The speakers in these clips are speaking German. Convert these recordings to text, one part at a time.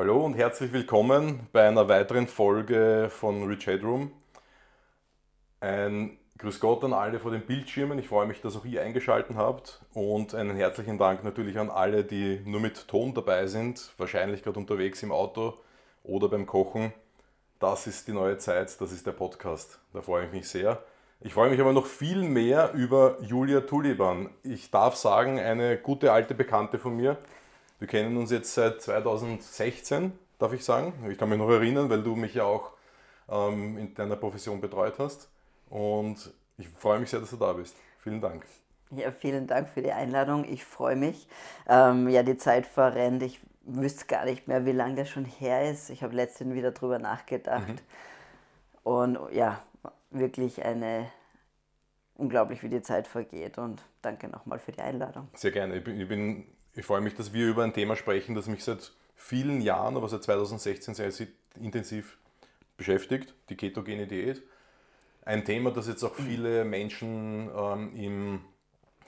Hallo und herzlich willkommen bei einer weiteren Folge von Rich Headroom. Ein Grüß Gott an alle vor den Bildschirmen. Ich freue mich, dass auch ihr eingeschaltet habt. Und einen herzlichen Dank natürlich an alle, die nur mit Ton dabei sind, wahrscheinlich gerade unterwegs im Auto oder beim Kochen. Das ist die neue Zeit, das ist der Podcast. Da freue ich mich sehr. Ich freue mich aber noch viel mehr über Julia Tuliban. Ich darf sagen, eine gute alte Bekannte von mir. Wir kennen uns jetzt seit 2016, darf ich sagen. Ich kann mich noch erinnern, weil du mich ja auch ähm, in deiner Profession betreut hast. Und ich freue mich sehr, dass du da bist. Vielen Dank. Ja, vielen Dank für die Einladung. Ich freue mich. Ähm, ja, die Zeit verrennt. Ich wüsste gar nicht mehr, wie lange das schon her ist. Ich habe letztens wieder drüber nachgedacht. Mhm. Und ja, wirklich eine unglaublich, wie die Zeit vergeht. Und danke nochmal für die Einladung. Sehr gerne. Ich, bin, ich, bin, ich freue mich, dass wir über ein Thema sprechen, das mich seit vielen Jahren, aber seit 2016 sehr intensiv beschäftigt, die ketogene Diät. Ein Thema, das jetzt auch viele Menschen ähm, im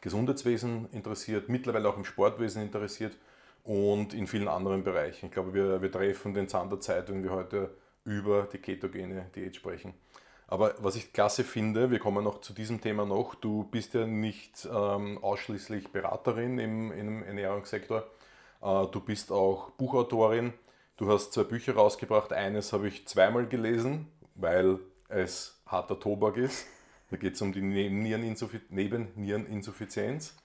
Gesundheitswesen interessiert, mittlerweile auch im Sportwesen interessiert und in vielen anderen Bereichen. Ich glaube, wir, wir treffen den Zahn der Zeit, wenn wir heute über die ketogene Diät sprechen. Aber was ich klasse finde, wir kommen noch zu diesem Thema noch, du bist ja nicht ähm, ausschließlich Beraterin im, im Ernährungssektor, äh, du bist auch Buchautorin, du hast zwei Bücher rausgebracht, eines habe ich zweimal gelesen, weil es harter Tobak ist. Da geht es um die Nebenniereninsuffizienz.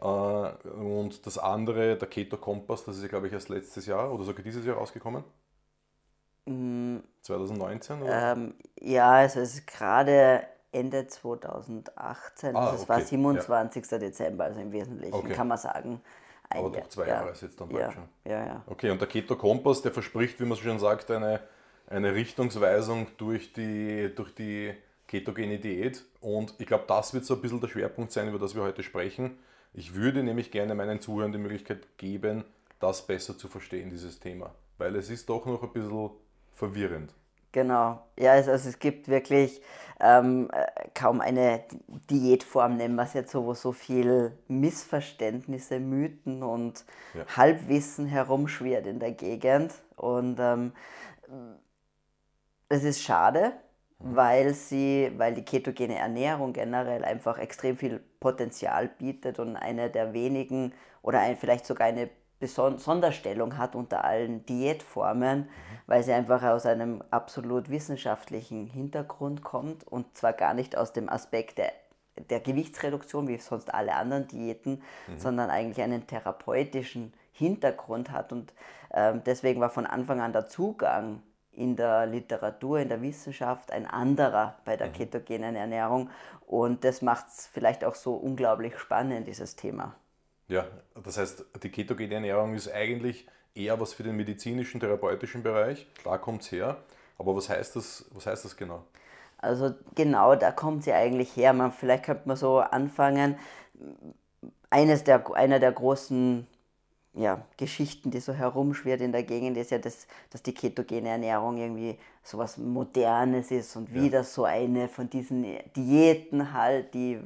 Äh, und das andere, der Keto Kompass, das ist ja, glaube ich, erst letztes Jahr oder sogar dieses Jahr rausgekommen. 2019? Mm. Oder? Ähm, ja, also es ist gerade Ende 2018, ah, das okay. war 27. Ja. Dezember, also im Wesentlichen okay. kann man sagen. Aber doch zwei Jahre ist jetzt dann bald ja. schon. Ja, ja. Okay, und der Keto Kompass, der verspricht, wie man so schon sagt, eine, eine Richtungsweisung durch die, durch die ketogene Diät. Und ich glaube, das wird so ein bisschen der Schwerpunkt sein, über das wir heute sprechen. Ich würde nämlich gerne meinen Zuhörern die Möglichkeit geben, das besser zu verstehen, dieses Thema. Weil es ist doch noch ein bisschen verwirrend. Genau, ja, also, also es gibt wirklich ähm, äh, kaum eine Diätform, nennen wir es jetzt so, wo so viel Missverständnisse, Mythen und ja. Halbwissen herumschwirrt in der Gegend. Und ähm, es ist schade, mhm. weil sie, weil die ketogene Ernährung generell einfach extrem viel Potenzial bietet und eine der wenigen oder ein, vielleicht sogar eine Sonderstellung hat unter allen Diätformen, mhm. weil sie einfach aus einem absolut wissenschaftlichen Hintergrund kommt und zwar gar nicht aus dem Aspekt der, der Gewichtsreduktion wie sonst alle anderen Diäten, mhm. sondern eigentlich einen therapeutischen Hintergrund hat und ähm, deswegen war von Anfang an der Zugang in der Literatur, in der Wissenschaft ein anderer bei der mhm. ketogenen Ernährung und das macht es vielleicht auch so unglaublich spannend, dieses Thema. Ja, das heißt, die ketogene Ernährung ist eigentlich eher was für den medizinischen, therapeutischen Bereich. Da kommt es her. Aber was heißt das, was heißt das genau? Also genau, da kommt sie eigentlich her. Man, vielleicht könnte man so anfangen. Eines der, einer der großen ja, Geschichten, die so herumschwirrt in der Gegend, ist ja, dass, dass die ketogene Ernährung irgendwie so was Modernes ist und wieder ja. so eine von diesen Diäten halt, die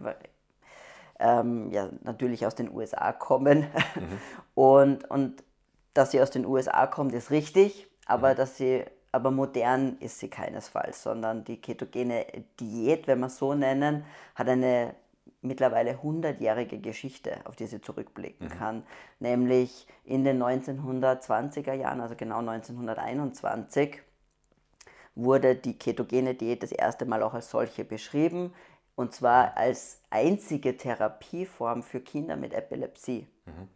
ähm, ja, natürlich aus den USA kommen. Mhm. Und, und dass sie aus den USA kommt, ist richtig, aber mhm. dass sie aber modern ist sie keinesfalls, sondern die ketogene Diät, wenn wir es so nennen, hat eine mittlerweile 100-jährige Geschichte, auf die sie zurückblicken mhm. kann. Nämlich in den 1920er Jahren, also genau 1921, wurde die ketogene Diät das erste Mal auch als solche beschrieben. Und zwar als einzige Therapieform für Kinder mit Epilepsie. Mhm.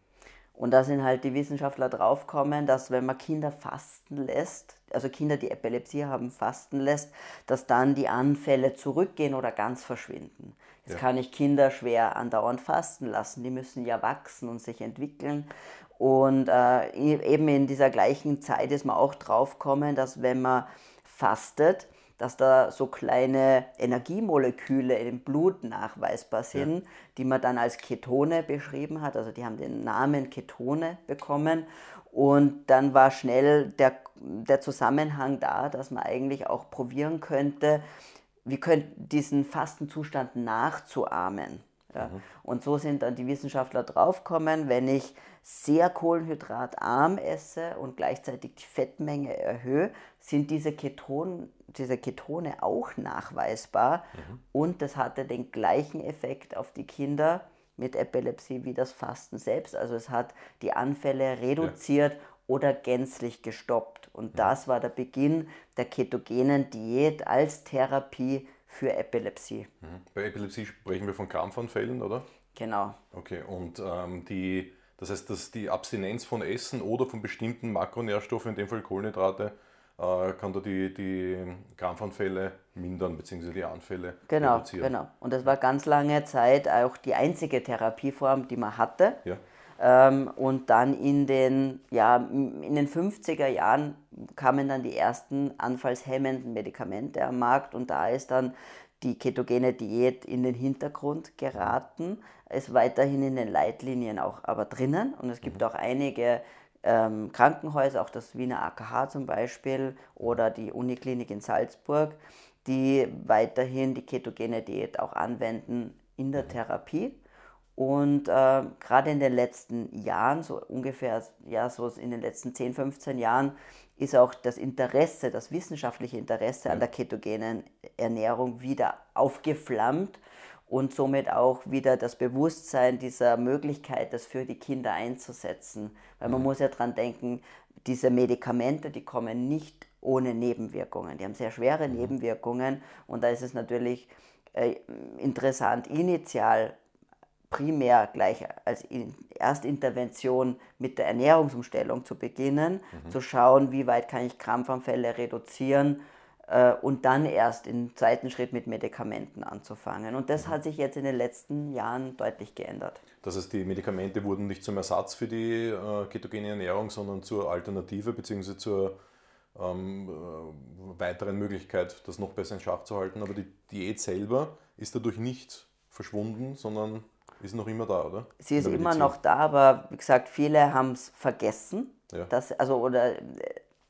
Und da sind halt die Wissenschaftler draufgekommen, dass wenn man Kinder fasten lässt, also Kinder, die Epilepsie haben, fasten lässt, dass dann die Anfälle zurückgehen oder ganz verschwinden. Jetzt ja. kann ich Kinder schwer andauernd fasten lassen, die müssen ja wachsen und sich entwickeln. Und äh, eben in dieser gleichen Zeit ist man auch draufgekommen, dass wenn man fastet, dass da so kleine Energiemoleküle im Blut nachweisbar sind, ja. die man dann als Ketone beschrieben hat. Also die haben den Namen Ketone bekommen. Und dann war schnell der, der Zusammenhang da, dass man eigentlich auch probieren könnte, wie könnte diesen Fastenzustand nachzuahmen. Ja. Mhm. Und so sind dann die Wissenschaftler draufgekommen, wenn ich sehr kohlenhydratarm esse und gleichzeitig die Fettmenge erhöhe, sind diese, Keton, diese Ketone auch nachweisbar. Mhm. Und das hatte den gleichen Effekt auf die Kinder mit Epilepsie wie das Fasten selbst. Also es hat die Anfälle reduziert ja. oder gänzlich gestoppt. Und ja. das war der Beginn der ketogenen Diät als Therapie für Epilepsie. Mhm. Bei Epilepsie sprechen wir von Krampfanfällen, oder? Genau. Okay, und ähm, die, das heißt, dass die Abstinenz von Essen oder von bestimmten Makronährstoffen, in dem Fall Kohlenhydrate, äh, kann da die, die Krampfanfälle mindern, beziehungsweise die Anfälle genau, reduzieren. Genau, und das war ganz lange Zeit auch die einzige Therapieform, die man hatte. Ja. Ähm, und dann in den, ja, in den 50er Jahren kamen dann die ersten anfallshemmenden Medikamente am Markt und da ist dann die ketogene Diät in den Hintergrund geraten, ist weiterhin in den Leitlinien auch aber drinnen und es gibt mhm. auch einige ähm, Krankenhäuser, auch das Wiener AKH zum Beispiel oder die Uniklinik in Salzburg, die weiterhin die ketogene Diät auch anwenden in der. Therapie. Und äh, gerade in den letzten Jahren, so ungefähr ja, so in den letzten 10, 15 Jahren, ist auch das Interesse, das wissenschaftliche Interesse an der ketogenen Ernährung wieder aufgeflammt und somit auch wieder das Bewusstsein dieser Möglichkeit, das für die Kinder einzusetzen. Weil man mhm. muss ja dran denken, diese Medikamente, die kommen nicht ohne Nebenwirkungen. Die haben sehr schwere mhm. Nebenwirkungen und da ist es natürlich äh, interessant, initial primär gleich als Erstintervention mit der Ernährungsumstellung zu beginnen, mhm. zu schauen, wie weit kann ich Krampfanfälle reduzieren äh, und dann erst im zweiten Schritt mit Medikamenten anzufangen. Und das mhm. hat sich jetzt in den letzten Jahren deutlich geändert. Das heißt, die Medikamente wurden nicht zum Ersatz für die äh, ketogene Ernährung, sondern zur Alternative bzw. zur ähm, äh, weiteren Möglichkeit, das noch besser in Schach zu halten. Aber die Diät selber ist dadurch nicht verschwunden, sondern ist noch immer da, oder? Sie ist immer noch da, aber wie gesagt, viele haben es vergessen. Ja. Dass, also, oder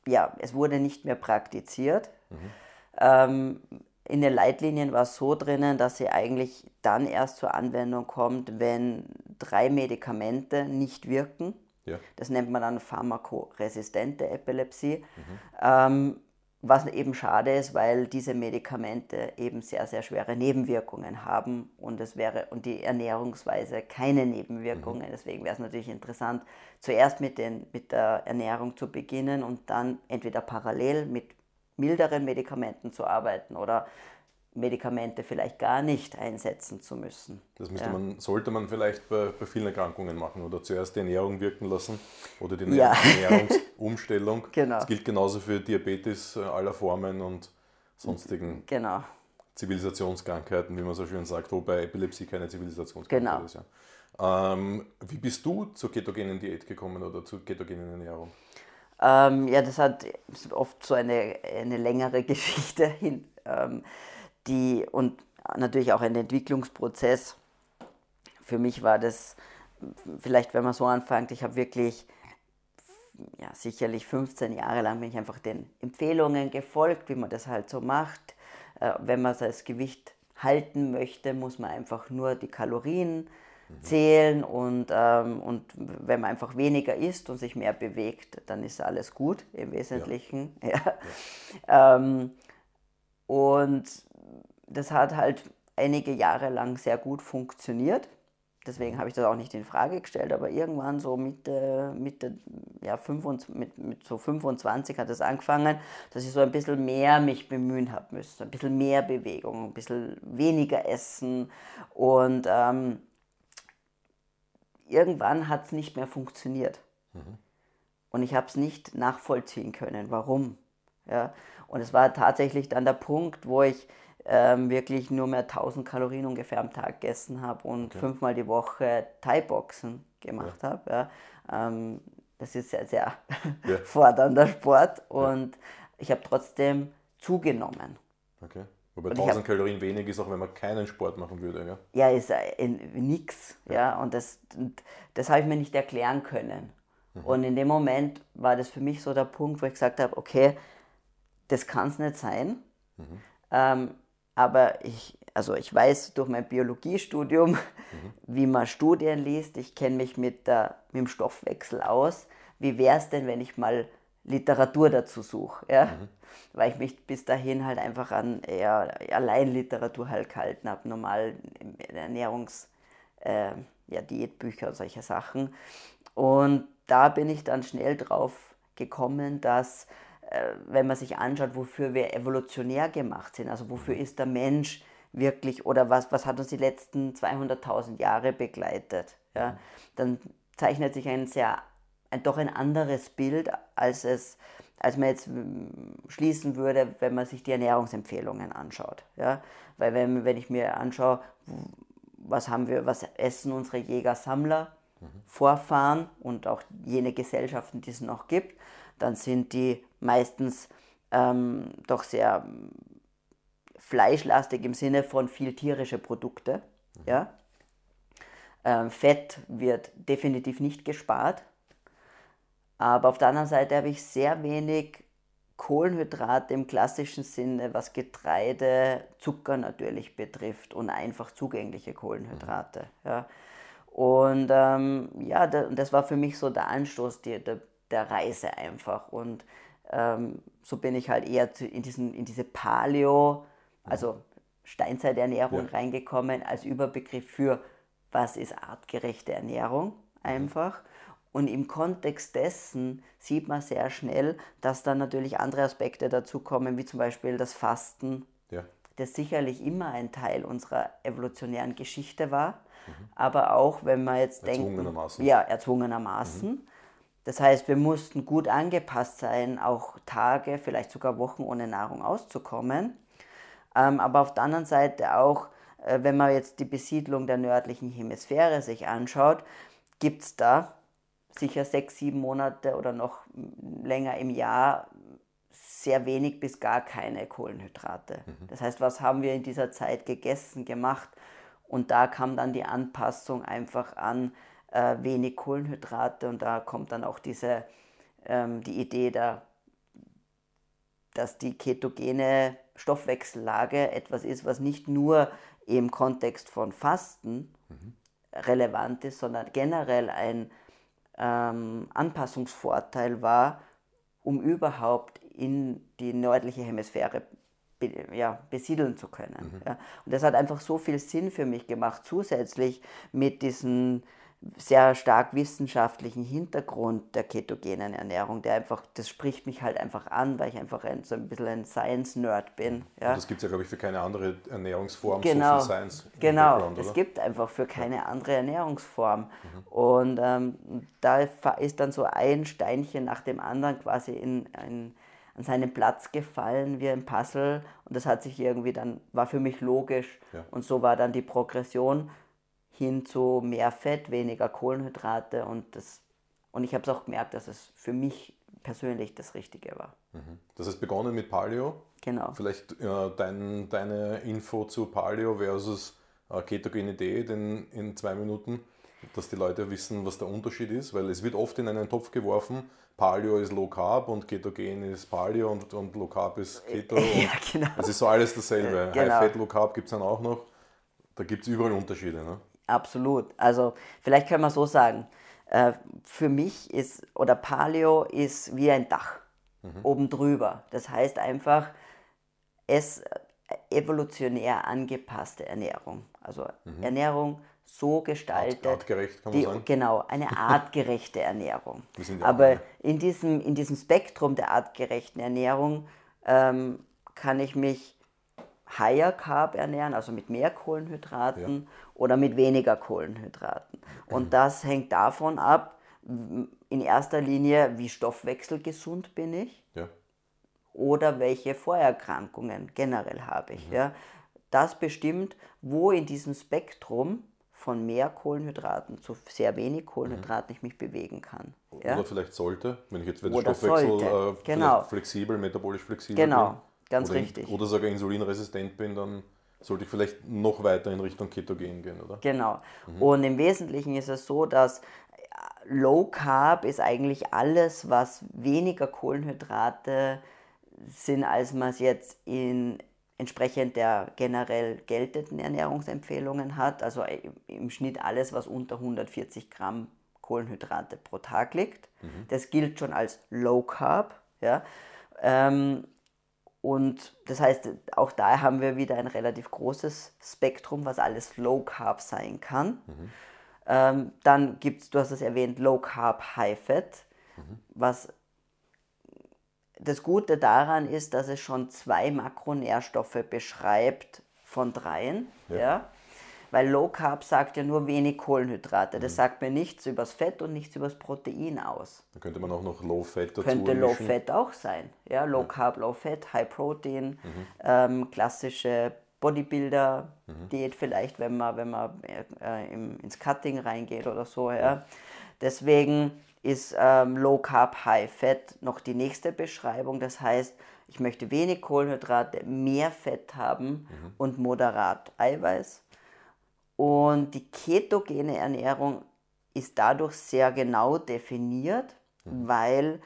ja, es wurde nicht mehr praktiziert. Mhm. Ähm, in den Leitlinien war es so drinnen, dass sie eigentlich dann erst zur Anwendung kommt, wenn drei Medikamente nicht wirken. Ja. Das nennt man dann pharmakoresistente Epilepsie. Mhm. Ähm, was eben schade ist, weil diese Medikamente eben sehr, sehr schwere Nebenwirkungen haben und es wäre und die Ernährungsweise keine Nebenwirkungen. Mhm. Deswegen wäre es natürlich interessant, zuerst mit, den, mit der Ernährung zu beginnen und dann entweder parallel mit milderen Medikamenten zu arbeiten oder Medikamente vielleicht gar nicht einsetzen zu müssen. Das ja. man, sollte man vielleicht bei, bei, vielen Erkrankungen machen oder zuerst die Ernährung wirken lassen oder die ja. Ernährungsumstellung. genau. Das gilt genauso für Diabetes äh, aller Formen und sonstigen genau. Zivilisationskrankheiten, wie man so schön sagt, wobei Epilepsie keine Zivilisationskrankheit genau. ist. Ja. Ähm, wie bist du zur ketogenen Diät gekommen oder zur ketogenen Ernährung? Ähm, ja, das hat oft so eine, eine längere Geschichte hin. Ähm, die und natürlich auch ein Entwicklungsprozess. Für mich war das, vielleicht wenn man so anfängt, ich habe wirklich, ja, sicherlich 15 Jahre lang bin ich einfach den Empfehlungen gefolgt, wie man das halt so macht. Äh, wenn man das Gewicht halten möchte, muss man einfach nur die Kalorien mhm. zählen und, ähm, und wenn man einfach weniger isst und sich mehr bewegt, dann ist alles gut im Wesentlichen. Ja. ja. ja. Ähm, und das hat halt einige Jahre lang sehr gut funktioniert. Deswegen habe ich das auch nicht in Frage gestellt, aber irgendwann so Mitte, Mitte ja, 25, mit, mit so 25 hat es angefangen, dass ich so ein bisschen mehr mich bemühen habe müssen, ein bisschen mehr Bewegung, ein bisschen weniger Essen und ähm, irgendwann hat es nicht mehr funktioniert. Mhm. Und ich habe es nicht nachvollziehen können, warum. Ja? Und es war tatsächlich dann der Punkt, wo ich ähm, wirklich nur mehr 1000 Kalorien ungefähr am Tag gegessen habe und okay. fünfmal die Woche Thai-Boxen gemacht ja. habe. Ja. Ähm, das ist sehr, sehr ja. fordernder Sport und ich habe trotzdem zugenommen. Okay. Wobei 1000 hab, Kalorien wenig ist, auch wenn man keinen Sport machen würde. Ja, ja ist äh, nix. Ja. ja. und das, das habe ich mir nicht erklären können. Mhm. Und in dem Moment war das für mich so der Punkt, wo ich gesagt habe, okay, das kann es nicht sein. Mhm. Ähm, aber ich also ich weiß durch mein Biologiestudium, mhm. wie man Studien liest, ich kenne mich mit, der, mit dem Stoffwechsel aus. Wie wäre es denn, wenn ich mal Literatur dazu suche? Ja? Mhm. Weil ich mich bis dahin halt einfach an eher Alleinliteratur halt gehalten habe, normal Ernährungs-, äh, ja, Diätbücher und solche Sachen. Und da bin ich dann schnell drauf gekommen, dass wenn man sich anschaut, wofür wir evolutionär gemacht sind, also wofür ist der Mensch wirklich oder was, was hat uns die letzten 200.000 Jahre begleitet, ja, dann zeichnet sich ein sehr, ein, doch ein anderes Bild, als, es, als man jetzt hm, schließen würde, wenn man sich die Ernährungsempfehlungen anschaut. Ja. Weil wenn, wenn ich mir anschaue, was haben wir, was essen unsere Jäger-Sammler, mhm. Vorfahren und auch jene Gesellschaften, die es noch gibt, dann sind die meistens ähm, doch sehr fleischlastig im Sinne von viel tierische Produkte. Mhm. Ja? Ähm, Fett wird definitiv nicht gespart. Aber auf der anderen Seite habe ich sehr wenig Kohlenhydrate im klassischen Sinne, was Getreide, Zucker natürlich betrifft und einfach zugängliche Kohlenhydrate. Mhm. Ja. Und ähm, ja, das war für mich so der Anstoß der, der, der Reise einfach. Und ähm, so bin ich halt eher in, diesen, in diese Paleo, also Steinzeiternährung ja. reingekommen als Überbegriff für was ist artgerechte Ernährung einfach. Und im Kontext dessen sieht man sehr schnell, dass dann natürlich andere Aspekte dazukommen, wie zum Beispiel das Fasten, ja. das sicherlich immer ein Teil unserer evolutionären Geschichte war, mhm. aber auch wenn man jetzt denkt, erzwungenermaßen. ja, erzwungenermaßen. Mhm. Das heißt, wir mussten gut angepasst sein, auch Tage, vielleicht sogar Wochen ohne Nahrung auszukommen. Ähm, aber auf der anderen Seite auch, äh, wenn man jetzt die Besiedlung der nördlichen Hemisphäre sich anschaut, gibt es da sicher sechs, sieben Monate oder noch länger im Jahr sehr wenig bis gar keine Kohlenhydrate. Mhm. Das heißt, was haben wir in dieser Zeit gegessen, gemacht? Und da kam dann die Anpassung einfach an äh, wenig Kohlenhydrate und da kommt dann auch diese, ähm, die Idee, da, dass die ketogene Stoffwechsellage etwas ist, was nicht nur im Kontext von Fasten mhm. relevant ist, sondern generell ein ähm, Anpassungsvorteil war, um überhaupt in die nördliche Hemisphäre be ja, besiedeln zu können. Mhm. Ja. Und das hat einfach so viel Sinn für mich gemacht, zusätzlich mit diesen sehr stark wissenschaftlichen Hintergrund der ketogenen Ernährung, der einfach, das spricht mich halt einfach an, weil ich einfach ein, so ein bisschen ein Science-Nerd bin. Ja. das gibt es ja, glaube ich, für keine andere Ernährungsform, genau, so viel Science. Genau, es gibt einfach für keine andere Ernährungsform. Mhm. Und ähm, da ist dann so ein Steinchen nach dem anderen quasi in, in, an seinen Platz gefallen wie ein Puzzle und das hat sich irgendwie dann, war für mich logisch ja. und so war dann die Progression hin zu mehr Fett, weniger Kohlenhydrate und das und ich habe es auch gemerkt, dass es für mich persönlich das Richtige war. Mhm. Das heißt begonnen mit Paleo. Genau. Vielleicht äh, dein, deine Info zu Paleo versus äh, Ketogenität in, in zwei Minuten, dass die Leute wissen, was der Unterschied ist, weil es wird oft in einen Topf geworfen, Paleo ist Low Carb und Ketogen ist Paleo und, und Low Carb ist Keto. ja, genau. Es ist so alles dasselbe. Genau. High Fat, Low Carb gibt es dann auch noch. Da gibt es überall Unterschiede. Ne? Absolut. Also vielleicht können wir so sagen, äh, für mich ist, oder Paleo ist wie ein Dach mhm. oben drüber. Das heißt einfach, es äh, evolutionär angepasste Ernährung. Also mhm. Ernährung so gestaltet. Art, artgerecht kann man die, sagen. Genau, eine artgerechte Ernährung. Aber in diesem, in diesem Spektrum der artgerechten Ernährung ähm, kann ich mich Higher Carb ernähren, also mit mehr Kohlenhydraten ja. Oder mit weniger Kohlenhydraten. Und das hängt davon ab, in erster Linie, wie stoffwechselgesund bin ich ja. oder welche Vorerkrankungen generell habe ich. Mhm. Ja. Das bestimmt, wo in diesem Spektrum von mehr Kohlenhydraten zu sehr wenig Kohlenhydraten mhm. ich mich bewegen kann. Ja? Oder vielleicht sollte, wenn ich jetzt wenn der Stoffwechsel äh, genau. flexibel, metabolisch flexibel genau. bin. Ganz oder richtig. In, oder sogar insulinresistent bin, dann sollte ich vielleicht noch weiter in Richtung Ketogen gehen, oder? Genau. Mhm. Und im Wesentlichen ist es so, dass äh, Low Carb ist eigentlich alles, was weniger Kohlenhydrate sind, als man es jetzt in entsprechend der generell geltenden Ernährungsempfehlungen hat, also im Schnitt alles, was unter 140 Gramm Kohlenhydrate pro Tag liegt. Mhm. Das gilt schon als Low Carb. Ja? Ähm, und das heißt, auch da haben wir wieder ein relativ großes Spektrum, was alles Low Carb sein kann. Mhm. Ähm, dann gibt es, du hast es erwähnt, Low Carb, High Fat, mhm. was das Gute daran ist, dass es schon zwei Makronährstoffe beschreibt von dreien. Ja. ja. Weil Low Carb sagt ja nur wenig Kohlenhydrate. Das mhm. sagt mir nichts über das Fett und nichts über das Protein aus. Da könnte man auch noch Low Fat dazu Könnte Low Fat auch sein. Ja, Low ja. Carb, Low Fat, High Protein, mhm. ähm, klassische Bodybuilder-Diät mhm. vielleicht, wenn man, wenn man äh, im, ins Cutting reingeht oder so. Ja. Deswegen ist ähm, Low Carb, High Fat noch die nächste Beschreibung. Das heißt, ich möchte wenig Kohlenhydrate, mehr Fett haben mhm. und moderat Eiweiß. Und die ketogene Ernährung ist dadurch sehr genau definiert, mhm. weil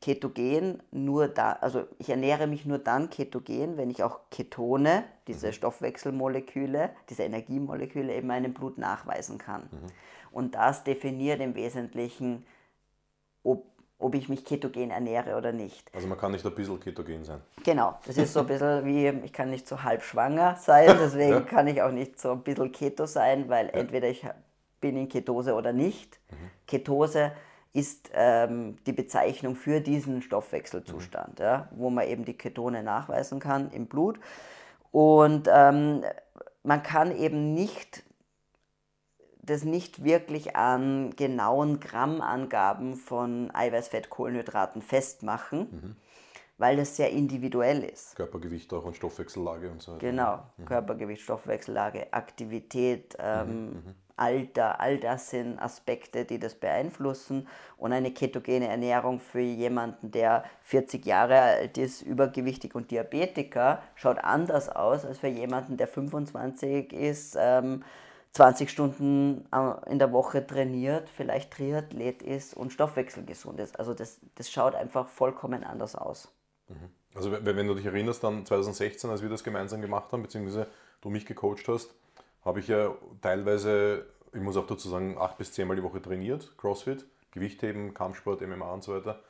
ketogen nur da, also ich ernähre mich nur dann ketogen, wenn ich auch Ketone, diese mhm. Stoffwechselmoleküle, diese Energiemoleküle in meinem Blut nachweisen kann. Mhm. Und das definiert im Wesentlichen ob, ob ich mich ketogen ernähre oder nicht. Also man kann nicht ein bisschen ketogen sein. Genau, das ist so ein bisschen wie, ich kann nicht so halb schwanger sein, deswegen ja. kann ich auch nicht so ein bisschen Keto sein, weil ja. entweder ich bin in Ketose oder nicht. Mhm. Ketose ist ähm, die Bezeichnung für diesen Stoffwechselzustand, mhm. ja, wo man eben die Ketone nachweisen kann im Blut. Und ähm, man kann eben nicht das nicht wirklich an genauen Grammangaben von Eiweiß, Fett, Kohlenhydraten festmachen, mhm. weil das sehr individuell ist. Körpergewicht auch und Stoffwechsellage und so. Genau, mhm. Körpergewicht, Stoffwechsellage, Aktivität, ähm, mhm. mhm. Alter, all das sind Aspekte, die das beeinflussen. Und eine ketogene Ernährung für jemanden, der 40 Jahre alt ist, übergewichtig und Diabetiker, schaut anders aus als für jemanden, der 25 ist. Ähm, 20 Stunden äh, in der Woche trainiert, vielleicht Triathlet ist und stoffwechselgesund ist. Also das, das schaut einfach vollkommen anders aus. Mhm. Also wenn du dich erinnerst, dann 2016, als wir das gemeinsam gemacht haben, beziehungsweise du mich gecoacht hast, habe ich ja teilweise, ich muss auch dazu sagen, acht bis zehnmal die Woche trainiert, CrossFit, Gewichtheben, Kampfsport, MMA und so weiter.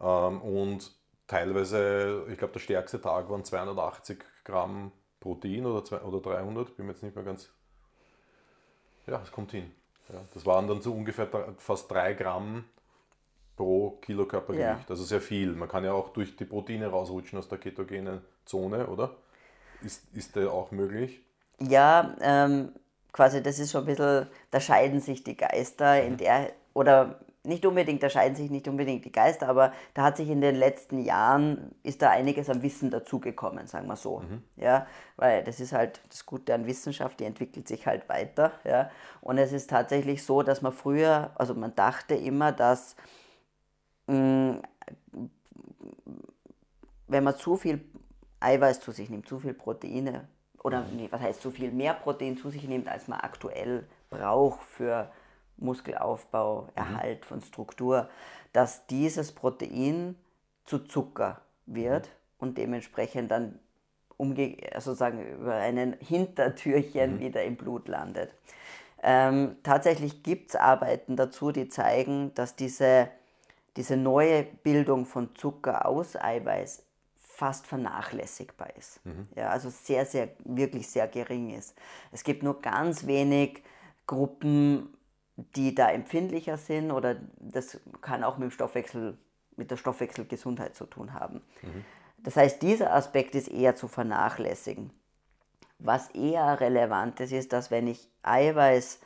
Ähm, und teilweise, ich glaube, der stärkste Tag waren 280 Gramm Protein oder, 300, bin mir jetzt nicht mehr ganz ja, es kommt hin. Ja, das waren dann so ungefähr fast drei Gramm pro Kilo Körpergewicht. Ja. Also sehr viel. Man kann ja auch durch die Proteine rausrutschen aus der ketogenen Zone, oder? Ist, ist der auch möglich? Ja, ähm, quasi das ist schon ein bisschen, da scheiden sich die Geister in der, oder nicht unbedingt, da scheiden sich nicht unbedingt die Geister, aber da hat sich in den letzten Jahren, ist da einiges an Wissen dazugekommen, sagen wir so. Mhm. Ja, weil das ist halt das Gute an Wissenschaft, die entwickelt sich halt weiter. Ja. Und es ist tatsächlich so, dass man früher, also man dachte immer, dass mh, mm, wenn man zu viel Eiweiß zu sich nimmt, zu viel Proteine, oder nee, was heißt zu viel mehr Protein zu sich nimmt, als man aktuell braucht für Muskelaufbau, mhm. Erhalt von Struktur, dass dieses Protein zu Zucker wird mhm. und dementsprechend dann umge sozusagen über einen Hintertürchen mhm. wieder im Blut landet. Ähm, tatsächlich gibt es Arbeiten dazu, die zeigen, dass diese, diese neue Bildung von Zucker aus Eiweiß fast vernachlässigbar ist. Mhm. Ja, also sehr, sehr, wirklich sehr gering ist. Es gibt nur ganz wenig Gruppen, die da empfindlicher sind oder das kann auch mit dem Stoffwechsel, mit der Stoffwechselgesundheit zu tun haben. Mhm. Das heißt, dieser Aspekt ist eher zu vernachlässigen. Was eher relevant ist, ist, dass wenn ich Eiweiß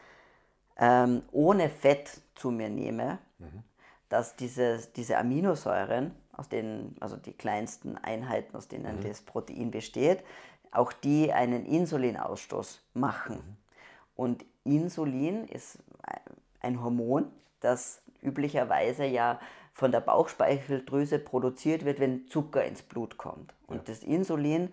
ähm, ohne Fett zu mir nehme, mhm. dass diese, diese Aminosäuren, aus denen, also die kleinsten Einheiten, aus denen mhm. das Protein besteht, auch die einen Insulinausstoß machen. Mhm. Und Insulin ist ein Hormon, das üblicherweise ja von der Bauchspeicheldrüse produziert wird, wenn Zucker ins Blut kommt. Und ja. das Insulin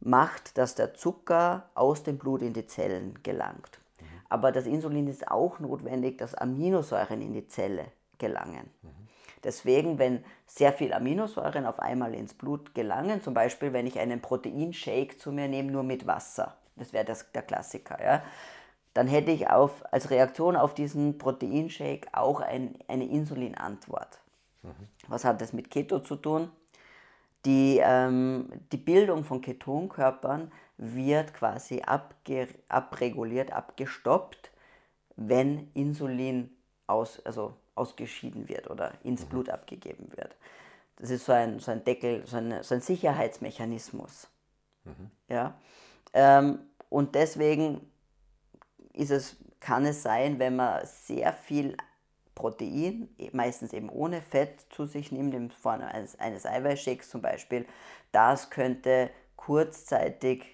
macht, dass der Zucker aus dem Blut in die Zellen gelangt. Mhm. Aber das Insulin ist auch notwendig, dass Aminosäuren in die Zelle gelangen. Mhm. Deswegen, wenn sehr viel Aminosäuren auf einmal ins Blut gelangen, zum Beispiel wenn ich einen Proteinshake zu mir nehme, nur mit Wasser, das wäre der Klassiker, ja, dann hätte ich auf, als Reaktion auf diesen Proteinshake auch ein, eine Insulinantwort. Mhm. Was hat das mit Keto zu tun? Die, ähm, die Bildung von Ketonkörpern wird quasi abge, abreguliert, abgestoppt, wenn Insulin aus, also ausgeschieden wird oder ins mhm. Blut abgegeben wird. Das ist so ein, so ein Deckel, so ein, so ein Sicherheitsmechanismus. Mhm. Ja? Ähm, und deswegen ist es, kann es sein, wenn man sehr viel Protein, meistens eben ohne Fett, zu sich nimmt, in Form eines, eines Eiweißshakes zum Beispiel, das könnte kurzzeitig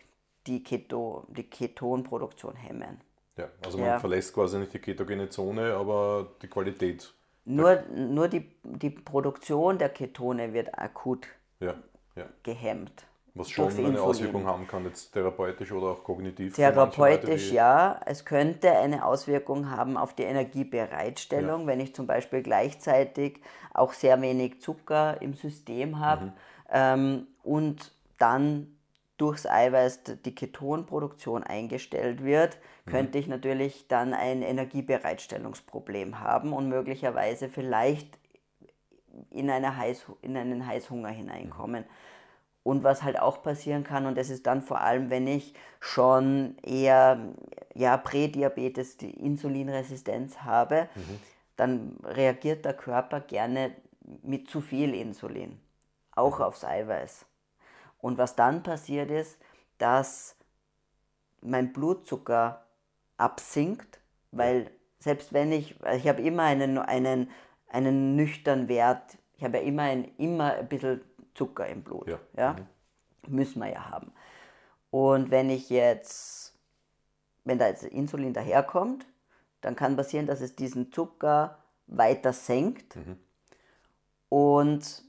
die, Keto, die Ketonproduktion hemmen. Ja, also man ja. verlässt quasi nicht die ketogene Zone, aber die Qualität. Nur, nur die, die Produktion der Ketone wird akut ja, ja. gehemmt. Was schon eine Auswirkung haben kann, jetzt therapeutisch oder auch kognitiv. Therapeutisch Leute, ja. Es könnte eine Auswirkung haben auf die Energiebereitstellung, ja. wenn ich zum Beispiel gleichzeitig auch sehr wenig Zucker im System habe mhm. ähm, und dann durchs Eiweiß die Ketonproduktion eingestellt wird, mhm. könnte ich natürlich dann ein Energiebereitstellungsproblem haben und möglicherweise vielleicht in, eine Heiß, in einen Heißhunger hineinkommen. Mhm. Und was halt auch passieren kann, und das ist dann vor allem, wenn ich schon eher ja, Prädiabetes, die Insulinresistenz habe, mhm. dann reagiert der Körper gerne mit zu viel Insulin, auch mhm. aufs Eiweiß. Und was dann passiert ist, dass mein Blutzucker absinkt, weil selbst wenn ich, ich habe immer einen, einen, einen nüchternen Wert, ich habe ja immer ein, immer ein bisschen Zucker im Blut. Ja. ja? Mhm. Müssen wir ja haben. Und wenn ich jetzt, wenn da jetzt Insulin daherkommt, dann kann passieren, dass es diesen Zucker weiter senkt mhm. und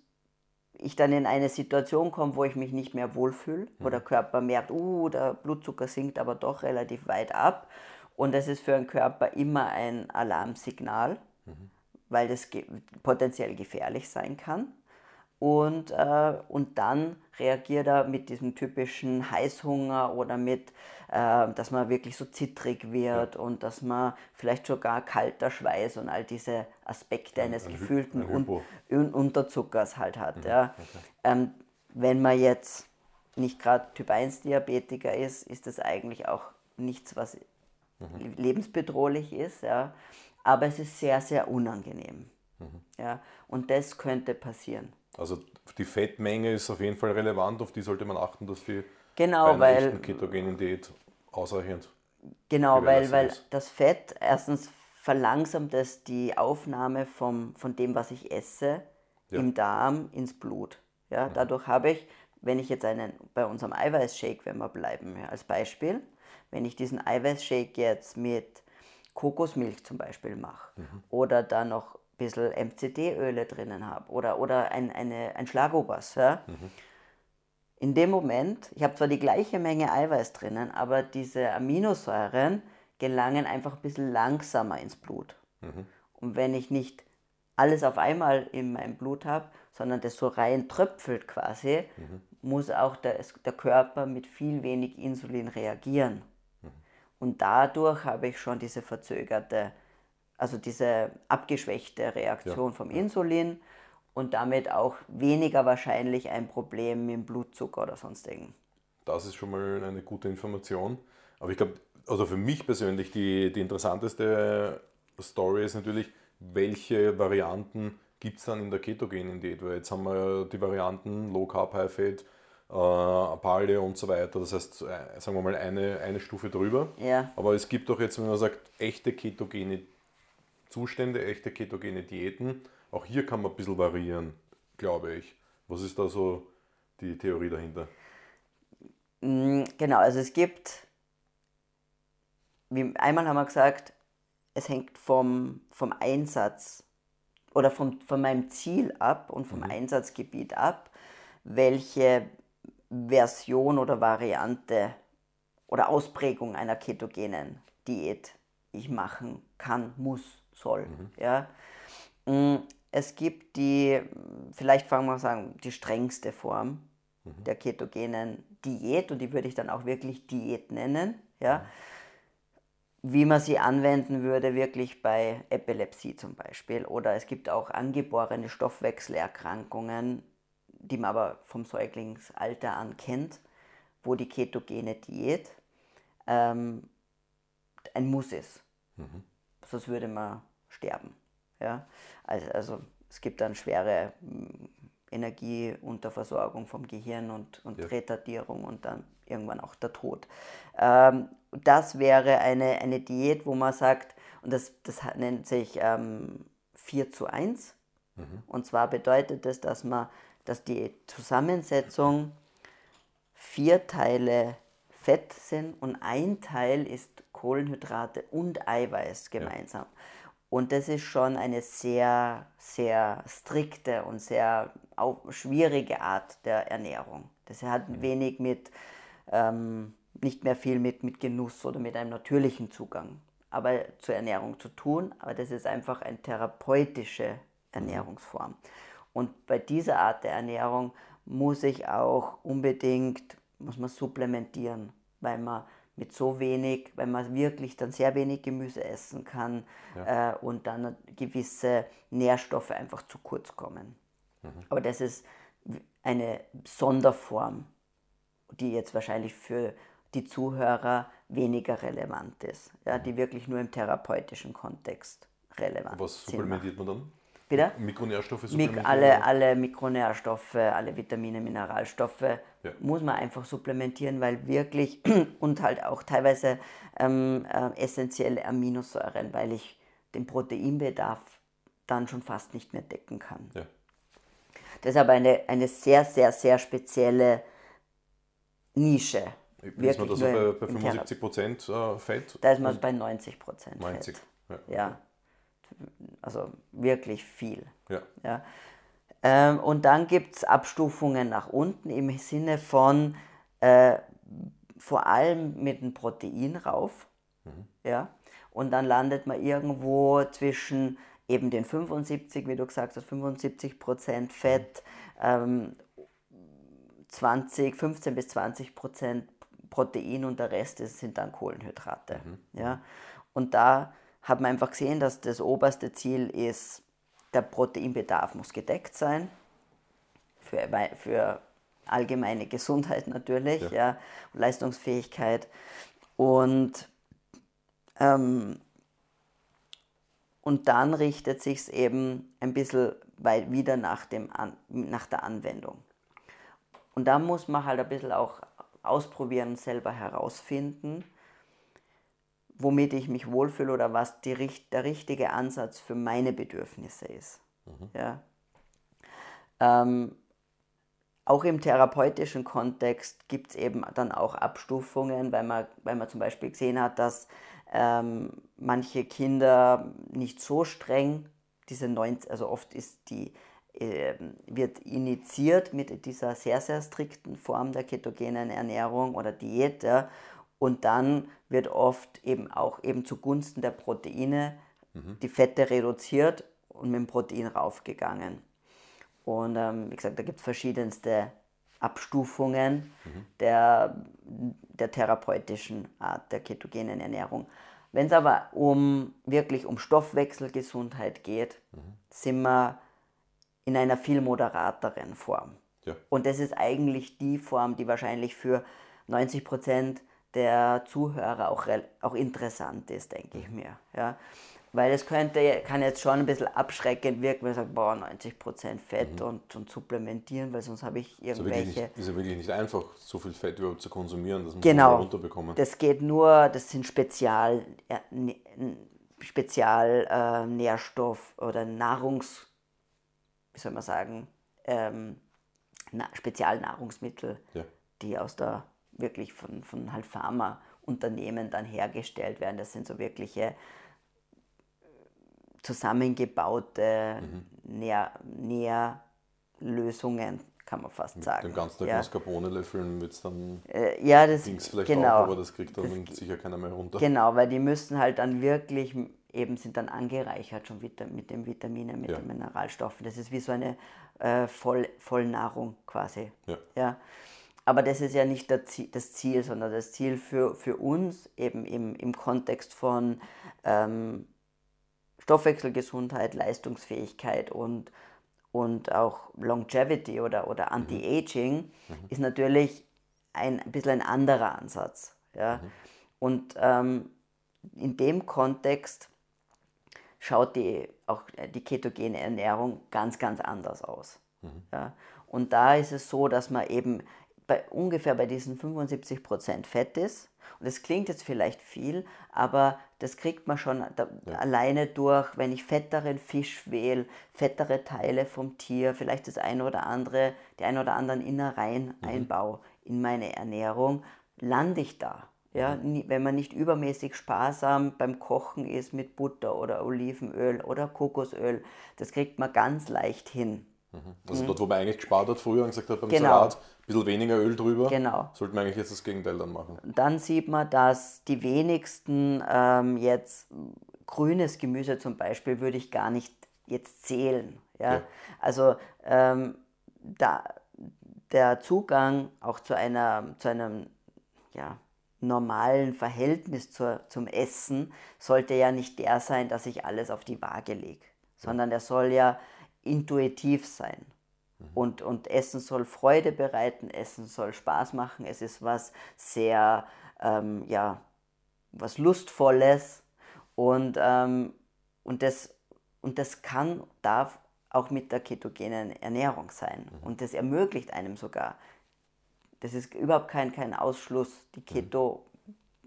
ich dann in eine Situation komme, wo ich mich nicht mehr wohlfühle, mhm. wo der Körper merkt, uh, der Blutzucker sinkt aber doch relativ weit ab. Und das ist für den Körper immer ein Alarmsignal, mhm. weil das ge potenziell gefährlich sein kann. Und, äh, und dann reagiert er mit diesem typischen Heißhunger oder mit, äh, dass man wirklich so zittrig wird ja. und dass man vielleicht sogar kalter Schweiß und all diese Aspekte eines gefühlten Un Un Unterzuckers halt hat. Mhm. Ja. Okay. Ähm, wenn man jetzt nicht gerade Typ 1 Diabetiker ist, ist das eigentlich auch nichts, was mhm. lebensbedrohlich ist. Ja. Aber es ist sehr, sehr unangenehm. Mhm. Ja. Und das könnte passieren. Also die Fettmenge ist auf jeden Fall relevant, auf die sollte man achten, dass die genau, bei einer weil, ketogenen Diät ausreichend Genau, weil, weil das Fett erstens verlangsamt es die Aufnahme vom, von dem, was ich esse, ja. im Darm ins Blut. Ja, mhm. Dadurch habe ich, wenn ich jetzt einen, bei unserem Eiweißshake, wenn wir bleiben, ja, als Beispiel, wenn ich diesen Eiweißshake jetzt mit Kokosmilch zum Beispiel mache mhm. oder dann noch bisschen MCD-Öle drinnen habe oder, oder ein, eine, ein Schlagobers. Ja? Mhm. In dem Moment, ich habe zwar die gleiche Menge Eiweiß drinnen, aber diese Aminosäuren gelangen einfach ein bisschen langsamer ins Blut. Mhm. Und wenn ich nicht alles auf einmal in meinem Blut habe, sondern das so rein tröpfelt quasi, mhm. muss auch der, der Körper mit viel wenig Insulin reagieren. Mhm. Und dadurch habe ich schon diese verzögerte also diese abgeschwächte Reaktion ja. vom Insulin und damit auch weniger wahrscheinlich ein Problem mit dem Blutzucker oder sonst irgendwas. Das ist schon mal eine gute Information. Aber ich glaube, also für mich persönlich die, die interessanteste Story ist natürlich, welche Varianten gibt es dann in der ketogenen Diät? Weil jetzt haben wir die Varianten Low Carb, High Fat, äh, Paleo und so weiter. Das heißt, äh, sagen wir mal eine, eine Stufe drüber. Ja. Aber es gibt doch jetzt, wenn man sagt, echte ketogene Zustände, echte ketogene Diäten. Auch hier kann man ein bisschen variieren, glaube ich. Was ist da so die Theorie dahinter? Mm, genau, also es gibt, wie einmal haben wir gesagt, es hängt vom, vom Einsatz oder vom, von meinem Ziel ab und vom mhm. Einsatzgebiet ab, welche Version oder Variante oder Ausprägung einer ketogenen Diät ich machen kann, muss soll. Mhm. Ja? Mm, Es gibt die, vielleicht fangen wir an sagen, die strengste Form der ketogenen Diät und die würde ich dann auch wirklich Diät nennen. Ja. Wie man sie anwenden würde, wirklich bei Epilepsie zum Beispiel. Oder es gibt auch angeborene Stoffwechselerkrankungen, die man aber vom Säuglingsalter an kennt, wo die ketogene Diät ähm, ein Muss ist. Mhm. Sonst würde man sterben. Ja? Also, also es gibt dann schwere Energieunterversorgung vom Gehirn und, und ja. Retardierung und dann irgendwann auch der Tod. Ähm, das wäre eine, eine Diät, wo man sagt, und das, das nennt sich ähm, 4 zu 1. Mhm. Und zwar bedeutet das, dass man, dass die Zusammensetzung vier Teile Fett sind und ein Teil ist Kohlenhydrate und Eiweiß gemeinsam. Ja. Und das ist schon eine sehr, sehr strikte und sehr schwierige Art der Ernährung. Das hat mhm. wenig mit, ähm, nicht mehr viel mit, mit Genuss oder mit einem natürlichen Zugang aber zur Ernährung zu tun. Aber das ist einfach eine therapeutische Ernährungsform. Und bei dieser Art der Ernährung muss ich auch unbedingt, muss man supplementieren, weil man mit so wenig, weil man wirklich dann sehr wenig Gemüse essen kann ja. äh, und dann gewisse Nährstoffe einfach zu kurz kommen. Mhm. Aber das ist eine Sonderform, die jetzt wahrscheinlich für die Zuhörer weniger relevant ist, ja, die wirklich nur im therapeutischen Kontext relevant Was supplementiert man dann? Bitte? Mikronährstoffe Mik alle, alle Mikronährstoffe, alle Vitamine, Mineralstoffe ja. muss man einfach supplementieren, weil wirklich und halt auch teilweise ähm, äh, essentielle Aminosäuren, weil ich den Proteinbedarf dann schon fast nicht mehr decken kann. Ja. Deshalb eine, eine sehr, sehr, sehr spezielle Nische. Ist man da so bei, bei 75 Prozent äh, Fett? Da ist man bei 90 Prozent 90, Fett. ja. ja also wirklich viel. Ja. ja. Ähm, und dann gibt es Abstufungen nach unten im Sinne von äh, vor allem mit dem Protein rauf. Mhm. Ja. Und dann landet man irgendwo zwischen eben den 75, wie du gesagt hast, 75 Prozent Fett, ähm, 20, 15 bis 20 Prozent Protein und der Rest sind dann Kohlenhydrate. Mhm. Ja. Und da hat man einfach gesehen, dass das oberste Ziel ist, der Proteinbedarf muss gedeckt sein, für, für allgemeine Gesundheit natürlich, ja. ja Leistungsfähigkeit. Und, ähm, und dann richtet sich es eben ein bisschen weit wieder nach, dem An nach der Anwendung. Und da muss man halt ein bisschen auch ausprobieren und selber herausfinden, womit ich mich wohlfühle oder was die, der richtige Ansatz für meine Bedürfnisse ist. Mhm. Ja. Ähm, auch im therapeutischen Kontext gibt es eben dann auch Abstufungen, weil man, weil man zum Beispiel gesehen hat, dass ähm, manche Kinder nicht so streng, diese 90, also oft ist die, äh, wird initiiert mit dieser sehr, sehr strikten Form der ketogenen Ernährung oder Diät ja, und dann wird oft eben auch eben zugunsten der Proteine mhm. die Fette reduziert und mit dem Protein raufgegangen. Und ähm, wie gesagt, da gibt es verschiedenste Abstufungen mhm. der, der therapeutischen Art der ketogenen Ernährung. Wenn es aber um wirklich um Stoffwechselgesundheit geht, mhm. sind wir in einer viel moderateren Form. Ja. Und das ist eigentlich die Form, die wahrscheinlich für 90 Prozent der Zuhörer auch, auch interessant ist, denke ich mir. Ja. Weil es könnte, kann jetzt schon ein bisschen abschreckend wirken, wenn man sagt, boah, 90% Fett mhm. und, und supplementieren, weil sonst habe ich irgendwelche... Ist, ist ja wirklich nicht einfach, so viel Fett überhaupt zu konsumieren, dass man genau, es runterbekommen. das geht nur, das sind Spezial, ja, Spezial äh, Nährstoff oder Nahrungs... wie soll man sagen, ähm, na, Spezialnahrungsmittel, ja. die aus der wirklich von, von halt Pharmaunternehmen dann hergestellt werden. Das sind so wirkliche äh, zusammengebaute mhm. Nähr, Nährlösungen, kann man fast Mit sagen. Dem ganzen Tag ja. Mascarpone löffeln wird es dann äh, ja, das, Dings vielleicht genau, auch, aber das kriegt dann das, sicher keiner mehr runter. Genau, weil die müssen halt dann wirklich eben sind dann angereichert schon mit den Vitaminen, mit ja. den Mineralstoffen. Das ist wie so eine äh, Voll, Vollnahrung quasi. Ja. ja. Aber das ist ja nicht das Ziel, sondern das Ziel für, für uns eben im, im Kontext von ähm, Stoffwechselgesundheit, Leistungsfähigkeit und, und auch Longevity oder, oder mhm. Anti-Aging mhm. ist natürlich ein, ein bisschen ein anderer Ansatz. Ja? Mhm. Und ähm, in dem Kontext schaut die, auch die ketogene Ernährung ganz, ganz anders aus. Mhm. Ja? Und da ist es so, dass man eben bei, ungefähr bei diesen 75% Fett ist. Und das klingt jetzt vielleicht viel, aber das kriegt man schon da, ja. alleine durch, wenn ich fetteren Fisch wähle, fettere Teile vom Tier, vielleicht das eine oder andere, die ein oder anderen Innereien mhm. einbaue in meine Ernährung, lande ich da. Ja, mhm. wenn man nicht übermäßig sparsam beim Kochen ist mit Butter oder Olivenöl oder Kokosöl, das kriegt man ganz leicht hin. Mhm. Also dort, wo man eigentlich gespart hat früher und gesagt hat, beim genau. Salat ein bisschen weniger Öl drüber, genau. sollte man eigentlich jetzt das Gegenteil dann machen. Dann sieht man, dass die wenigsten ähm, jetzt grünes Gemüse zum Beispiel würde ich gar nicht jetzt zählen. Ja? ja. Also ähm, da, der Zugang auch zu, einer, zu einem ja, normalen Verhältnis zur, zum Essen sollte ja nicht der sein, dass ich alles auf die Waage lege, sondern der soll ja intuitiv sein. Mhm. Und, und Essen soll Freude bereiten, Essen soll Spaß machen, es ist was sehr, ähm, ja, was Lustvolles und, ähm, und, das, und das kann, darf auch mit der ketogenen Ernährung sein. Mhm. Und das ermöglicht einem sogar, das ist überhaupt kein, kein Ausschluss, die mhm. Keto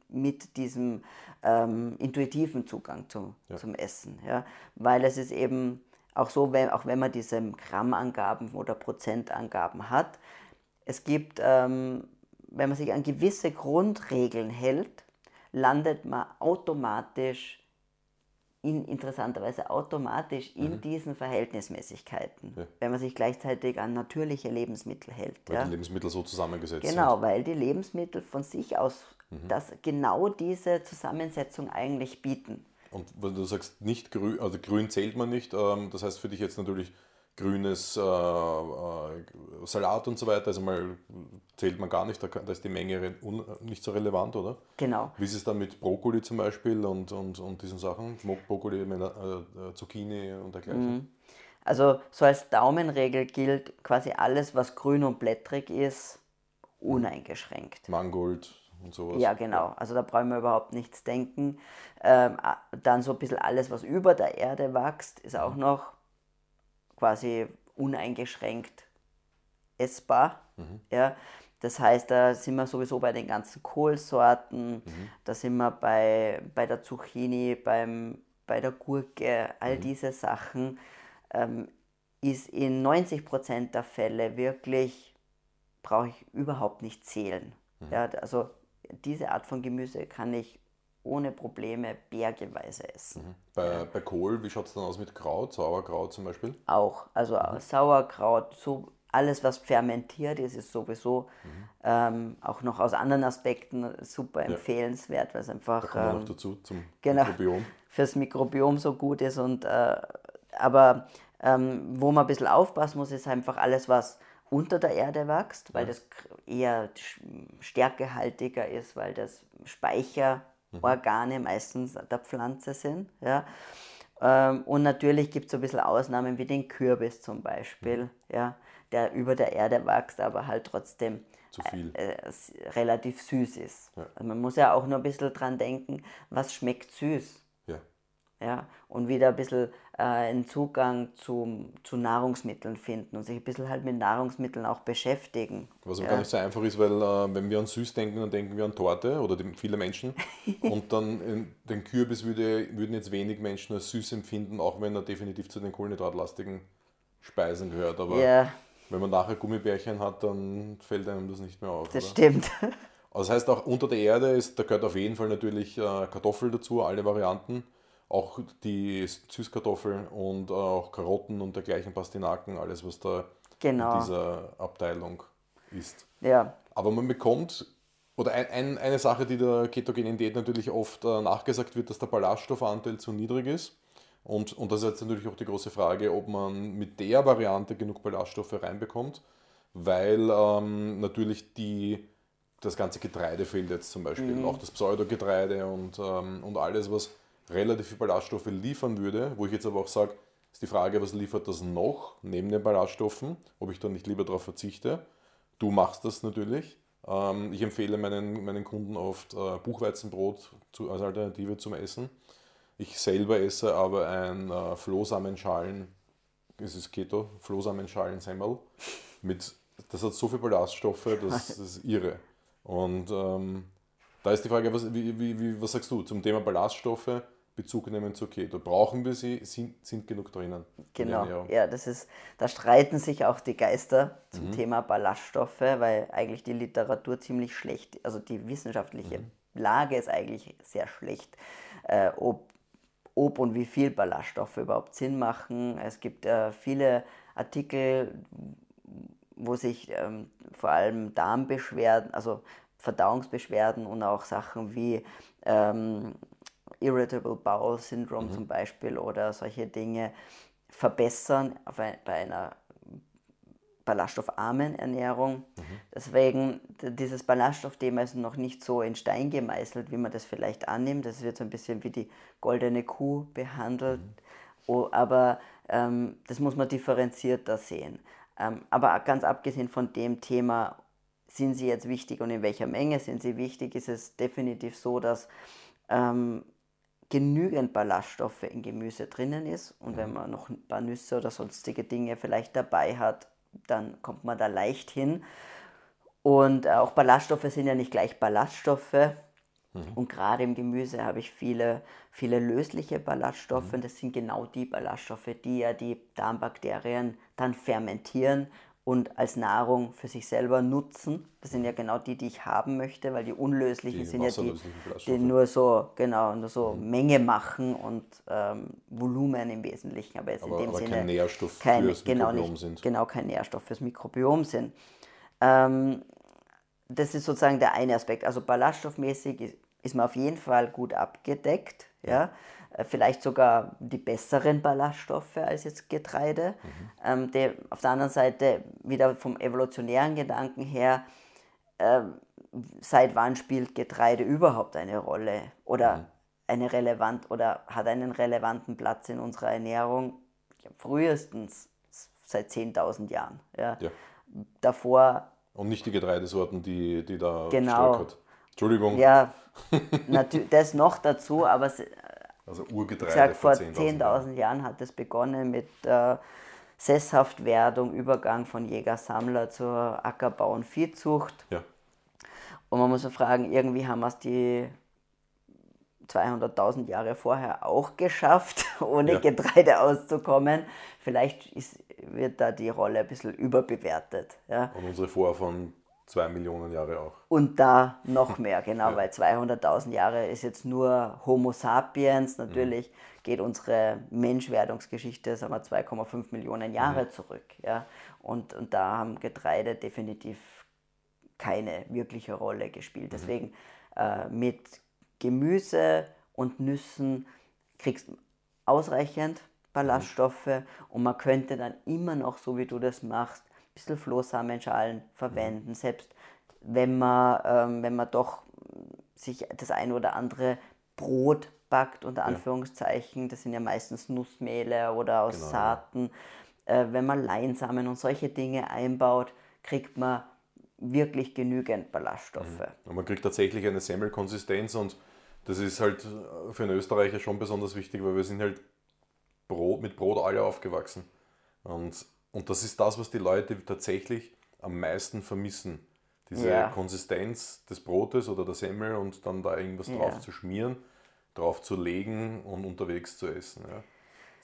mhm. mit diesem ähm, intuitiven Zugang zum, ja. zum Essen. Ja? Weil es ist eben auch so, wenn, auch wenn man diese Grammangaben oder Prozentangaben hat, es gibt, ähm, wenn man sich an gewisse Grundregeln hält, landet man automatisch in, interessanterweise automatisch in mhm. diesen Verhältnismäßigkeiten, ja. wenn man sich gleichzeitig an natürliche Lebensmittel hält. Weil ja. die Lebensmittel so zusammengesetzt genau, sind. Genau, weil die Lebensmittel von sich aus mhm. das, genau diese Zusammensetzung eigentlich bieten. Und wenn du sagst, nicht grün, also grün zählt man nicht, ähm, das heißt für dich jetzt natürlich grünes äh, äh, Salat und so weiter, also mal zählt man gar nicht, da, da ist die Menge nicht so relevant, oder? Genau. Wie ist es dann mit Brokkoli zum Beispiel und, und, und diesen Sachen? Brokkoli, äh, äh, Zucchini und dergleichen? Mhm. Also so als Daumenregel gilt quasi alles, was grün und blättrig ist, uneingeschränkt. Mangold, und sowas. Ja, genau. Also da brauchen wir überhaupt nichts denken. Ähm, dann so ein bisschen alles, was über der Erde wächst, ist auch mhm. noch quasi uneingeschränkt essbar. Mhm. Ja. Das heißt, da sind wir sowieso bei den ganzen Kohlsorten, mhm. da sind wir bei, bei der Zucchini, beim, bei der Gurke, all mhm. diese Sachen. Ähm, ist in 90% der Fälle wirklich, brauche ich überhaupt nicht zählen. Mhm. Ja, also diese Art von Gemüse kann ich ohne Probleme bergeweise essen. Mhm. Bei, bei Kohl, wie schaut es dann aus mit Kraut, Sauerkraut zum Beispiel? Auch, also mhm. Sauerkraut, so alles, was fermentiert ist, ist sowieso mhm. ähm, auch noch aus anderen Aspekten super empfehlenswert, weil es einfach. Da kommen wir ähm, noch dazu zum genau, Mikrobiom. Fürs Mikrobiom so gut ist. Und, äh, aber ähm, wo man ein bisschen aufpassen muss, ist einfach alles, was unter der Erde wächst, weil ja. das eher stärkehaltiger ist, weil das Speicherorgane mhm. meistens der Pflanze sind. Ja. Ähm, und natürlich gibt es so ein bisschen Ausnahmen wie den Kürbis zum Beispiel, mhm. ja, der über der Erde wächst, aber halt trotzdem äh, äh, relativ süß ist. Ja. Also man muss ja auch nur ein bisschen dran denken, was schmeckt süß. Ja. Und wieder ein bisschen äh, einen Zugang zu, zu Nahrungsmitteln finden und sich ein bisschen halt mit Nahrungsmitteln auch beschäftigen. Was aber ja. gar nicht so einfach ist, weil äh, wenn wir an süß denken, dann denken wir an Torte oder die, viele Menschen. und dann in, den Kürbis würde, würden jetzt wenig Menschen als süß empfinden, auch wenn er definitiv zu den kohlenhydratlastigen Speisen gehört. Aber ja. wenn man nachher Gummibärchen hat, dann fällt einem das nicht mehr auf. Das oder? stimmt. Also das heißt auch unter der Erde ist, da gehört auf jeden Fall natürlich äh, Kartoffel dazu, alle Varianten auch die Süßkartoffeln und auch Karotten und dergleichen Pastinaken, alles was da genau. in dieser Abteilung ist. Ja. Aber man bekommt, oder ein, ein, eine Sache, die der ketogenen Diät natürlich oft äh, nachgesagt wird, dass der Ballaststoffanteil zu niedrig ist. Und, und das ist jetzt natürlich auch die große Frage, ob man mit der Variante genug Ballaststoffe reinbekommt, weil ähm, natürlich die, das ganze Getreide fehlt jetzt zum Beispiel, mhm. auch das Pseudogetreide und, ähm, und alles, was relativ viel Ballaststoffe liefern würde, wo ich jetzt aber auch sage, ist die Frage, was liefert das noch neben den Ballaststoffen, ob ich dann nicht lieber darauf verzichte. Du machst das natürlich. Ähm, ich empfehle meinen, meinen Kunden oft äh, Buchweizenbrot als Alternative zum Essen. Ich selber esse aber ein äh, Flohsamenschalen, es ist Keto, Flohsamenschalen-Semmel. Mit, das hat so viele Ballaststoffe, das, das ist irre. Und ähm, da ist die Frage, was, wie, wie, was sagst du zum Thema Ballaststoffe? Bezug nehmen zu Keto. Brauchen wir sie? Sind, sind genug drinnen? Genau, ja, das ist, da streiten sich auch die Geister zum mhm. Thema Ballaststoffe, weil eigentlich die Literatur ziemlich schlecht, also die wissenschaftliche mhm. Lage ist eigentlich sehr schlecht, äh, ob, ob und wie viel Ballaststoffe überhaupt Sinn machen. Es gibt äh, viele Artikel, wo sich ähm, vor allem Darmbeschwerden, also Verdauungsbeschwerden und auch Sachen wie ähm, Irritable Bowel Syndrome mhm. zum Beispiel oder solche Dinge verbessern ein, bei einer ballaststoffarmen Ernährung. Mhm. Deswegen, dieses Ballaststoffthema ist noch nicht so in Stein gemeißelt, wie man das vielleicht annimmt. Das wird so ein bisschen wie die goldene Kuh behandelt. Mhm. Oh, aber ähm, das muss man differenzierter sehen. Ähm, aber ganz abgesehen von dem Thema, sind sie jetzt wichtig und in welcher Menge sind sie wichtig, ist es definitiv so, dass ähm, genügend Ballaststoffe in Gemüse drinnen ist. Und wenn mhm. man noch ein paar Nüsse oder sonstige Dinge vielleicht dabei hat, dann kommt man da leicht hin. Und auch Ballaststoffe sind ja nicht gleich Ballaststoffe. Mhm. Und gerade im Gemüse habe ich viele, viele lösliche Ballaststoffe. Mhm. Und das sind genau die Ballaststoffe, die ja die Darmbakterien dann fermentieren und als Nahrung für sich selber nutzen. Das sind ja genau die, die ich haben möchte, weil die unlöslichen die sind ja die, die nur so, genau, nur so mhm. Menge machen und ähm, Volumen im Wesentlichen, aber jetzt aber, in dem aber Sinne kein Nährstoff kein, fürs genau Mikrobiom nicht, sind. Genau, kein Nährstoff fürs Mikrobiom sind. Ähm, das ist sozusagen der eine Aspekt. Also ballaststoffmäßig ist, ist man auf jeden Fall gut abgedeckt. Ja. Äh, vielleicht sogar die besseren Ballaststoffe als jetzt Getreide. Mhm. Ähm, der, auf der anderen Seite wieder vom evolutionären Gedanken her, äh, seit wann spielt Getreide überhaupt eine Rolle oder mhm. eine relevant oder hat einen relevanten Platz in unserer Ernährung? frühestens seit 10.000 Jahren. Ja. ja. Davor. Und nicht die Getreidesorten, die, die da genau. hat. Entschuldigung. Ja, das noch dazu, aber also Urgetreide. Ich sag, vor 10.000 Jahren. Jahren hat es begonnen mit äh, Sesshaftwerdung, Übergang von Jäger-Sammler zur Ackerbau und Viehzucht. Ja. Und man muss sich fragen, irgendwie haben wir es die 200.000 Jahre vorher auch geschafft, ohne ja. Getreide auszukommen. Vielleicht ist, wird da die Rolle ein bisschen überbewertet. Ja. Und unsere Vorfahren Zwei Millionen Jahre auch. Und da noch mehr, genau, ja. weil 200.000 Jahre ist jetzt nur Homo sapiens. Natürlich mhm. geht unsere Menschwerdungsgeschichte, sagen wir, 2,5 Millionen Jahre mhm. zurück. Ja? Und, und da haben Getreide definitiv keine wirkliche Rolle gespielt. Mhm. Deswegen äh, mit Gemüse und Nüssen kriegst du ausreichend Ballaststoffe mhm. und man könnte dann immer noch, so wie du das machst, bisschen Flohsamenschalen verwenden, selbst wenn man, ähm, wenn man doch sich das eine oder andere Brot backt, unter Anführungszeichen, das sind ja meistens Nussmehle oder aus genau, Saaten, äh, wenn man Leinsamen und solche Dinge einbaut, kriegt man wirklich genügend Ballaststoffe. Mhm. Und man kriegt tatsächlich eine Semmelkonsistenz und das ist halt für einen Österreicher schon besonders wichtig, weil wir sind halt Brot, mit Brot alle aufgewachsen. Und und das ist das, was die Leute tatsächlich am meisten vermissen. Diese ja. Konsistenz des Brotes oder der Semmel und dann da irgendwas ja. drauf zu schmieren, drauf zu legen und unterwegs zu essen. Ja.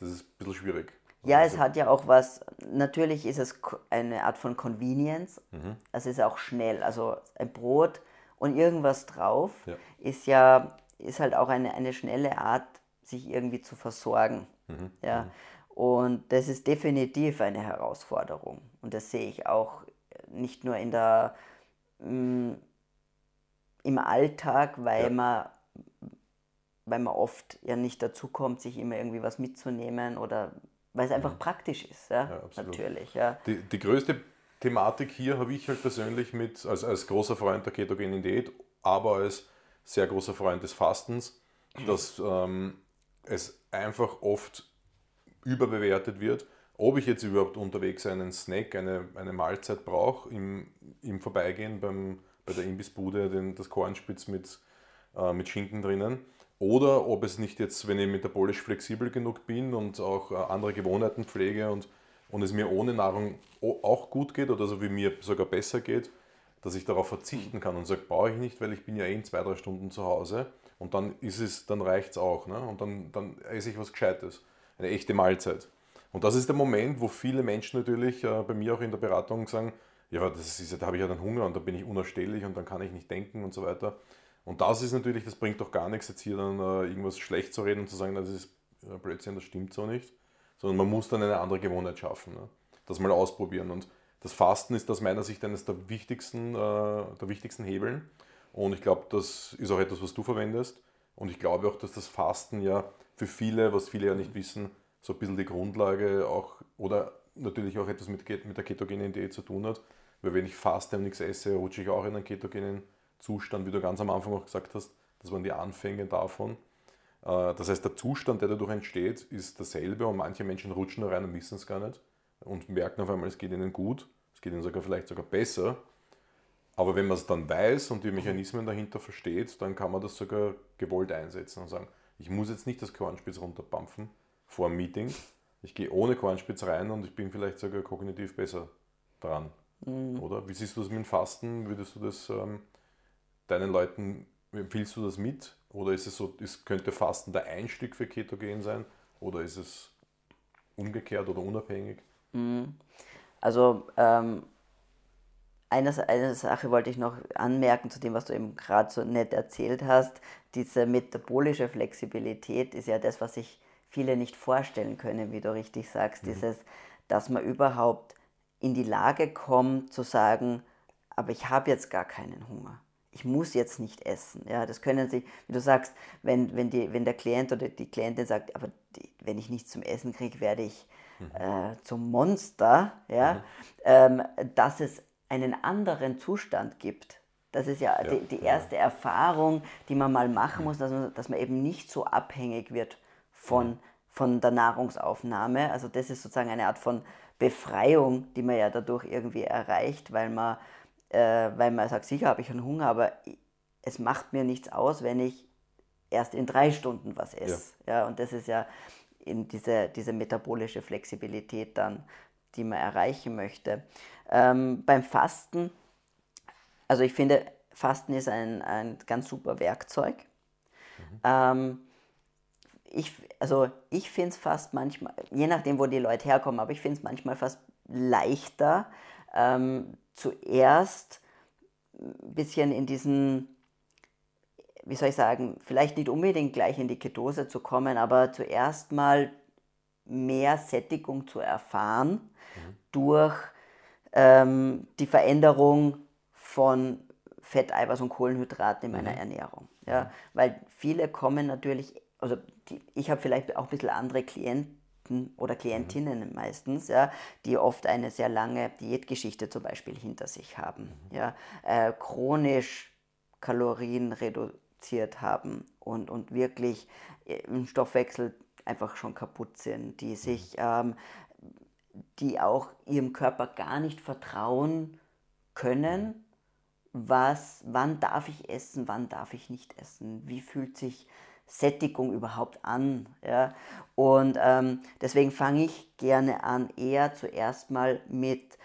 Das ist ein bisschen schwierig. Ja, es hat ja auch was, natürlich ist es eine Art von Convenience, mhm. es ist auch schnell. Also ein Brot und irgendwas drauf ja. ist ja ist halt auch eine, eine schnelle Art, sich irgendwie zu versorgen. Mhm. Ja. Mhm. Und das ist definitiv eine Herausforderung. Und das sehe ich auch nicht nur in der, mm, im Alltag, weil ja. man weil man oft ja nicht dazu kommt, sich immer irgendwie was mitzunehmen oder weil es einfach mhm. praktisch ist, ja, ja natürlich. Ja. Die, die größte Thematik hier habe ich halt persönlich mit, als, als großer Freund der ketogenen Diät, aber als sehr großer Freund des Fastens, dass ähm, es einfach oft überbewertet wird, ob ich jetzt überhaupt unterwegs einen Snack, eine, eine Mahlzeit brauche, im, im Vorbeigehen beim, bei der Imbissbude, den, das Kornspitz mit, äh, mit Schinken drinnen oder ob es nicht jetzt, wenn ich metabolisch flexibel genug bin und auch äh, andere Gewohnheiten pflege und, und es mir ohne Nahrung auch gut geht oder so wie mir sogar besser geht, dass ich darauf verzichten kann und sage, brauche ich nicht, weil ich bin ja eh in zwei, drei Stunden zu Hause und dann ist es, dann reicht es auch. Ne? Und dann, dann esse ich was Gescheites, eine echte Mahlzeit. Und das ist der Moment, wo viele Menschen natürlich äh, bei mir auch in der Beratung sagen, ja, das ist, da habe ich ja dann Hunger und da bin ich unerstelllich und dann kann ich nicht denken und so weiter. Und das ist natürlich, das bringt doch gar nichts, jetzt hier dann äh, irgendwas schlecht zu reden und zu sagen, das ist äh, Blödsinn, das stimmt so nicht. Sondern man muss dann eine andere Gewohnheit schaffen. Ne? Das mal ausprobieren. Und das Fasten ist aus meiner Sicht eines der wichtigsten, äh, der wichtigsten Hebeln. Und ich glaube, das ist auch etwas, was du verwendest. Und ich glaube auch, dass das Fasten ja für viele, was viele ja nicht wissen, so ein bisschen die Grundlage auch oder natürlich auch etwas mit, mit der ketogenen Diät zu tun hat. Weil wenn ich faste und nichts esse, rutsche ich auch in einen ketogenen Zustand, wie du ganz am Anfang auch gesagt hast, das waren die Anfänge davon. Äh, das heißt, der Zustand, der dadurch entsteht, ist derselbe und manche Menschen rutschen da rein und wissen es gar nicht und merken auf einmal, es geht ihnen gut, es geht ihnen sogar vielleicht sogar besser. Aber wenn man es dann weiß und die Mechanismen dahinter versteht, dann kann man das sogar gewollt einsetzen und sagen, ich muss jetzt nicht das Kornspitz runterpampfen vor einem Meeting. Ich gehe ohne Kornspitz rein und ich bin vielleicht sogar kognitiv besser dran. Mhm. Oder? Wie siehst du das mit dem Fasten? Würdest du das ähm, deinen Leuten, empfiehlst du das mit? Oder ist es so, ist, könnte Fasten der Einstieg für Ketogen sein? Oder ist es umgekehrt oder unabhängig? Mhm. Also ähm, eine, eine Sache wollte ich noch anmerken zu dem, was du eben gerade so nett erzählt hast. Diese metabolische Flexibilität ist ja das, was sich viele nicht vorstellen können, wie du richtig sagst. Mhm. Dieses, dass man überhaupt in die Lage kommt zu sagen, aber ich habe jetzt gar keinen Hunger ich muss jetzt nicht essen. Ja, das können Sie, wie du sagst, wenn, wenn, die, wenn der Klient oder die Klientin sagt, aber die, wenn ich nichts zum Essen kriege, werde ich mhm. äh, zum Monster, ja, mhm. ähm, dass es einen anderen Zustand gibt. Das ist ja, ja die, die, erste ja. Erfahrung, die man mal machen muss, dass man, dass man eben nicht so abhängig wird von, mhm. von der Nahrungsaufnahme. Also das ist sozusagen eine Art von Befreiung, die man ja dadurch irgendwie erreicht, weil man äh, weil man sagt, sicher habe ich einen Hunger, aber es macht mir nichts aus, wenn ich erst in drei Stunden was esse. Ja und das ist ja in diese, diese metabolische Flexibilität dann, die man erreichen möchte. Ähm, beim Fasten, also ich finde, Fasten ist ein, ein ganz super Werkzeug. Mhm. Ähm, ich, also ich finde es fast manchmal, je nachdem, wo die Leute herkommen, aber ich finde es manchmal fast leichter, ähm, zuerst ein bisschen in diesen, wie soll ich sagen, vielleicht nicht unbedingt gleich in die Ketose zu kommen, aber zuerst mal mehr Sättigung zu erfahren mhm. durch ähm, die Veränderung von Fett, Eiweiß und Kohlenhydraten in meiner mhm. Ernährung. Ja? Mhm. Weil viele kommen natürlich, also die, ich habe vielleicht auch ein bisschen andere Klienten, oder Klientinnen mhm. meistens, ja, die oft eine sehr lange Diätgeschichte zum Beispiel hinter sich haben, mhm. ja, äh, chronisch Kalorien reduziert haben und, und wirklich äh, im Stoffwechsel einfach schon kaputt sind, die mhm. sich, ähm, die auch ihrem Körper gar nicht vertrauen können, was, wann darf ich essen, wann darf ich nicht essen, wie fühlt sich Sättigung überhaupt an. Ja? Und ähm, deswegen fange ich gerne an, eher zuerst mal mit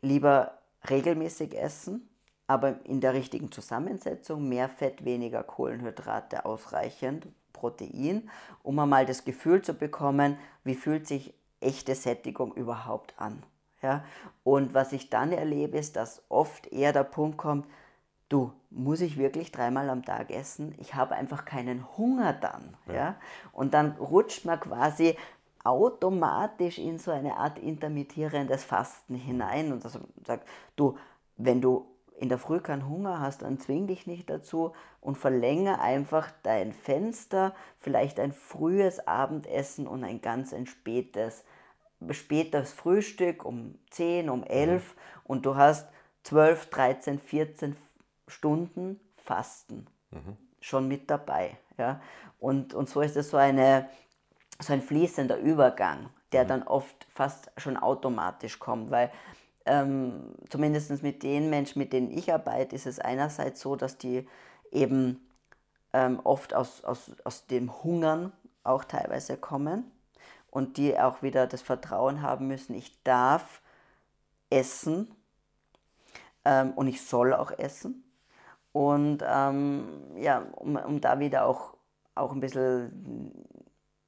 lieber regelmäßig essen, aber in der richtigen Zusammensetzung, mehr Fett, weniger Kohlenhydrate, ausreichend Protein, um einmal das Gefühl zu bekommen, wie fühlt sich echte Sättigung überhaupt an. Ja? Und was ich dann erlebe, ist, dass oft eher der Punkt kommt, du, muss ich wirklich dreimal am Tag essen? Ich habe einfach keinen Hunger dann. Ja. ja. Und dann rutscht man quasi automatisch in so eine Art intermittierendes Fasten hinein und das sagt, du, wenn du in der Früh keinen Hunger hast, dann zwing dich nicht dazu und verlängere einfach dein Fenster, vielleicht ein frühes Abendessen und ein ganz ein spätes, spätes Frühstück um 10, um 11 mhm. und du hast 12, 13, 14 Stunden Fasten mhm. schon mit dabei. Ja? Und, und so ist es so, eine, so ein fließender Übergang, der mhm. dann oft fast schon automatisch kommt, weil ähm, zumindest mit den Menschen, mit denen ich arbeite, ist es einerseits so, dass die eben ähm, oft aus, aus, aus dem Hungern auch teilweise kommen und die auch wieder das Vertrauen haben müssen, ich darf essen ähm, und ich soll auch essen. Und ähm, ja, um, um da wieder auch, auch ein bisschen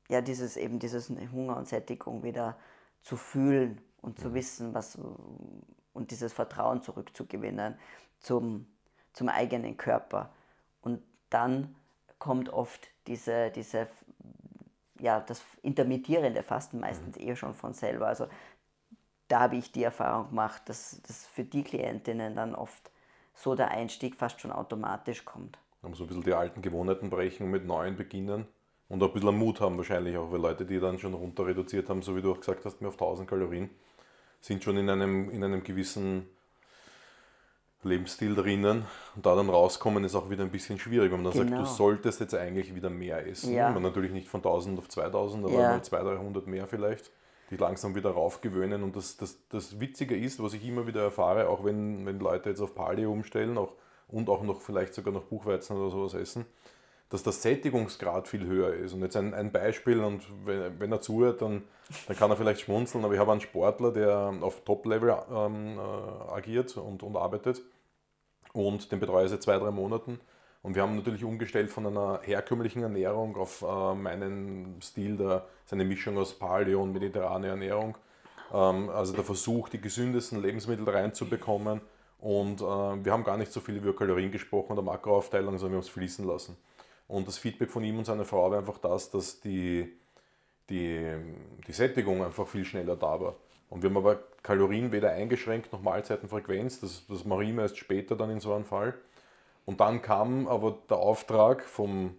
ja, dieses, eben dieses Hunger und Sättigung wieder zu fühlen und zu wissen, was und dieses Vertrauen zurückzugewinnen zum, zum eigenen Körper. Und dann kommt oft diese, diese ja, das intermittierende Fasten meistens mhm. eh schon von selber. Also da habe ich die Erfahrung gemacht, dass das für die Klientinnen dann oft so der Einstieg fast schon automatisch kommt. Man so ein bisschen die alten Gewohnheiten brechen und mit neuen beginnen und auch ein bisschen Mut haben wahrscheinlich auch, weil Leute, die dann schon runter reduziert haben, so wie du auch gesagt hast, mehr auf 1000 Kalorien, sind schon in einem, in einem gewissen Lebensstil drinnen und da dann rauskommen ist auch wieder ein bisschen schwierig, wenn man dann genau. sagt, du genau. solltest jetzt eigentlich wieder mehr essen. Ja. Man natürlich nicht von 1000 auf 2000, aber ja. 200, 300 mehr vielleicht, die langsam wieder raufgewöhnen und das, das, das Witzige ist, was ich immer wieder erfahre, auch wenn, wenn Leute jetzt auf Paleo umstellen auch, und auch noch vielleicht sogar noch Buchweizen oder sowas essen, dass der Sättigungsgrad viel höher ist. Und jetzt ein, ein Beispiel, und wenn, wenn er zuhört, dann, dann kann er vielleicht schmunzeln, aber ich habe einen Sportler, der auf Top-Level ähm, äh, agiert und, und arbeitet und den betreue ich seit zwei, drei Monaten. Und wir haben natürlich umgestellt von einer herkömmlichen Ernährung auf äh, meinen Stil, der seine Mischung aus Paleo und mediterrane Ernährung. Ähm, also der Versuch, die gesündesten Lebensmittel reinzubekommen. Und äh, wir haben gar nicht so viel über Kalorien gesprochen oder Makroaufteilung, sondern wir haben es fließen lassen. Und das Feedback von ihm und seiner Frau war einfach das, dass die, die, die Sättigung einfach viel schneller da war. Und wir haben aber Kalorien weder eingeschränkt noch Mahlzeitenfrequenz, das, das mache ich immer erst später dann in so einem Fall. Und dann kam aber der Auftrag vom,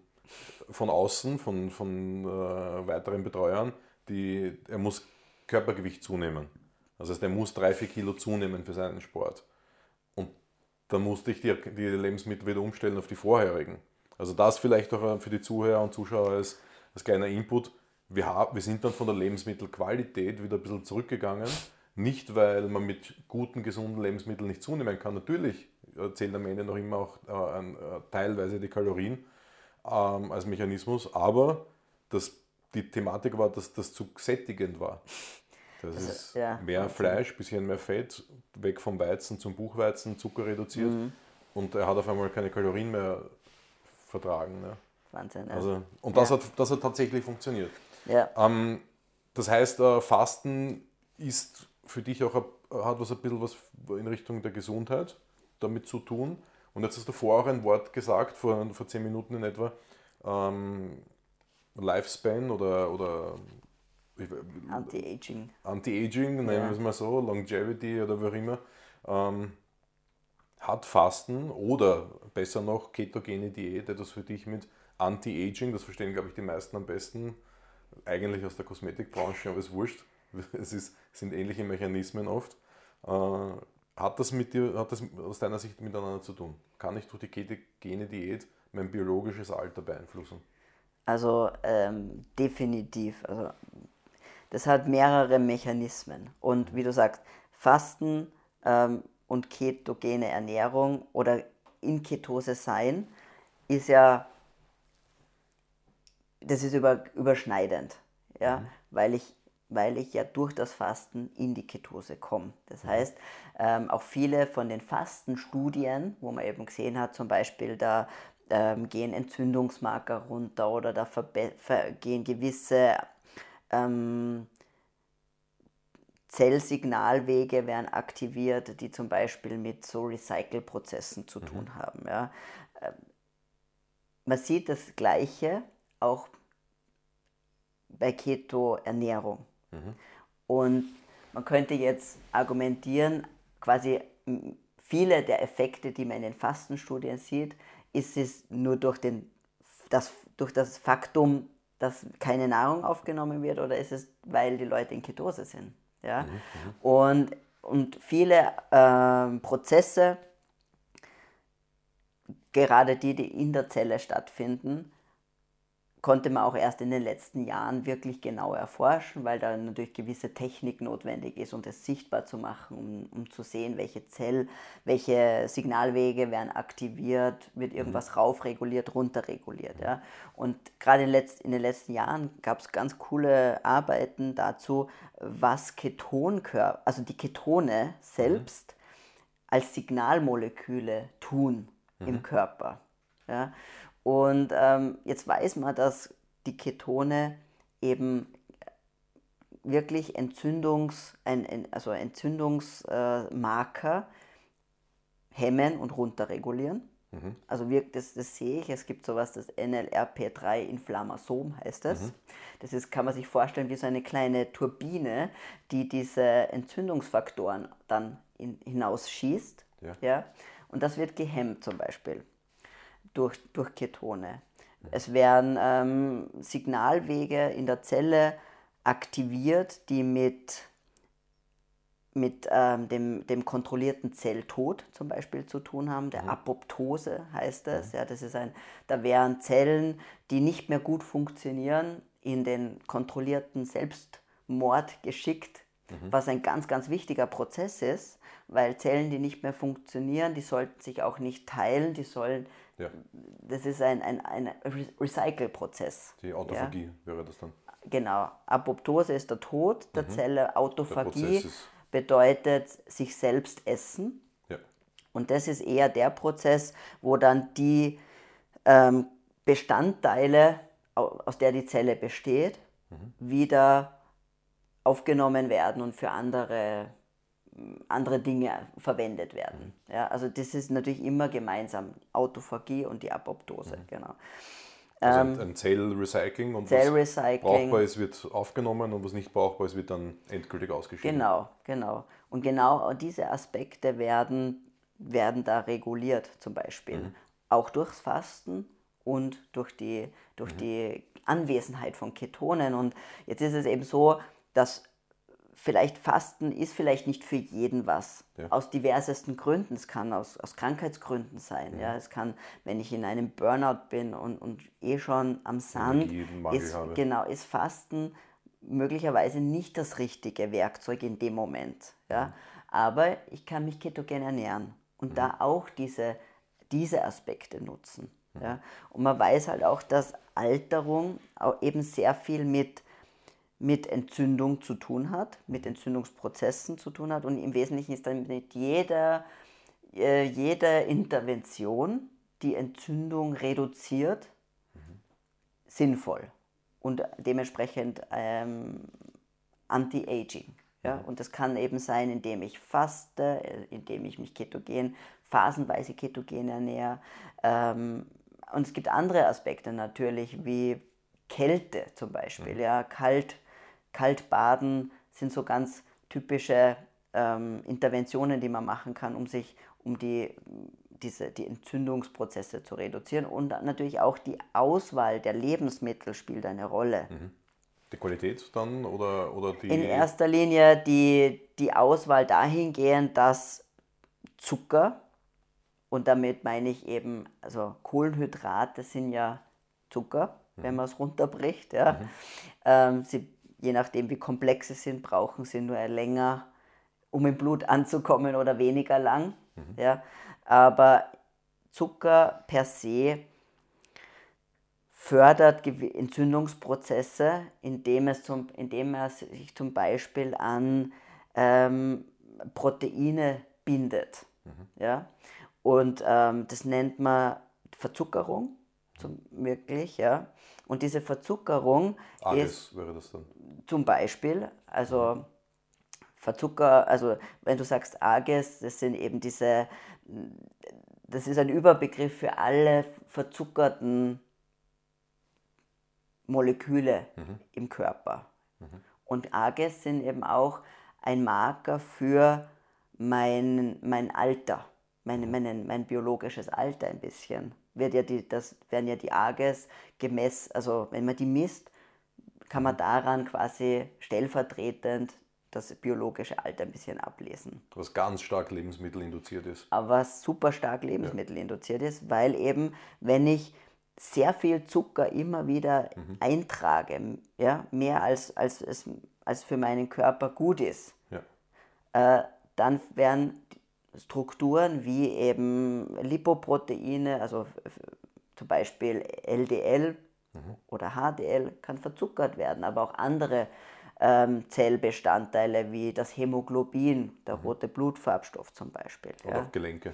von außen, von, von äh, weiteren Betreuern, die, er muss Körpergewicht zunehmen. Das heißt, er muss drei, vier Kilo zunehmen für seinen Sport. Und dann musste ich die, die Lebensmittel wieder umstellen auf die vorherigen. Also das vielleicht auch für die Zuhörer und Zuschauer als, als kleiner Input. Wir, haben, wir sind dann von der Lebensmittelqualität wieder ein bisschen zurückgegangen. Nicht, weil man mit guten, gesunden Lebensmitteln nicht zunehmen kann. Natürlich zählt am Ende noch immer auch äh, äh, teilweise die Kalorien ähm, als Mechanismus, aber das, die Thematik war, dass das zu sättigend war. Das also, ist ja, mehr Fleisch, bisschen mehr Fett, weg vom Weizen zum Buchweizen, Zucker reduziert. Mhm. Und er hat auf einmal keine Kalorien mehr vertragen. Ne? Wahnsinn. Also, und das, ja. hat, das hat tatsächlich funktioniert. Ja. Ähm, das heißt, äh, Fasten ist für dich auch, hat was ein bisschen was in Richtung der Gesundheit damit zu tun. Und jetzt hast du vorher auch ein Wort gesagt, vor, vor zehn Minuten in etwa, ähm, Lifespan oder, oder Anti-Aging. Anti-Aging, nennen wir es mal so, Longevity oder wie auch immer. Ähm, hat Fasten oder besser noch ketogene Diät etwas für dich mit Anti-Aging? Das verstehen, glaube ich, die meisten am besten. Eigentlich aus der Kosmetikbranche, aber es wurscht. Es ist, sind ähnliche Mechanismen oft. Äh, hat das mit dir, hat das aus deiner Sicht miteinander zu tun? Kann ich durch die ketogene Diät mein biologisches Alter beeinflussen? Also ähm, definitiv. Also, das hat mehrere Mechanismen. Und wie du sagst, Fasten ähm, und ketogene Ernährung oder in Ketose sein, ist ja, das ist über, überschneidend, ja, mhm. weil, ich, weil ich ja durch das Fasten in die Ketose komme. Das mhm. heißt, ähm, auch viele von den Fastenstudien, wo man eben gesehen hat, zum Beispiel da ähm, gehen Entzündungsmarker runter oder da gehen gewisse ähm, Zellsignalwege werden aktiviert, die zum Beispiel mit so Recycle-Prozessen zu mhm. tun haben. Ja. Ähm, man sieht das Gleiche auch bei Keto-Ernährung. Mhm. Und man könnte jetzt argumentieren, quasi viele der Effekte, die man in den Fastenstudien sieht, ist es nur durch, den, das, durch das Faktum, dass keine Nahrung aufgenommen wird oder ist es, weil die Leute in Ketose sind. Ja? Mhm, mhm. und, und viele äh, Prozesse, gerade die, die in der Zelle stattfinden, konnte man auch erst in den letzten Jahren wirklich genau erforschen, weil da natürlich gewisse Technik notwendig ist, um das sichtbar zu machen, um, um zu sehen, welche Zell, welche Signalwege werden aktiviert, wird mhm. irgendwas raufreguliert, runterreguliert. Ja? Und gerade in, letzt, in den letzten Jahren gab es ganz coole Arbeiten dazu, was Ketonkörper, also die Ketone selbst mhm. als Signalmoleküle tun mhm. im Körper. Ja? Und ähm, jetzt weiß man, dass die Ketone eben wirklich Entzündungs, ein, also Entzündungsmarker äh, hemmen und runterregulieren. Mhm. Also wirkt das, das sehe ich, es gibt sowas, das NLRP3 Inflammasom heißt das. Mhm. Das ist, kann man sich vorstellen wie so eine kleine Turbine, die diese Entzündungsfaktoren dann in, hinausschießt. Ja. Ja? Und das wird gehemmt zum Beispiel durch, durch Ketone. Es werden ähm, Signalwege in der Zelle aktiviert, die mit, mit ähm, dem, dem kontrollierten Zelltod zum Beispiel zu tun haben. Der mhm. Apoptose heißt das. Mhm. Ja, das ist ein, da werden Zellen, die nicht mehr gut funktionieren, in den kontrollierten Selbstmord geschickt, mhm. was ein ganz, ganz wichtiger Prozess ist, weil Zellen, die nicht mehr funktionieren, die sollten sich auch nicht teilen, die sollen ja. Das ist ein, ein, ein Recycle-Prozess. Die Autophagie ja. wäre das dann. Genau. Apoptose ist der Tod der mhm. Zelle. Autophagie bedeutet sich selbst essen. Ja. Und das ist eher der Prozess, wo dann die ähm, Bestandteile, aus der die Zelle besteht, mhm. wieder aufgenommen werden und für andere andere Dinge verwendet werden. Mhm. Ja, also das ist natürlich immer gemeinsam, Autophagie und die Apoptose, mhm. genau. Also ähm, ein Zellrecycling und Zellrecycling. was brauchbar ist, wird aufgenommen und was nicht brauchbar ist, wird dann endgültig ausgeschieden. Genau, genau. Und genau diese Aspekte werden, werden da reguliert zum Beispiel. Mhm. Auch durchs Fasten und durch die, durch mhm. die Anwesenheit von Ketonen. Und jetzt ist es eben so, dass vielleicht Fasten ist vielleicht nicht für jeden was. Ja. Aus diversesten Gründen. Es kann aus, aus Krankheitsgründen sein. Ja. ja. Es kann, wenn ich in einem Burnout bin und, und eh schon am Sand, ist, genau, ist Fasten möglicherweise nicht das richtige Werkzeug in dem Moment. Ja. Mhm. Aber ich kann mich ketogen ernähren und mhm. da auch diese, diese Aspekte nutzen. Mhm. Ja. Und man weiß halt auch, dass Alterung auch eben sehr viel mit mit Entzündung zu tun hat, mit Entzündungsprozessen zu tun hat und im Wesentlichen ist dann mit jeder, äh, jeder Intervention, die Entzündung reduziert, mhm. sinnvoll und dementsprechend ähm, anti-aging. Ja? Mhm. Und das kann eben sein, indem ich faste, äh, indem ich mich ketogen, phasenweise ketogen ernähre. Ähm, und es gibt andere Aspekte natürlich, wie Kälte zum Beispiel, mhm. ja, kalt Kaltbaden sind so ganz typische ähm, Interventionen, die man machen kann, um sich um die, diese, die Entzündungsprozesse zu reduzieren. Und natürlich auch die Auswahl der Lebensmittel spielt eine Rolle. Mhm. Die Qualität dann oder, oder die. In erster Linie die, die Auswahl dahingehend, dass Zucker, und damit meine ich eben, also Kohlenhydrate sind ja Zucker, mhm. wenn man es runterbricht. Ja. Mhm. Ähm, sie je nachdem wie komplex sie sind, brauchen sie nur länger, um im Blut anzukommen oder weniger lang. Mhm. Ja. Aber Zucker per se fördert Entzündungsprozesse, indem, es zum, indem er sich zum Beispiel an ähm, Proteine bindet. Mhm. Ja? Und ähm, das nennt man Verzuckerung, zum, wirklich. Ja? Und diese Verzuckerung Ages ist wäre das dann. zum Beispiel, also Verzucker, also wenn du sagst Ages, das sind eben diese, das ist ein Überbegriff für alle verzuckerten Moleküle mhm. im Körper. Mhm. Und Ages sind eben auch ein Marker für mein, mein Alter. mein, mein, mein biologisches Alter ein bisschen. Wird ja die, das werden ja die AGES gemessen, also wenn man die misst, kann man daran quasi stellvertretend das biologische Alter ein bisschen ablesen. Was ganz stark lebensmittelinduziert ist. Aber was super stark lebensmittelinduziert ja. ist, weil eben, wenn ich sehr viel Zucker immer wieder mhm. eintrage, ja, mehr als, als als für meinen Körper gut ist, ja. äh, dann werden Strukturen wie eben Lipoproteine, also zum Beispiel LDL mhm. oder HDL, kann verzuckert werden, aber auch andere ähm, Zellbestandteile wie das Hämoglobin, der mhm. rote Blutfarbstoff zum Beispiel. Oder ja. auch Gelenke.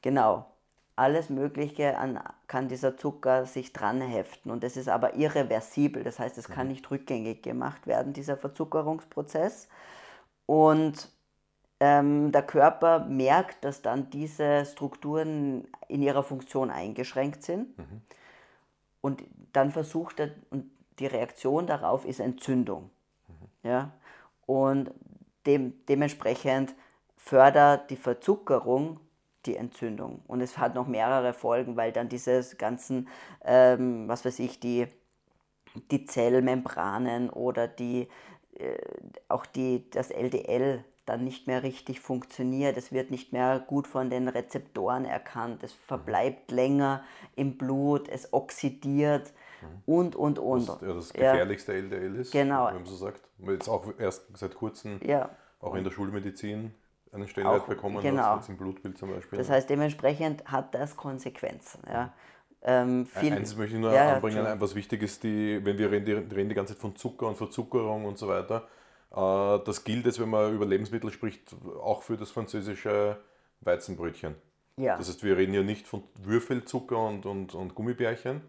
Genau. Alles Mögliche an, kann dieser Zucker sich dran heften und es ist aber irreversibel, das heißt, es kann mhm. nicht rückgängig gemacht werden, dieser Verzuckerungsprozess. Und der Körper merkt, dass dann diese Strukturen in ihrer Funktion eingeschränkt sind. Mhm. Und dann versucht er, und die Reaktion darauf ist Entzündung. Mhm. Ja? Und dem, dementsprechend fördert die Verzuckerung die Entzündung. Und es hat noch mehrere Folgen, weil dann diese ganzen, ähm, was weiß ich, die, die Zellmembranen oder die, äh, auch die, das LDL dann nicht mehr richtig funktioniert. Es wird nicht mehr gut von den Rezeptoren erkannt. Es verbleibt länger im Blut, es oxidiert mhm. und, und, und. Was ja, das gefährlichste ja. LDL ist, genau. wenn man so sagt. Jetzt auch erst seit kurzem, ja. auch in der Schulmedizin, einen Stellenwert auch, bekommen genau. hat, im Blutbild zum Beispiel. Das heißt, dementsprechend hat das Konsequenzen. Ja. Ähm, viel, Eins möchte ich nur ja, anbringen, was wichtig ist, die, wenn wir reden, reden die ganze Zeit von Zucker und Verzuckerung und so weiter, das gilt jetzt, wenn man über Lebensmittel spricht, auch für das französische Weizenbrötchen. Ja. Das heißt, wir reden ja nicht von Würfelzucker und, und, und Gummibärchen,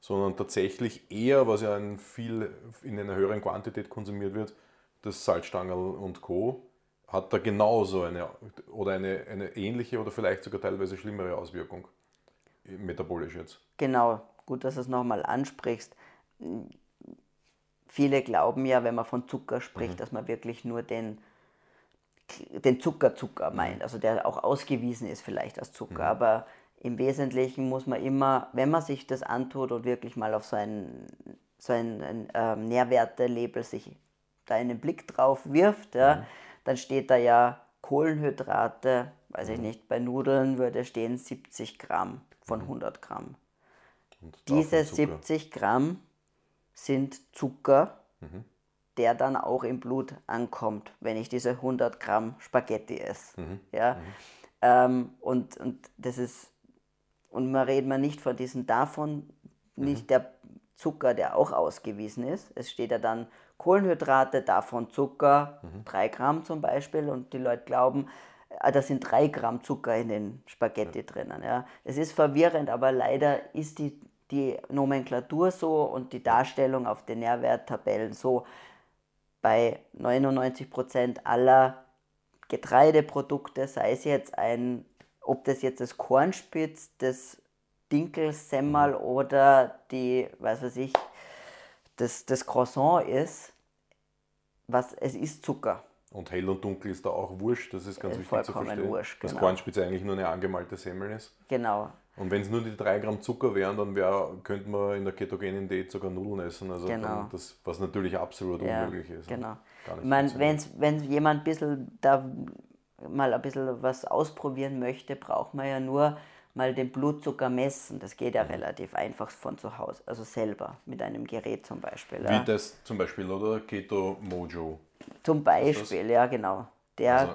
sondern tatsächlich eher, was ja in, viel, in einer höheren Quantität konsumiert wird, das Salzstangerl und Co. hat da genauso eine oder eine, eine ähnliche oder vielleicht sogar teilweise schlimmere Auswirkung, metabolisch jetzt. Genau, gut, dass du es nochmal ansprichst viele glauben ja, wenn man von Zucker spricht, mhm. dass man wirklich nur den, den Zuckerzucker mhm. meint, also der auch ausgewiesen ist vielleicht als Zucker. Mhm. Aber im Wesentlichen muss man immer, wenn man sich das antut und wirklich mal auf so ein, so ein, ein ähm, Nährwertelabel sich da einen Blick drauf wirft, ja, mhm. dann steht da ja Kohlenhydrate, weiß ich mhm. nicht, bei Nudeln würde stehen 70 Gramm von 100 mhm. Gramm. Diese 70 Gramm sind Zucker, mhm. der dann auch im Blut ankommt, wenn ich diese 100 Gramm Spaghetti esse. Mhm. Ja? Mhm. Ähm, und, und das ist, und man redet man nicht von diesem davon, nicht mhm. der Zucker, der auch ausgewiesen ist. Es steht ja dann Kohlenhydrate, davon Zucker, mhm. 3 Gramm zum Beispiel, und die Leute glauben, äh, da sind 3 Gramm Zucker in den Spaghetti ja. drinnen. Ja. Es ist verwirrend, aber leider ist die die Nomenklatur so und die Darstellung auf den Nährwerttabellen so. Bei 99% aller Getreideprodukte, sei es jetzt ein, ob das jetzt das Kornspitz, das Dinkelsemmel mhm. oder die, weiß was ich, das, das Croissant ist, was, es ist Zucker. Und hell und dunkel ist da auch wurscht, das ist ganz äh, wichtig zu verstehen. Wurscht, genau. Dass Kornspitze eigentlich nur eine angemalte Semmel ist. Genau. Und wenn es nur die 3 Gramm Zucker wären, dann wär, könnte man in der ketogenen Diät sogar Nudeln essen. Also genau. das, was natürlich absolut ja, unmöglich ist. Genau. Ich meine, wenn jemand ein bisschen da mal ein bisschen was ausprobieren möchte, braucht man ja nur mal den Blutzucker messen. Das geht ja mhm. relativ einfach von zu Hause, also selber mit einem Gerät zum Beispiel. Wie ja. das zum Beispiel, oder? Keto Mojo. Zum Beispiel, ja genau. Der, also,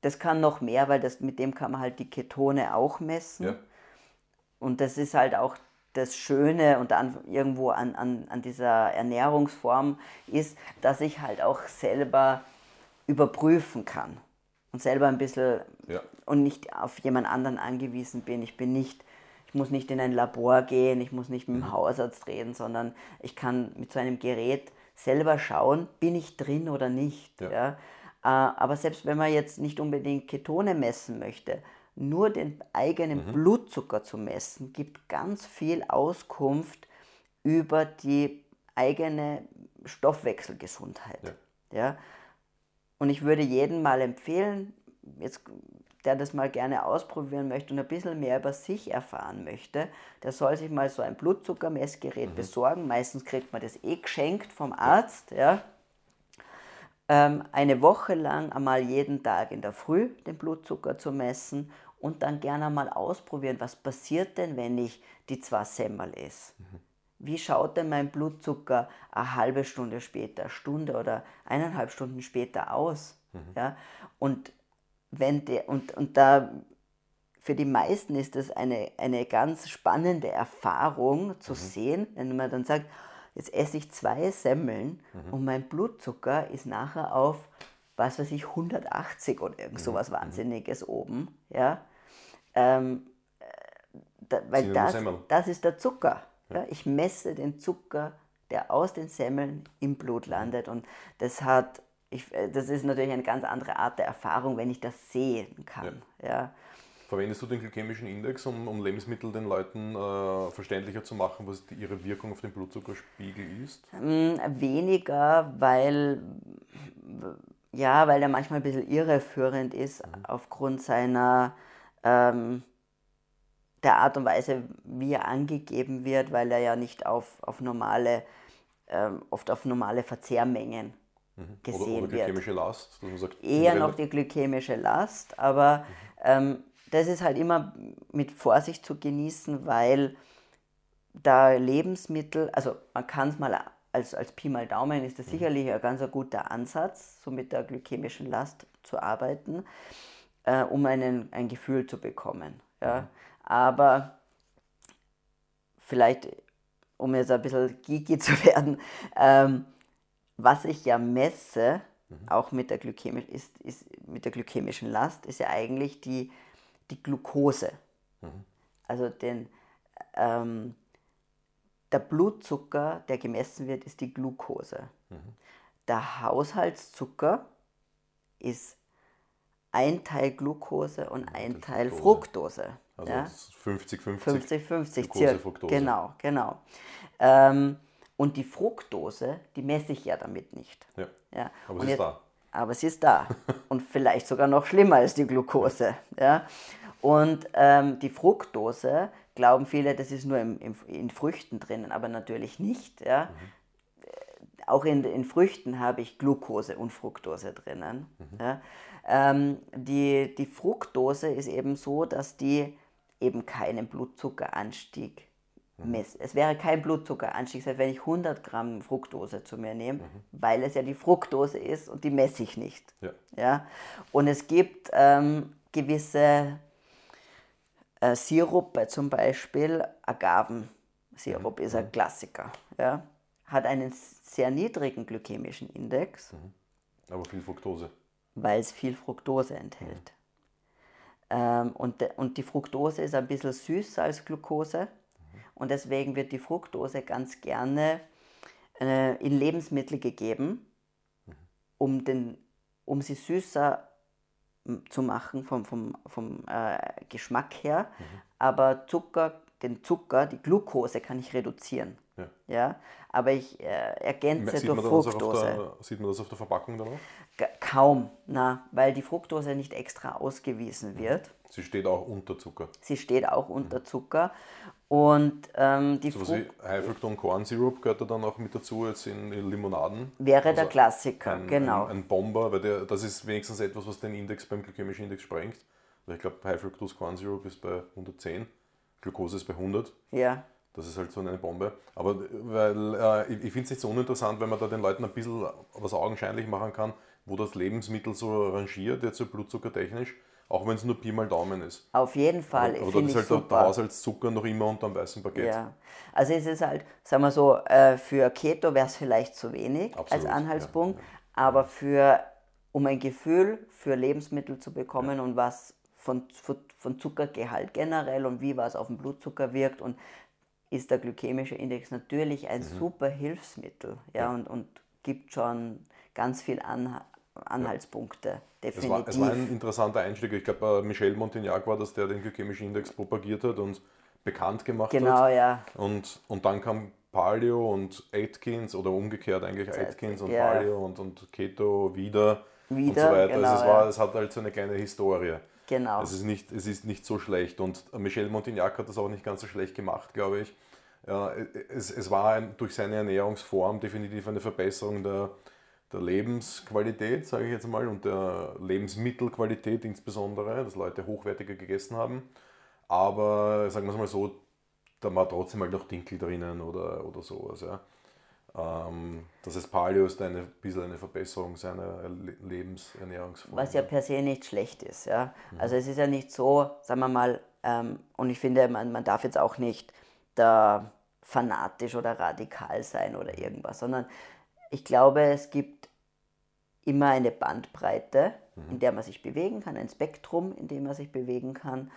das kann noch mehr, weil das, mit dem kann man halt die Ketone auch messen. Ja. Und das ist halt auch das Schöne und dann irgendwo an, an, an dieser Ernährungsform ist, dass ich halt auch selber überprüfen kann und selber ein bisschen ja. und nicht auf jemand anderen angewiesen bin. Ich bin nicht, ich muss nicht in ein Labor gehen, ich muss nicht mit dem mhm. Hausarzt reden, sondern ich kann mit so einem Gerät selber schauen, bin ich drin oder nicht. Ja. ja? Äh, aber selbst wenn man jetzt nicht unbedingt Ketone messen möchte, nur den eigenen mhm. Blutzucker zu messen, gibt ganz viel Auskunft über die eigene Stoffwechselgesundheit. Ja. ja? Und ich würde jedem mal empfehlen, jetzt der das mal gerne ausprobieren möchte und ein bisschen mehr über sich erfahren möchte, der soll sich mal so ein Blutzuckermessgerät mhm. besorgen. Meistens kriegt man das eh geschenkt vom Arzt. Ja. Ähm, eine Woche lang einmal jeden Tag in der Früh den Blutzucker zu messen und dann gerne mal ausprobieren, was passiert denn, wenn ich die zwei Semmel esse. Mhm. Wie schaut denn mein Blutzucker eine halbe Stunde später, eine Stunde oder eineinhalb Stunden später aus? Mhm. Ja? Und, wenn der, und, und da für die meisten ist das eine, eine ganz spannende Erfahrung zu mhm. sehen, wenn man dann sagt, jetzt esse ich zwei Semmeln mhm. und mein Blutzucker ist nachher auf, was weiß ich, 180 oder irgend mhm. sowas mhm. Wahnsinniges oben. Ja? Ähm, äh, da, weil das, das ist der Zucker. Ja. Ich messe den Zucker, der aus den Semmeln im Blut landet. Und das hat, ich, äh, das ist natürlich eine ganz andere Art der Erfahrung, wenn ich das sehen kann. Ja. ja. Verwendest du den glykämischen Index, um, um Lebensmittel den Leuten äh, verständlicher zu machen, was die, ihre Wirkung auf den Blutzuckerspiegel ist? Ähm, weniger, weil, ja, weil er manchmal ein bisschen irreführend ist mhm. aufgrund seiner ähm, der Art und Weise, wie er angegeben wird, weil er ja nicht auf, auf normale, ähm, oft auf normale Verzehrmengen mhm. gesehen oder, oder glykämische Last, dass man sagt, Eher noch die glykämische Last, aber mhm. ähm, das ist halt immer mit Vorsicht zu genießen, weil da Lebensmittel, also man kann es mal als, als Pi mal Daumen ist das mhm. sicherlich ein ganz ein guter Ansatz, so mit der glykämischen Last zu arbeiten, äh, um einen, ein Gefühl zu bekommen. Ja. Mhm. Aber vielleicht, um jetzt ein bisschen geeky zu werden, ähm, was ich ja messe, mhm. auch mit der, Glykämisch, ist, ist, mit der glykämischen Last, ist ja eigentlich die, die Glucose. Mhm. Also den, ähm, der Blutzucker, der gemessen wird, ist die Glucose. Mhm. Der Haushaltszucker ist ein Teil Glucose und ein Teil Fructose. Also ja? 50-50. 50-50 circa. Genau, genau. Ähm, und die Fructose, die messe ich ja damit nicht. Ja. ja. Aber sie ist da. Aber sie ist da. und vielleicht sogar noch schlimmer als die Glucose. Ja. Und ähm, die Fructose, glauben viele, das ist nur im, im, in Früchten drinnen, aber natürlich nicht. Ja. Mhm. Auch in, in Früchten habe ich Glucose und Fructose drinnen. Mhm. Ja. Ähm, die, die Fructose ist eben so, dass die eben keinen Blutzuckeranstieg mhm. misst. Es wäre kein Blutzuckeranstieg, wenn ich 100 Gramm Fructose zu mir nehme, mhm. weil es ja die Fructose ist und die messe ich nicht. Ja. Ja? Und es gibt ähm, gewisse äh, Sirupe, zum Beispiel Agavensirup mhm. ist ein mhm. Klassiker. Ja? Hat einen sehr niedrigen glykämischen Index. Mhm. Aber viel Fructose. Weil es viel Fructose enthält. Ähm, und, und die Fructose ist ein bisschen süßer als Glucose. Mhm. Und deswegen wird die Fructose ganz gerne äh, in Lebensmittel gegeben, mhm. um, den, um sie süßer zu machen vom, vom, vom äh, Geschmack her. Mhm. Aber Zucker, den Zucker, die Glucose kann ich reduzieren. Ja. ja? Aber ich äh, ergänze sieht durch Fructose. Der, sieht man das auf der Verpackung dann auch? Kaum, na, weil die Fructose nicht extra ausgewiesen mhm. wird. Sie steht auch unter Zucker. Sie steht auch unter mhm. Zucker. Und ähm, die so High Fructose Corn Syrup gehört da dann auch mit dazu, jetzt in Limonaden. Wäre also der Klassiker, ein, genau. Ein, ein, Bomber, weil der, das ist wenigstens etwas, was den Index beim glykämischen Index sprengt. Weil ich glaube, High Fructose Corn Syrup ist bei 110, Glucose ist bei 100. Ja. Das ist halt so eine Bombe. Aber weil äh, ich, ich finde es nicht so uninteressant, wenn man da den Leuten ein bisschen was augenscheinlich machen kann, wo das Lebensmittel so rangiert, jetzt so blutzuckertechnisch, auch wenn es nur Pi mal Daumen ist. Auf jeden Fall. Aber das ist halt super. der Haushaltszucker noch immer unter dem weißen Baguette. Ja. Also es ist halt, sagen wir so, äh, für Keto wäre es vielleicht zu wenig Absolut, als Anhaltspunkt, ja, ja. aber für, um ein Gefühl für Lebensmittel zu bekommen ja. und was von, von Zuckergehalt generell und wie was auf den Blutzucker wirkt und ist der glykämische Index natürlich ein mhm. super Hilfsmittel ja, ja. Und, und gibt schon ganz viel An Anhaltspunkte. Definitiv. Es war, es war ein interessanter Einstieg. Ich glaube, äh, Michel Montignac war das, der den glykämischen Index propagiert hat und bekannt gemacht genau, hat. Genau, ja. Und, und dann kam Paleo und Atkins oder umgekehrt eigentlich Atkins und ja. Paleo und, und Keto wieder, wieder und so weiter. Genau, also es, war, ja. es hat halt so eine kleine Historie. Genau. Es ist nicht, es ist nicht so schlecht. Und Michel Montignac hat das auch nicht ganz so schlecht gemacht, glaube ich. Ja, es, es war ein, durch seine Ernährungsform definitiv eine Verbesserung der, der Lebensqualität, sage ich jetzt mal, und der Lebensmittelqualität insbesondere, dass Leute hochwertiger gegessen haben. Aber sagen wir es mal so, da war trotzdem halt noch Dinkel drinnen oder, oder sowas. Ja. Ähm, das heißt, Paleo ist eine bisschen eine Verbesserung seiner Lebensernährungsform. Was ja per se nicht schlecht ist. Ja. Mhm. Also es ist ja nicht so, sagen wir mal, ähm, und ich finde, man, man darf jetzt auch nicht da fanatisch oder radikal sein oder irgendwas, sondern ich glaube, es gibt immer eine Bandbreite, mhm. in der man sich bewegen kann, ein Spektrum, in dem man sich bewegen kann.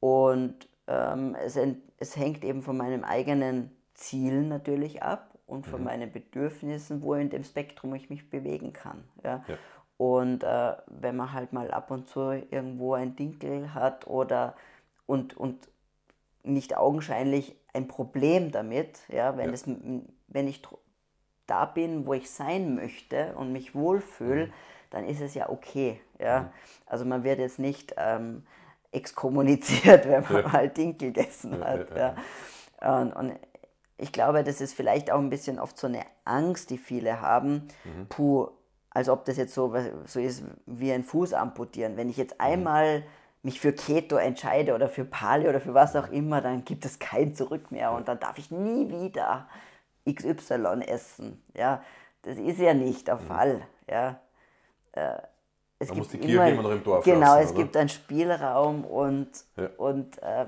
Und ähm, es, es hängt eben von meinem eigenen Ziel natürlich ab und von mhm. meinen Bedürfnissen, wo in dem Spektrum ich mich bewegen kann. Ja? ja. Und äh, wenn man halt mal ab und zu irgendwo ein Dinkel hat oder und, und nicht augenscheinlich ein Problem damit, ja, wenn, ja. Es, wenn ich da bin, wo ich sein möchte und mich wohlfühle, mhm. dann ist es ja okay. Ja? Mhm. Also man wird jetzt nicht ähm, exkommuniziert, wenn man ja. mal Dinkel gegessen hat. Ja, und, und, ich glaube, das ist vielleicht auch ein bisschen oft so eine Angst, die viele haben. Mhm. Puh, als ob das jetzt so, so ist wie ein Fuß amputieren. Wenn ich jetzt mhm. einmal mich für Keto entscheide oder für Paleo oder für was auch immer, dann gibt es kein Zurück mehr und dann darf ich nie wieder XY essen. Ja, das ist ja nicht der mhm. Fall. Ja. Äh, es Man muss die Kirche immer, immer noch im Dorf Genau, lassen, es oder? gibt einen Spielraum und, ja. und äh,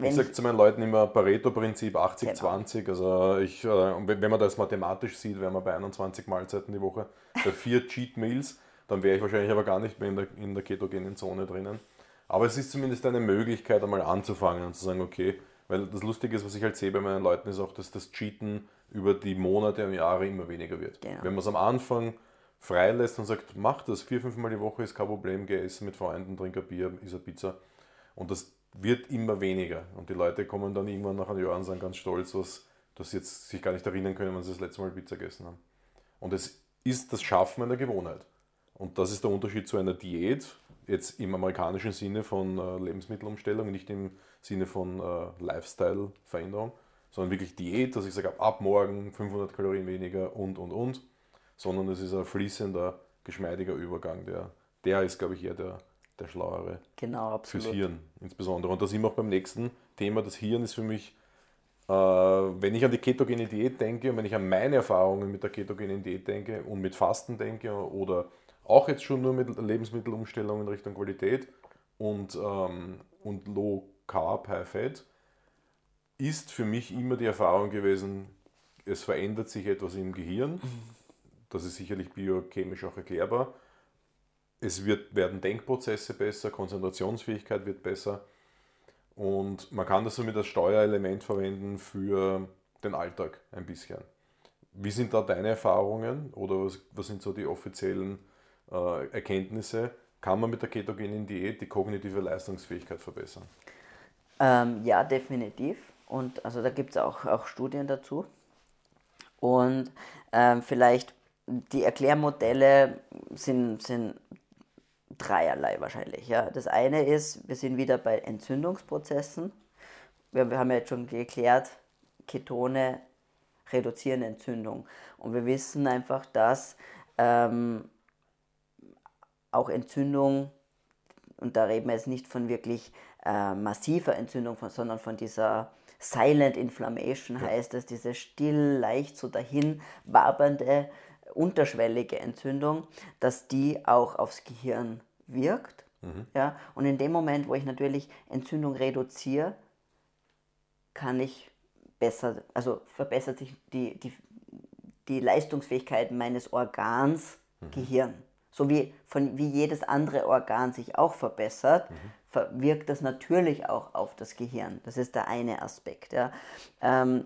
ich sage zu meinen Leuten immer Pareto-Prinzip 80-20. Genau. Also ich, äh, wenn man das mathematisch sieht, wären wir bei 21 Mahlzeiten die Woche, bei vier Cheat Meals, dann wäre ich wahrscheinlich aber gar nicht mehr in der, in der ketogenen Zone drinnen. Aber es ist zumindest eine Möglichkeit, einmal anzufangen und zu sagen, okay, weil das Lustige ist, was ich halt sehe bei meinen Leuten, ist auch, dass das Cheaten über die Monate und Jahre immer weniger wird. Genau. Wenn man es am Anfang freilässt und sagt, mach das, vier, fünf Mal die Woche ist kein Problem, geh essen mit Freunden, trink ein Bier, isst eine Pizza. Und das wird immer weniger. Und die Leute kommen dann irgendwann nach einem Jahr und sind ganz stolz, was, dass sie jetzt sich gar nicht erinnern können, wann sie das letzte Mal Pizza gegessen haben. Und es ist das Schaffen einer Gewohnheit. Und das ist der Unterschied zu einer Diät, jetzt im amerikanischen Sinne von äh, Lebensmittelumstellung, nicht im Sinne von äh, Lifestyle-Veränderung, sondern wirklich Diät, dass ich sage, ab morgen 500 Kalorien weniger und, und, und sondern es ist ein fließender, geschmeidiger Übergang. Der, der ist, glaube ich, eher der, der schlauere. Genau, absolut. Fürs Hirn insbesondere. Und da sind wir auch beim nächsten Thema. Das Hirn ist für mich, äh, wenn ich an die ketogene Diät denke und wenn ich an meine Erfahrungen mit der ketogenen Diät denke und mit Fasten denke oder auch jetzt schon nur mit Lebensmittelumstellungen in Richtung Qualität und, ähm, und Low Carb, High Fat, ist für mich immer die Erfahrung gewesen, es verändert sich etwas im Gehirn. Das ist sicherlich biochemisch auch erklärbar. Es wird, werden Denkprozesse besser, Konzentrationsfähigkeit wird besser und man kann das somit als Steuerelement verwenden für den Alltag ein bisschen. Wie sind da deine Erfahrungen oder was, was sind so die offiziellen äh, Erkenntnisse? Kann man mit der ketogenen Diät die kognitive Leistungsfähigkeit verbessern? Ähm, ja, definitiv. Und also da gibt es auch, auch Studien dazu. Und ähm, vielleicht die Erklärmodelle sind, sind dreierlei wahrscheinlich. Ja. Das eine ist, wir sind wieder bei Entzündungsprozessen. Wir, wir haben ja jetzt schon geklärt, Ketone reduzieren Entzündung. Und wir wissen einfach, dass ähm, auch Entzündung, und da reden wir jetzt nicht von wirklich äh, massiver Entzündung, von, sondern von dieser Silent Inflammation heißt das, diese still, leicht so dahin wabernde unterschwellige Entzündung, dass die auch aufs Gehirn wirkt. Mhm. Ja? Und in dem Moment, wo ich natürlich Entzündung reduziere, kann ich besser, also verbessert sich die, die, die Leistungsfähigkeit meines Organs mhm. Gehirn. So wie, von, wie jedes andere Organ sich auch verbessert, mhm. Wirkt das natürlich auch auf das Gehirn. Das ist der eine Aspekt. Ja. Ähm,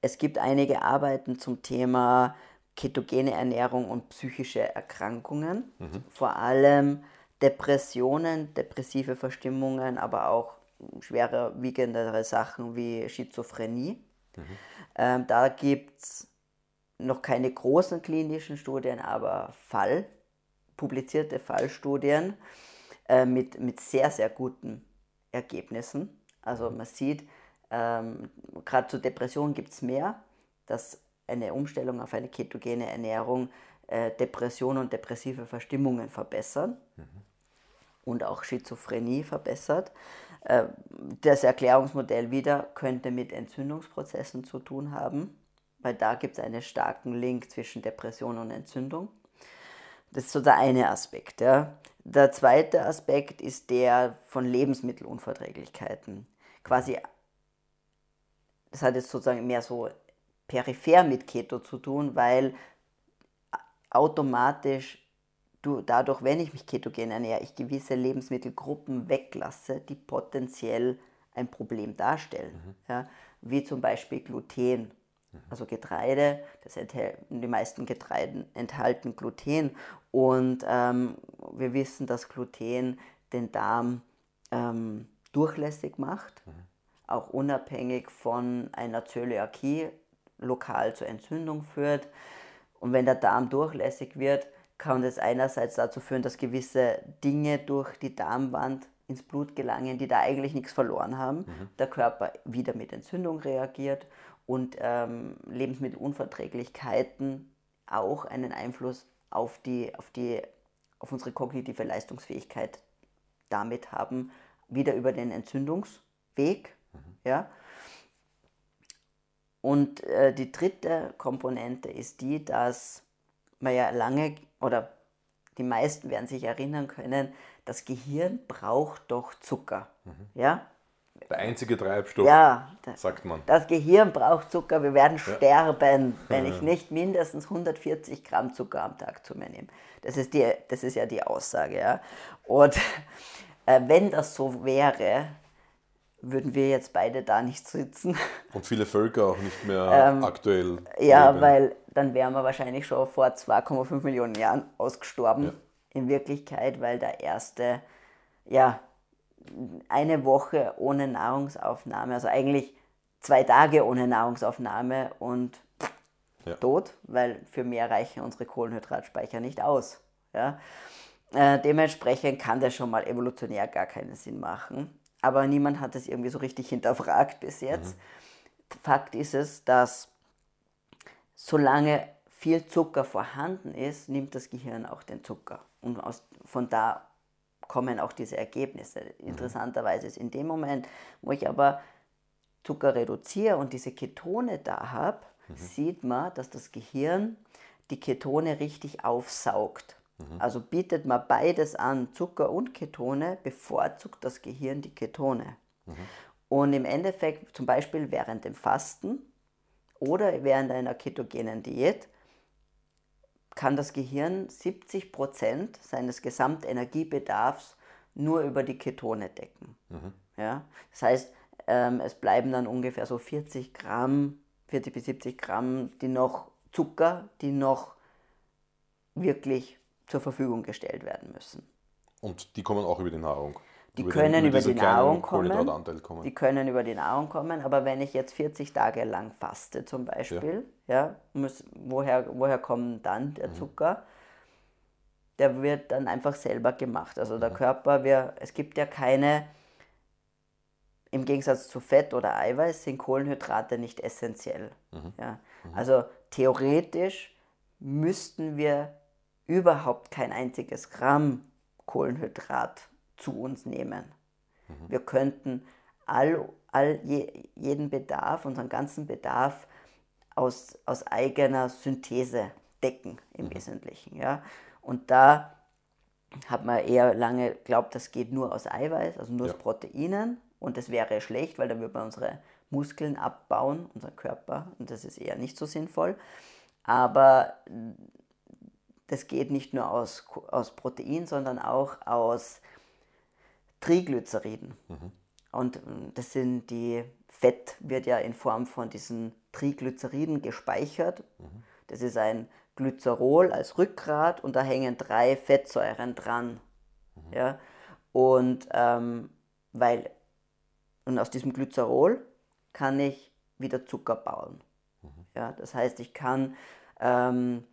es gibt einige Arbeiten zum Thema ketogene Ernährung und psychische Erkrankungen, mhm. vor allem Depressionen, depressive Verstimmungen, aber auch schwerer wiegendere Sachen wie Schizophrenie. Mhm. Ähm, da gibt es noch keine großen klinischen Studien, aber Fall, publizierte Fallstudien, äh, mit, mit sehr, sehr guten Ergebnissen. Also man sieht, ähm, gerade zur Depression gibt es mehr, dass eine Umstellung auf eine ketogene Ernährung äh, Depression und depressive Verstimmungen verbessern mhm. und auch Schizophrenie verbessert. Äh, das Erklärungsmodell wieder könnte mit Entzündungsprozessen zu tun haben, weil da gibt es einen starken Link zwischen Depression und Entzündung. Das ist so der eine Aspekt. Ja. Der zweite Aspekt ist der von Lebensmittelunverträglichkeiten. Quasi, das hat jetzt sozusagen mehr so peripher mit Keto zu tun, weil automatisch du, dadurch, wenn ich mich ketogen ernähre, ich gewisse Lebensmittelgruppen weglasse, die potenziell ein Problem darstellen. Mhm. Ja, wie zum Beispiel Gluten. Also Getreide, das die meisten Getreiden enthalten Gluten und ähm, wir wissen, dass Gluten den Darm ähm, durchlässig macht, mhm. auch unabhängig von einer Zöliakie lokal zur Entzündung führt. Und wenn der Darm durchlässig wird, kann das einerseits dazu führen, dass gewisse Dinge durch die Darmwand ins Blut gelangen, die da eigentlich nichts verloren haben. Mhm. Der Körper wieder mit Entzündung reagiert und ähm, Lebensmittelunverträglichkeiten auch einen Einfluss auf, die, auf, die, auf unsere kognitive Leistungsfähigkeit damit haben, wieder über den Entzündungsweg. Mhm. Ja? Und äh, die dritte Komponente ist die, dass man ja lange oder die meisten werden sich erinnern können, das Gehirn braucht doch Zucker. Mhm. Ja? Der einzige Treibstoff, ja, sagt man. Das Gehirn braucht Zucker. Wir werden ja. sterben, wenn ich nicht mindestens 140 Gramm Zucker am Tag zu mir nehme. Das ist, die, das ist ja die Aussage. Ja? Und äh, wenn das so wäre, würden wir jetzt beide da nicht sitzen. Und viele Völker auch nicht mehr ähm, aktuell. Ja, leben. weil dann wären wir wahrscheinlich schon vor 2,5 Millionen Jahren ausgestorben. Ja. In Wirklichkeit, weil der erste, ja, eine Woche ohne Nahrungsaufnahme, also eigentlich zwei Tage ohne Nahrungsaufnahme und ja. tot, weil für mehr reichen unsere Kohlenhydratspeicher nicht aus. Ja? Äh, dementsprechend kann das schon mal evolutionär gar keinen Sinn machen aber niemand hat es irgendwie so richtig hinterfragt bis jetzt. Mhm. Fakt ist es, dass solange viel Zucker vorhanden ist, nimmt das Gehirn auch den Zucker. Und aus, von da kommen auch diese Ergebnisse. Mhm. Interessanterweise ist in dem Moment, wo ich aber Zucker reduziere und diese Ketone da habe, mhm. sieht man, dass das Gehirn die Ketone richtig aufsaugt. Mhm. Also bietet man beides an, Zucker und Ketone, bevorzugt das Gehirn die Ketone. Mhm. Und im Endeffekt, zum Beispiel während dem Fasten oder während einer ketogenen Diät, kann das Gehirn 70 Prozent seines Gesamtenergiebedarfs nur über die Ketone decken. Mhm. Ja? Das heißt, ähm, es bleiben dann ungefähr so 40 Gramm, 40 bis 70 Gramm, die noch Zucker, die noch wirklich zur Verfügung gestellt werden müssen. Und die kommen auch über die Nahrung? Die über können den, über, über die Nahrung kommen, kommen. Die können über die Nahrung kommen, aber wenn ich jetzt 40 Tage lang faste zum Beispiel, ja, ja muss, woher, woher kommt dann der mhm. Zucker? Der wird dann einfach selber gemacht. Also der. Körper, wir, es gibt ja keine, im Gegensatz zu Fett oder Eiweiß sind Kohlenhydrate nicht essentiell. Mhm. Ja. Mhm. Also theoretisch müssten wir überhaupt kein einziges Gramm Kohlenhydrat zu uns nehmen. Mhm. Wir könnten all, all je, jeden Bedarf, unseren ganzen Bedarf aus, aus eigener Synthese decken im mhm. Wesentlichen. Ja? Und da hat man eher lange geglaubt, das geht nur aus Eiweiß, also nur ja. aus Proteinen. Und das wäre schlecht, weil dann würde man unsere Muskeln abbauen, unser Körper. Und das ist eher nicht so sinnvoll. Aber das geht nicht nur aus, aus Protein, sondern auch aus Triglyceriden. Mhm. Und ähm, das sind die, Fett wird ja in Form von diesen Triglyceriden gespeichert. Mhm. Das ist ein Glycerol als Rückgrat und da hängen drei Fettsäuren dran. Mhm. Ja? Und, ähm, weil, und aus diesem Glycerol kann ich wieder Zucker bauen. Mhm. Ja? Das heißt, ich kann ähm,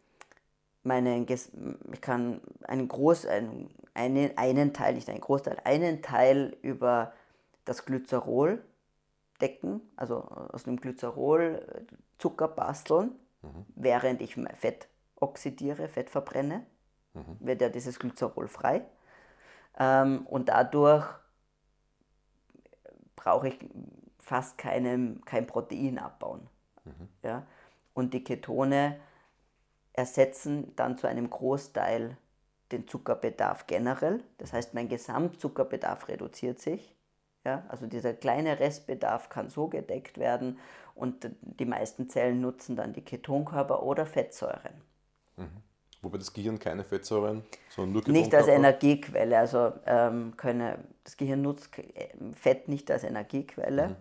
meine, ich kann einen, groß, einen, einen, einen Teil, nicht einen Großteil, einen Teil über das Glycerol decken, also aus dem Glycerol äh, Zucker basteln, mhm. während ich Fett oxidiere, Fett verbrenne, mhm. wird ja dieses Glycerol frei. Ähm, und dadurch brauche ich fast keinem, kein Protein abbauen. Mhm. Ja? Und die Ketone ersetzen dann zu einem Großteil den Zuckerbedarf generell. Das heißt, mein Gesamtzuckerbedarf reduziert sich. Ja, also dieser kleine Restbedarf kann so gedeckt werden und die meisten Zellen nutzen dann die Ketonkörper oder Fettsäuren. Mhm. Wobei das Gehirn keine Fettsäuren, sondern nur Ketonkörper? Nicht als Energiequelle. Also ähm, könne, das Gehirn nutzt äh, Fett nicht als Energiequelle. Mhm.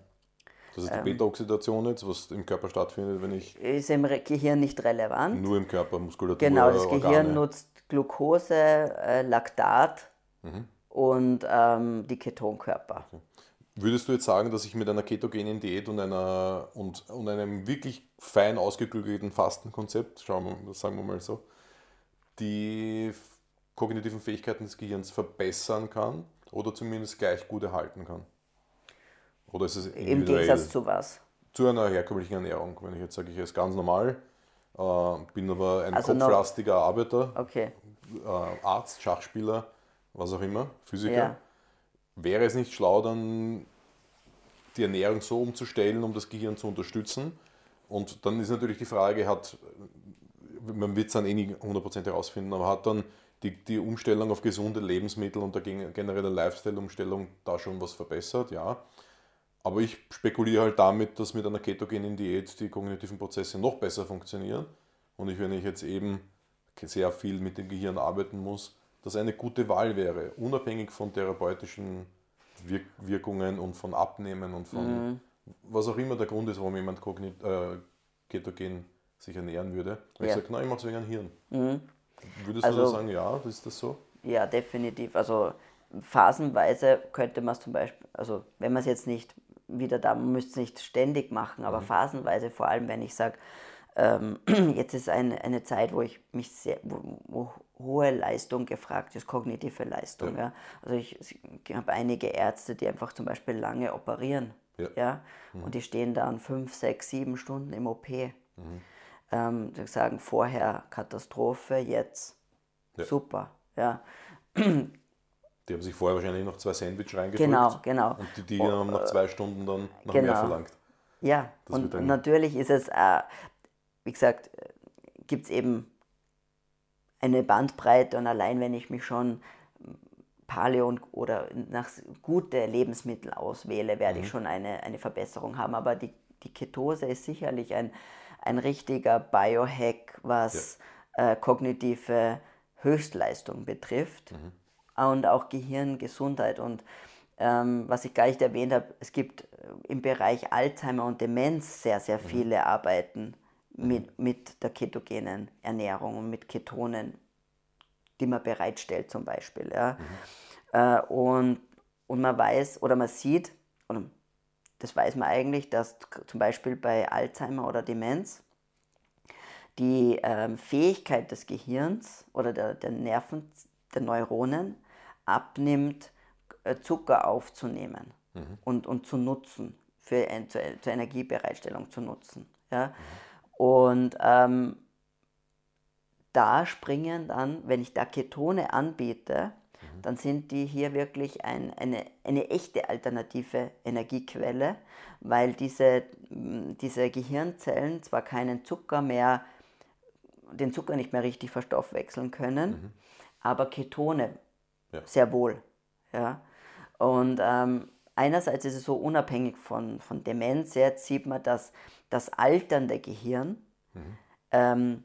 Das ist die ähm, Beta-Oxidation jetzt, was im Körper stattfindet, wenn ich. Ist im Gehirn nicht relevant. Nur im Körper, Muskulatur. Genau, das Organe. Gehirn nutzt Glucose, äh, Laktat mhm. und ähm, die Ketonkörper. Okay. Würdest du jetzt sagen, dass ich mit einer ketogenen Diät und, einer, und, und einem wirklich fein ausgeklügelten Fastenkonzept, schauen wir, sagen wir mal so, die kognitiven Fähigkeiten des Gehirns verbessern kann oder zumindest gleich gut erhalten kann? Oder ist es Im Gegensatz zu was? Zu einer herkömmlichen Ernährung. Wenn ich jetzt sage, ich esse ganz normal, äh, bin aber ein also kopflastiger noch, Arbeiter, okay. äh, Arzt, Schachspieler, was auch immer, Physiker. Ja. Wäre es nicht schlau, dann die Ernährung so umzustellen, um das Gehirn zu unterstützen? Und dann ist natürlich die Frage, hat, man wird es dann eh nie 100% herausfinden, aber hat dann die, die Umstellung auf gesunde Lebensmittel und der generelle Lifestyle-Umstellung da schon was verbessert? Ja. Aber ich spekuliere halt damit, dass mit einer ketogenen Diät die kognitiven Prozesse noch besser funktionieren. Und ich, wenn ich jetzt eben sehr viel mit dem Gehirn arbeiten muss, das eine gute Wahl wäre, unabhängig von therapeutischen Wirk Wirkungen und von Abnehmen und von mhm. was auch immer der Grund ist, warum jemand kognit, äh, ketogen sich ernähren würde. Wenn ja. ich sage, nein, ich mache es wegen Hirn. Mhm. Würdest also, du da sagen, ja, ist das so? Ja, definitiv. Also phasenweise könnte man es zum Beispiel, also wenn man es jetzt nicht wieder da, man müsste es nicht ständig machen, aber mhm. phasenweise, vor allem wenn ich sage, ähm, jetzt ist eine, eine Zeit, wo ich mich sehr, wo, wo hohe Leistung gefragt ist, kognitive Leistung. Ja. ja. Also ich, ich habe einige Ärzte, die einfach zum Beispiel lange operieren. Ja. ja? Mhm. Und die stehen dann fünf, sechs, sieben Stunden im OP. Mhm. Ähm, die sagen vorher Katastrophe, jetzt ja. super. Ja. Die haben sich vorher wahrscheinlich noch zwei Sandwich reingedrückt. Genau, genau. Und die, die haben nach zwei Stunden dann noch genau. mehr verlangt. Ja, das und natürlich ist es, äh, wie gesagt, gibt es eben eine Bandbreite und allein wenn ich mich schon Paleo oder nach gute Lebensmittel auswähle, werde mhm. ich schon eine, eine Verbesserung haben. Aber die, die Ketose ist sicherlich ein, ein richtiger Biohack, was ja. äh, kognitive Höchstleistung betrifft. Mhm und auch Gehirngesundheit. Und ähm, was ich gar nicht erwähnt habe, es gibt äh, im Bereich Alzheimer und Demenz sehr, sehr mhm. viele Arbeiten mit, mit der ketogenen Ernährung und mit Ketonen, die man bereitstellt zum Beispiel. Ja. Mhm. Und, und man weiß oder man sieht, oder das weiß man eigentlich, dass zum Beispiel bei Alzheimer oder Demenz die ähm, Fähigkeit des Gehirns oder der, der Nerven, der Neuronen abnimmt, äh, Zucker aufzunehmen mhm. und, und zu nutzen, für, zur, zur Energiebereitstellung zu nutzen. Ja? Mhm. Und ähm, da springen dann, wenn ich da Ketone anbiete, mhm. dann sind die hier wirklich ein, eine, eine echte alternative Energiequelle, weil diese, diese Gehirnzellen zwar keinen Zucker mehr, den Zucker nicht mehr richtig verstoffwechseln können, mhm. aber Ketone ja. Sehr wohl. Ja. Und ähm, einerseits ist es so unabhängig von, von Demenz, jetzt sieht man, dass das alternde Gehirn mhm. ähm,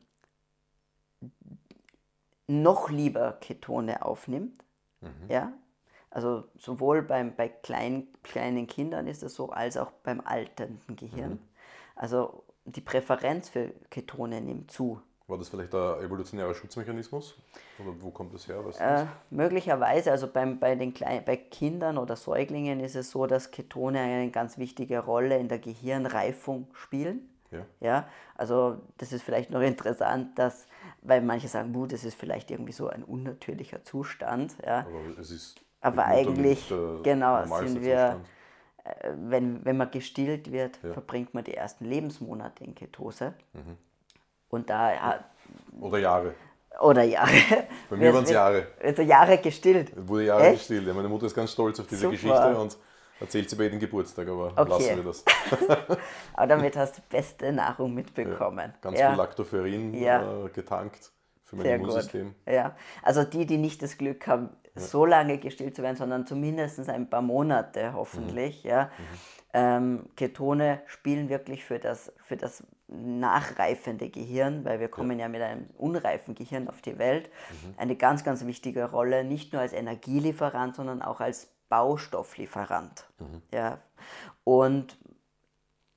noch lieber Ketone aufnimmt. Mhm. Ja? Also sowohl beim, bei klein, kleinen Kindern ist es so, als auch beim alternden Gehirn. Mhm. Also die Präferenz für Ketone nimmt zu. War das vielleicht ein evolutionärer Schutzmechanismus? Oder wo kommt das her? Weißt äh, möglicherweise, also beim, bei, den Klein bei Kindern oder Säuglingen ist es so, dass Ketone eine ganz wichtige Rolle in der Gehirnreifung spielen. Ja. ja. Also das ist vielleicht noch interessant, dass weil manche sagen, buh, das ist vielleicht irgendwie so ein unnatürlicher Zustand. Ja. Aber es ist Aber mitunter eigentlich, genau, sind wir, äh, wenn, wenn man gestillt wird, Ja. verbringt man die ersten Lebensmonate in Ketose. Mhm. Und da, Oder Jahre. oder Jahre. Bei mir waren es Jahre. Also Jahre gestillt. Wurde Jahre Echt? gestillt. Ja, Meine Mutter ist ganz stolz auf diese Super. Geschichte und erzählt sie bei jedem Geburtstag, aber Okay. lassen wir das. Aber damit hast du beste Nahrung mitbekommen. Ganz ja. viel Lactoferrin Ja. äh, getankt für mein Sehr gut. Immunsystem. Ja, also die, die nicht das Glück haben, so lange gestillt zu werden, sondern zumindest ein paar Monate hoffentlich. Mhm. Ja. Ähm, Ketone spielen wirklich für das, für das nachreifende Gehirn, weil wir kommen ja, mit einem unreifen Gehirn auf die Welt, Mhm. eine ganz, ganz wichtige Rolle, nicht nur als Energielieferant, sondern auch als Baustofflieferant. Mhm. Ja. Und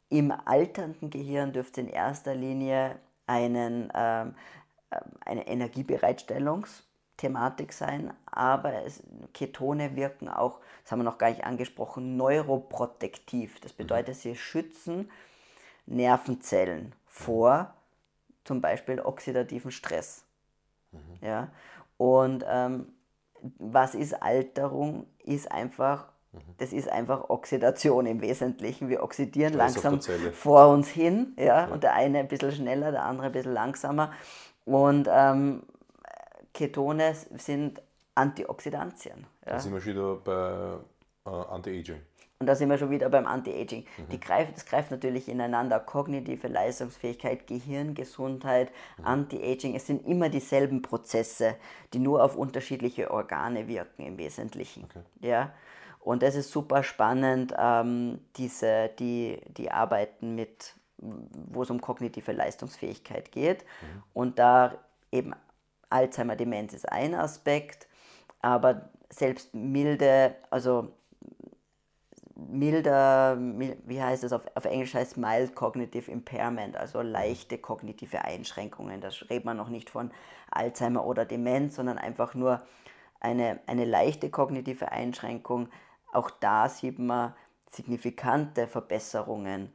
im alternden Gehirn dürfte in erster Linie einen, ähm, ähm, eine Energiebereitstellungsthematik sein, aber es, Ketone wirken auch, das haben wir noch gar nicht angesprochen, neuroprotektiv. Das bedeutet, sie schützen Nervenzellen vor zum Beispiel oxidativen Stress. Ja? Und ähm, was ist Alterung? Ist einfach, das ist einfach Oxidation im Wesentlichen. Wir oxidieren der langsam vor uns hin, ja? und der eine ein bisschen schneller, der andere ein bisschen langsamer. Und ähm, Ketone sind Antioxidantien. Ja? Da sind wir schon wieder bei äh, Anti-Aging. Und da sind wir schon wieder beim Anti-Aging. Mhm. Greift, das greift natürlich ineinander. Kognitive Leistungsfähigkeit, Gehirngesundheit, Mhm. Anti-Aging. Es sind immer dieselben Prozesse, die nur auf unterschiedliche Organe wirken im Wesentlichen. Ja? Und das ist super spannend, ähm, diese, die, die Arbeiten mit, wo es um kognitive Leistungsfähigkeit geht. Mhm. Und da eben Alzheimer-Demenz ist ein Aspekt, aber selbst milde, also milder, mil- wie heißt es auf, auf Englisch heißt mild cognitive impairment, also leichte kognitive Einschränkungen. Da redet man noch nicht von Alzheimer oder Demenz, sondern einfach nur eine, eine leichte kognitive Einschränkung. Auch da sieht man signifikante Verbesserungen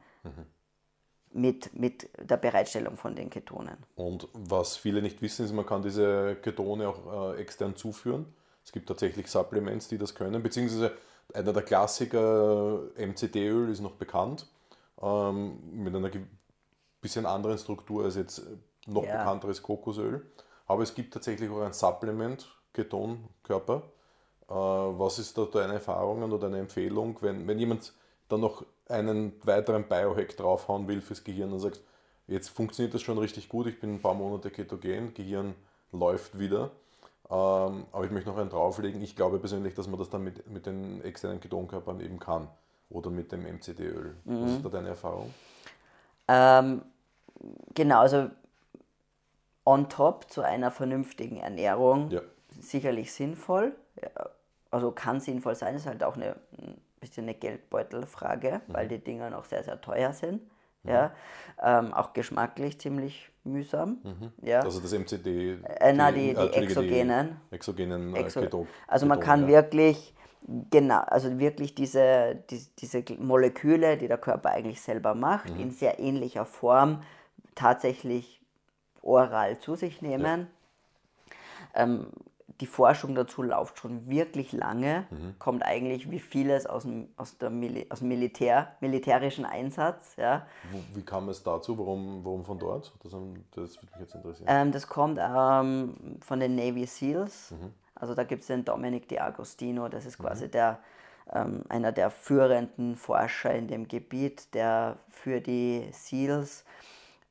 mit, mit der Bereitstellung von den Ketonen. Und was viele nicht wissen, ist, man kann diese Ketone auch äh, extern zuführen. Es gibt tatsächlich Supplements, die das können, beziehungsweise einer der Klassiker, MCT-Öl, ist noch bekannt, ähm, mit einer bisschen anderen Struktur als jetzt noch Ja. bekannteres Kokosöl. Aber es gibt tatsächlich auch ein Supplement, Ketonkörper. Äh, was ist da deine Erfahrungen oder deine Empfehlung, wenn, wenn jemand dann noch einen weiteren Biohack draufhauen will fürs Gehirn und sagt, jetzt funktioniert das schon richtig gut, ich bin ein paar Monate ketogen, Gehirn läuft wieder, ähm, aber ich möchte noch einen drauflegen. Ich glaube persönlich, dass man das dann mit, mit den externen Ketonkörpern eben kann oder mit dem MCT-Öl. Was ist da deine Erfahrung? Ähm, genau, also on top zu einer vernünftigen Ernährung Ja. sicherlich sinnvoll. Also kann sinnvoll sein, ist halt auch eine, ein bisschen eine Geldbeutelfrage, weil die Dinger noch sehr, sehr teuer sind. Ja, ähm, auch geschmacklich ziemlich mühsam. Ja. Also das MCT. Äh, na, die- die exogenen. exogenen äh, Exo- Keto, also man Keton, kann ja. wirklich genau, also wirklich diese, die, diese Moleküle, die der Körper eigentlich selber macht, Mhm. in sehr ähnlicher Form tatsächlich oral zu sich nehmen. Ähm, die Forschung dazu läuft schon wirklich lange, Mhm. kommt eigentlich wie vieles aus dem, aus der Mili aus dem Militär, militärischen Einsatz. Ja. Wie kam es dazu? Warum, warum von dort? Das, das würde mich jetzt interessieren. Ähm, das kommt ähm, von den Navy SEALs. Also da gibt es den Dominic D'Agostino, das ist quasi der, ähm, einer der führenden Forscher in dem Gebiet, der für die SEALs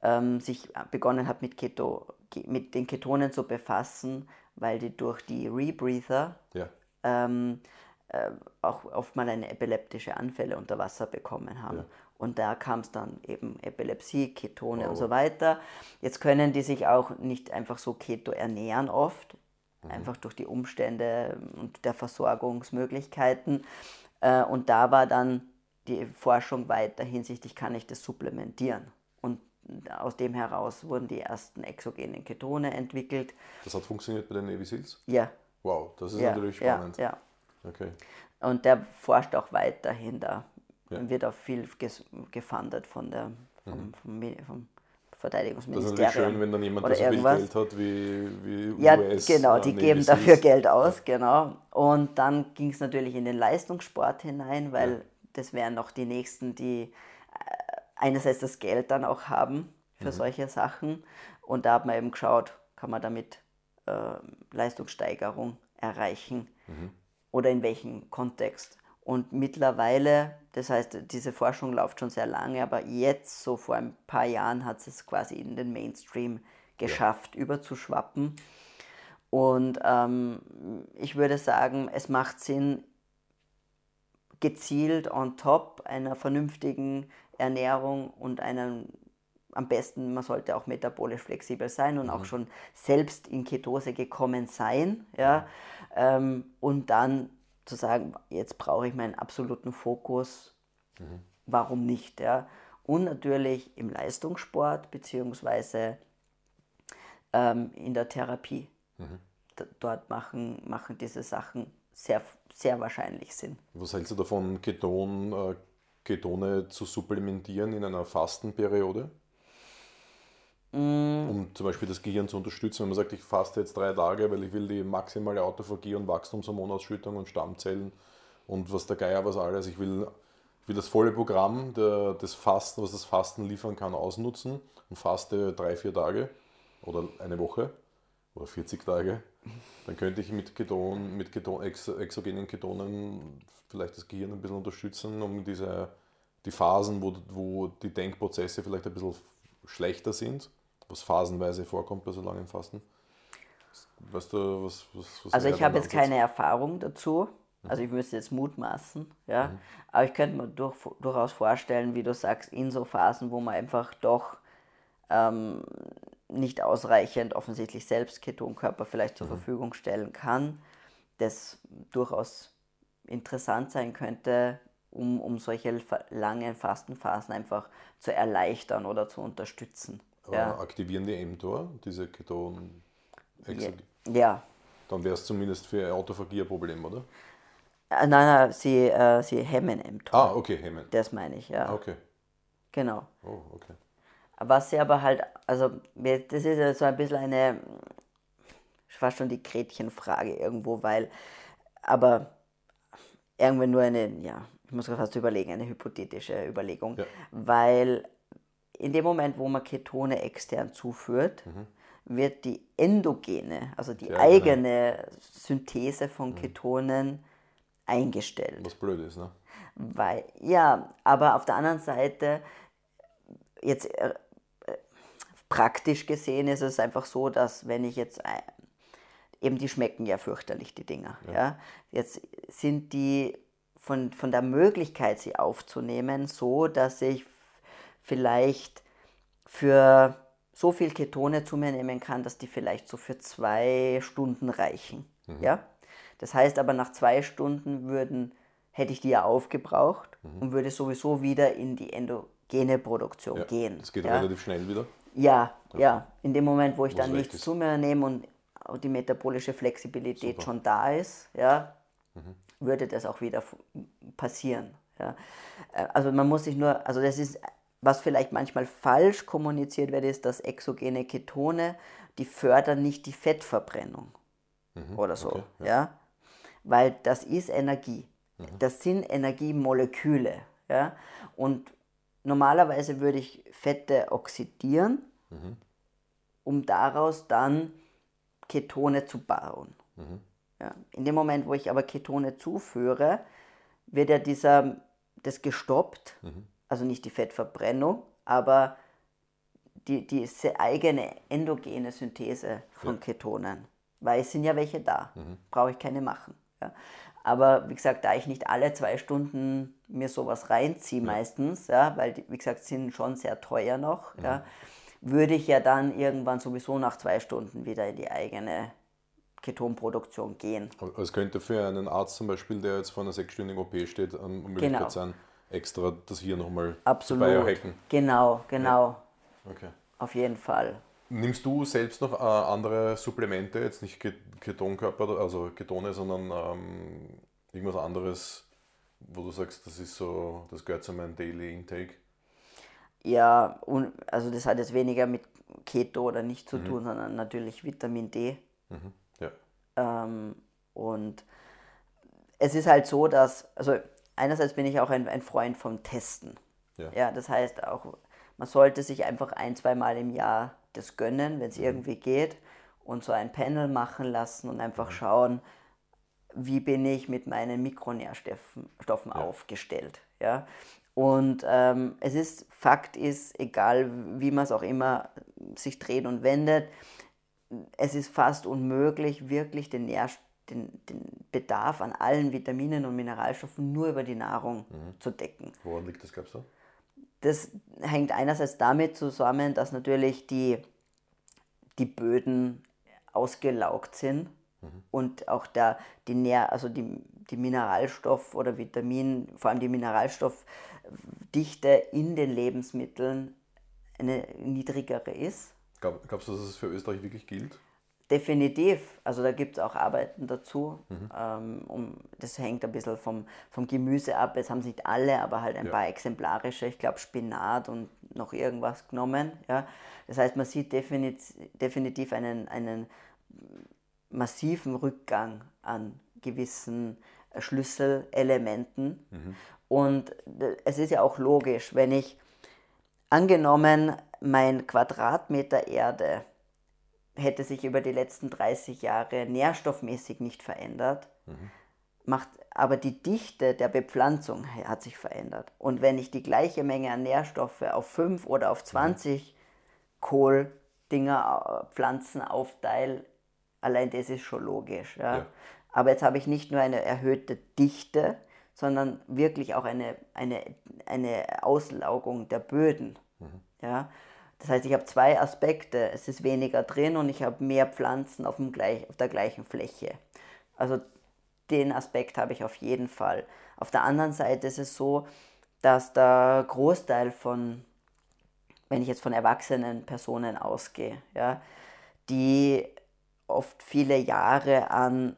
ähm, sich begonnen hat, mit, Keto, mit den Ketonen zu befassen, weil die durch die Rebreather ja. ähm, äh, auch oft mal eine epileptische Anfälle unter Wasser bekommen haben. Ja. Und da kam es dann eben Epilepsie, Ketone und so weiter. Jetzt können die sich auch nicht einfach so keto ernähren oft, einfach durch die Umstände und der Versorgungsmöglichkeiten. Äh, und da war dann die Forschung weiter hinsichtlich, kann ich das supplementieren? Und aus dem heraus wurden die ersten exogenen Ketone entwickelt. Das hat funktioniert bei den Navy Seals? Ja, Wow, das ist ja, natürlich ja, spannend. ja. Okay. Und der forscht auch weiterhin da. Ja. Wird auch viel ges gefundet von der, vom, Mhm. vom, vom, Verteidigungsministerium. Das ist natürlich schön, wenn dann jemand, der so viel. Geld hat wie, wie Ja, US. genau, äh, die geben dafür Geld aus, genau. Und dann ging es natürlich in den Leistungssport hinein, weil Ja. das wären noch die Nächsten, die einerseits das Geld dann auch haben für Mhm. solche Sachen. Und da hat man eben geschaut, kann man damit äh, Leistungssteigerung erreichen Mhm. oder in welchem Kontext. Und mittlerweile, das heißt, diese Forschung läuft schon sehr lange, aber jetzt, so vor ein paar Jahren, hat es quasi in den Mainstream geschafft, überzuschwappen. Und ähm, ich würde sagen, es macht Sinn, gezielt on top einer vernünftigen Ernährung und einem, am besten, man sollte auch metabolisch flexibel sein und auch schon selbst in Ketose gekommen sein. Ja? Ähm, und dann zu sagen, jetzt brauche ich meinen absoluten Fokus, warum nicht? Ja? Und natürlich im Leistungssport beziehungsweise ähm, in der Therapie. D- Dort machen, machen diese Sachen sehr, sehr wahrscheinlich Sinn. Was hältst du davon, Keton, äh, Ketone zu supplementieren in einer Fastenperiode? Mm. Um zum Beispiel das Gehirn zu unterstützen. Wenn man sagt, ich faste jetzt drei Tage, weil ich will die maximale Autophagie und Wachstumshormonausschüttung und Stammzellen und was der Geier was alles. Ich will, ich will das volle Programm der, des Fasten, was das Fasten liefern kann, ausnutzen und faste drei, vier Tage oder eine Woche oder 40 Tage. Dann könnte ich mit, Keton, mit Keton, ex, exogenen Ketonen vielleicht das Gehirn ein bisschen unterstützen, um diese, die Phasen, wo, wo die Denkprozesse vielleicht ein bisschen schlechter sind, was phasenweise vorkommt bei so langen Fasten. Weißt du, was, was, was Also ich habe jetzt keine Erfahrung dazu. Also ich müsste jetzt mutmaßen, ja. Aber ich könnte mir durch, durchaus vorstellen, wie du sagst, in so Phasen, wo man einfach doch ähm, nicht ausreichend offensichtlich selbst Ketonkörper vielleicht zur Verfügung stellen kann, das durchaus interessant sein könnte, um, um solche langen Fastenphasen einfach zu erleichtern oder zu unterstützen. Aber Ja, aktivieren die mTOR, diese Keton. ja. ja. Dann wäre es zumindest für Autophagie ein Problem, oder? Äh, Nein, nein, sie, äh, sie hemmen mTOR. Ah, okay, Hemmen. Das meine ich, ja. Ah, okay. Genau. Oh, okay. Was sie aber halt, also das ist ja so ein bisschen eine, fast schon die Gretchenfrage irgendwo, weil, aber irgendwie nur eine, ja, ich muss gerade fast überlegen, eine hypothetische Überlegung, Ja. weil in dem Moment, wo man Ketone extern zuführt, wird die endogene, also die Die eigene. eigene Synthese von Ketonen eingestellt. Was blöd ist, ne? Weil, ja, aber auf der anderen Seite, jetzt äh, praktisch gesehen ist es einfach so, dass wenn ich jetzt, ein- eben die schmecken ja fürchterlich, die Dinger, ja. Jetzt sind die von, von der Möglichkeit, sie aufzunehmen, so, dass ich vielleicht für so viel Ketone zu mir nehmen kann, dass die vielleicht so für zwei Stunden reichen. Ja? Das heißt aber, nach zwei Stunden würden, hätte ich die ja aufgebraucht und würde sowieso wieder in die endogene Produktion Ja, gehen. Das geht ja? relativ schnell wieder. Ja, ja. In dem Moment, wo ich dann nichts zu mir nehme und die metabolische Flexibilität schon da ist, ja, Mhm. würde das auch wieder passieren. Ja. Äh, Also man muss sich nur, also das ist, was vielleicht manchmal falsch kommuniziert wird, ist, dass exogene Ketone, die fördern nicht die Fettverbrennung oder so, Mhm. okay, ja. Weil das ist Energie. Mhm. Das sind Energiemoleküle, ja. Und normalerweise würde ich Fette oxidieren, Mhm. um daraus dann Ketone zu bauen. Mhm. Ja. In dem Moment, wo ich aber Ketone zuführe, wird ja dieser, das gestoppt, Mhm. also nicht die Fettverbrennung, aber die, diese eigene endogene Synthese von Ketonen. Weil es sind ja welche da, Mhm. brauche ich keine machen. Ja. Aber wie gesagt, da ich nicht alle zwei Stunden mir sowas reinziehe meistens, ja, weil die, wie gesagt, sind schon sehr teuer noch, Mhm. ja, würde ich ja dann irgendwann sowieso nach zwei Stunden wieder in die eigene Ketonproduktion gehen. Aber Es könnte für einen Arzt zum Beispiel, der jetzt vor einer sechsstündigen OP steht, eine Möglichkeit Genau. sein, extra das hier nochmal zu biohacken. Genau, genau, Okay. auf jeden Fall. Nimmst du selbst noch äh, andere Supplemente, jetzt nicht Ke- Ketonkörper, also Ketone, sondern ähm, irgendwas anderes, wo du sagst, das ist so, das gehört zu meinem Daily Intake? Ja, und, also das hat jetzt weniger mit Keto oder nicht zu tun, sondern natürlich Vitamin D. Mhm. Ja. Ähm, und es ist halt so, dass, also einerseits bin ich auch ein, ein Freund vom Testen. Ja. ja, das heißt auch, man sollte sich einfach ein, zwei Mal im Jahr das gönnen, wenn es irgendwie geht, und so ein Panel machen lassen und einfach schauen, wie bin ich mit meinen Mikronährstoffen Stoffen aufgestellt. Ja? Und ähm, es ist, Fakt ist, egal wie man es auch immer sich dreht und wendet, es ist fast unmöglich, wirklich den, Nähr den, den Bedarf an allen Vitaminen und Mineralstoffen nur über die Nahrung zu decken. Woran liegt das, glaubst du? Das hängt einerseits damit zusammen, dass natürlich die, die Böden ausgelaugt sind und auch der, die, Nähr, also die, die Mineralstoff- oder Vitamin, vor allem die Mineralstoffdichte in den Lebensmitteln eine niedrigere ist. Glaub, glaubst du, dass es für Österreich wirklich gilt? Definitiv. Also da gibt es auch Arbeiten dazu. Ähm, um, das hängt ein bisschen vom, vom Gemüse ab. Es haben nicht alle, aber halt ein Ja. paar exemplarische. Ich glaube Spinat und noch irgendwas genommen. Ja. Das heißt, man sieht definitiv, definitiv einen, einen massiven Rückgang an gewissen Schlüsselelementen. Und d- es ist ja auch logisch, wenn ich angenommen, mein Quadratmeter Erde hätte sich über die letzten 30 Jahre nährstoffmäßig nicht verändert, macht aber die Dichte der Bepflanzung hat sich verändert. Und wenn ich die gleiche Menge an Nährstoffe auf 5 oder auf 20 Kohldinger, äh, Pflanzen aufteile, allein das ist schon logisch. Ja? Ja. Aber jetzt habe ich nicht nur eine erhöhte Dichte, sondern wirklich auch eine, eine, eine Auslaugung der Böden. Ja? Das heißt, ich habe zwei Aspekte. Es ist weniger drin und ich habe mehr Pflanzen auf, dem gleich, auf der gleichen Fläche. Also den Aspekt habe ich auf jeden Fall. Auf der anderen Seite ist es so, dass der Großteil von, wenn ich jetzt von erwachsenen Personen ausgehe, ja, die oft viele Jahre an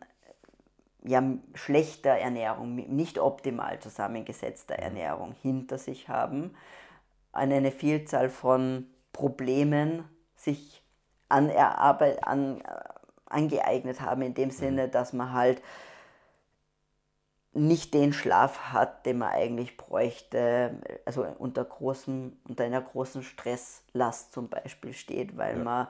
ja, schlechter Ernährung, nicht optimal zusammengesetzter Ernährung hinter sich haben, an eine Vielzahl von Problemen sich anerarbeit, an, äh, angeeignet haben, in dem Sinne, dass man halt nicht den Schlaf hat, den man eigentlich bräuchte, also unter, großem, unter einer großen Stresslast zum Beispiel steht, weil Ja. man,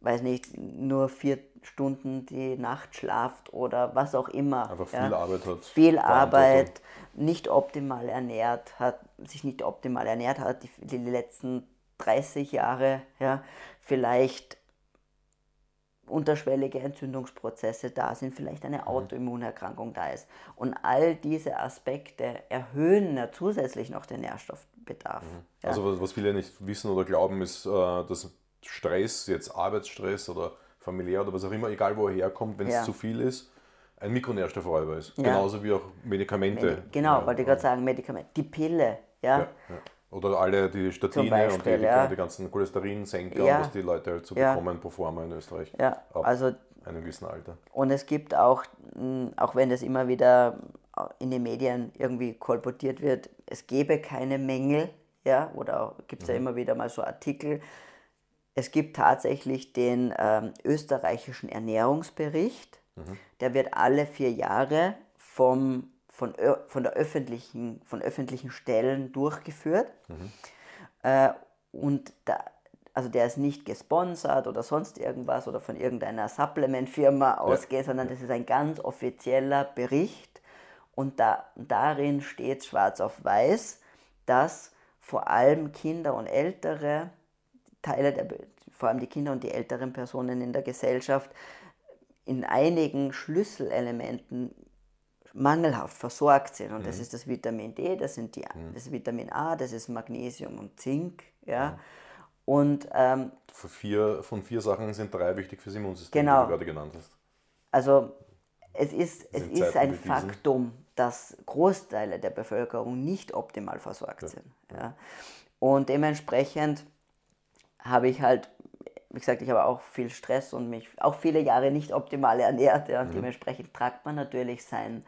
weiß nicht, nur vier Stunden die Nacht schlaft oder was auch immer. Einfach ja viel Arbeit hat. viel. Arbeit, nicht optimal ernährt hat, sich nicht optimal ernährt hat, die, die letzten 30 Jahre, ja, vielleicht unterschwellige Entzündungsprozesse da sind, vielleicht eine Autoimmunerkrankung da ist. Und all diese Aspekte erhöhen ja zusätzlich noch den Nährstoffbedarf. Ja. Also was- viele nicht wissen oder glauben, ist, äh, dass Stress, jetzt Arbeitsstress oder familiär oder was auch immer, egal wo er herkommt, wenn es Ja. zu viel ist, ein Mikronährstoffräuber ist. Ja. Genauso wie auch Medikamente. Medi- genau, Ja, wollte ich gerade sagen, Medikamente. Die Pille, ja. Oder alle die Statine und Beispiel, die, die, ja. die ganzen Cholesterinsenker, Ja. und was die Leute halt so Ja. bekommen pro forma in Österreich. ja, Ab also einem gewissen Alter. Und es gibt auch, mh, auch wenn das immer wieder in den Medien irgendwie kolportiert wird, es gäbe keine Mängel, ja, oder gibt es ja immer wieder mal so Artikel. Es gibt tatsächlich den ähm, österreichischen Ernährungsbericht, der wird alle vier Jahre vom, von, von, der öffentlichen, von öffentlichen Stellen durchgeführt. Äh, und da, also der ist nicht gesponsert oder sonst irgendwas oder von irgendeiner Supplement-Firma ausgeht, sondern das ist ein ganz offizieller Bericht. Und da, darin steht schwarz auf weiß, dass vor allem Kinder und ältere Teile der, vor allem die Kinder und die älteren Personen in der Gesellschaft in einigen Schlüsselelementen mangelhaft versorgt sind. Und das ist das Vitamin D, das, sind die, das ist Vitamin A, das ist Magnesium und Zink. Ja? Und ähm, Von vier, von vier Sachen sind drei wichtig fürs Immunsystem, Genau. wie du gerade genannt hast. also es ist, es ist ein. Faktum, dass Großteile der Bevölkerung nicht optimal versorgt sind. Ja? Und dementsprechend habe ich halt, wie gesagt, ich habe auch viel Stress und mich auch viele Jahre nicht optimal ernährt. Ja? Und dementsprechend tragt man natürlich sein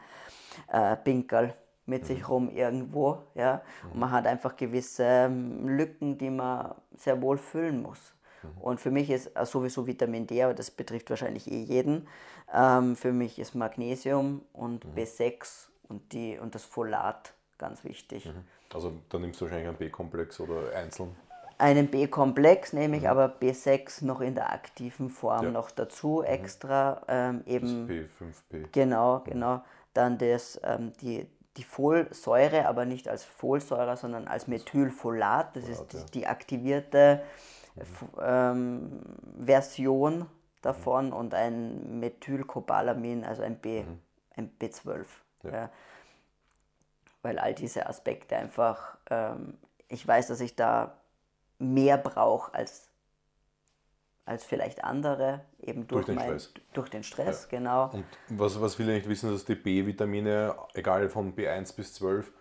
äh, Pinkerl mit sich rum irgendwo. Ja? Und man hat einfach gewisse ähm, Lücken, die man sehr wohl füllen muss. Und für mich ist äh, sowieso Vitamin D, aber das betrifft wahrscheinlich eh jeden. Ähm, für mich ist Magnesium und B6 und, die, und das Folat ganz wichtig. Also da nimmst du wahrscheinlich einen B-Komplex oder einzeln. Einen B-Komplex nehme ich, aber B6 noch in der aktiven Form Ja. noch dazu extra. Ähm, Das eben P5P. Genau, genau. Dann das, ähm, die, die Folsäure, aber nicht als Folsäure, sondern als Methylfolat. Das ist Folat, die, ja. die aktivierte F- ähm, Version davon und ein Methylcobalamin, also ein, B, ein B12. Ja. Ja. Weil all diese Aspekte einfach, ähm, ich weiß, dass ich da mehr brauche als, als vielleicht andere, eben durch, Durch den mein, Stress. durch den Stress, genau. Und was, was viele nicht wissen, dass die B-Vitamine, egal von B1 bis 12,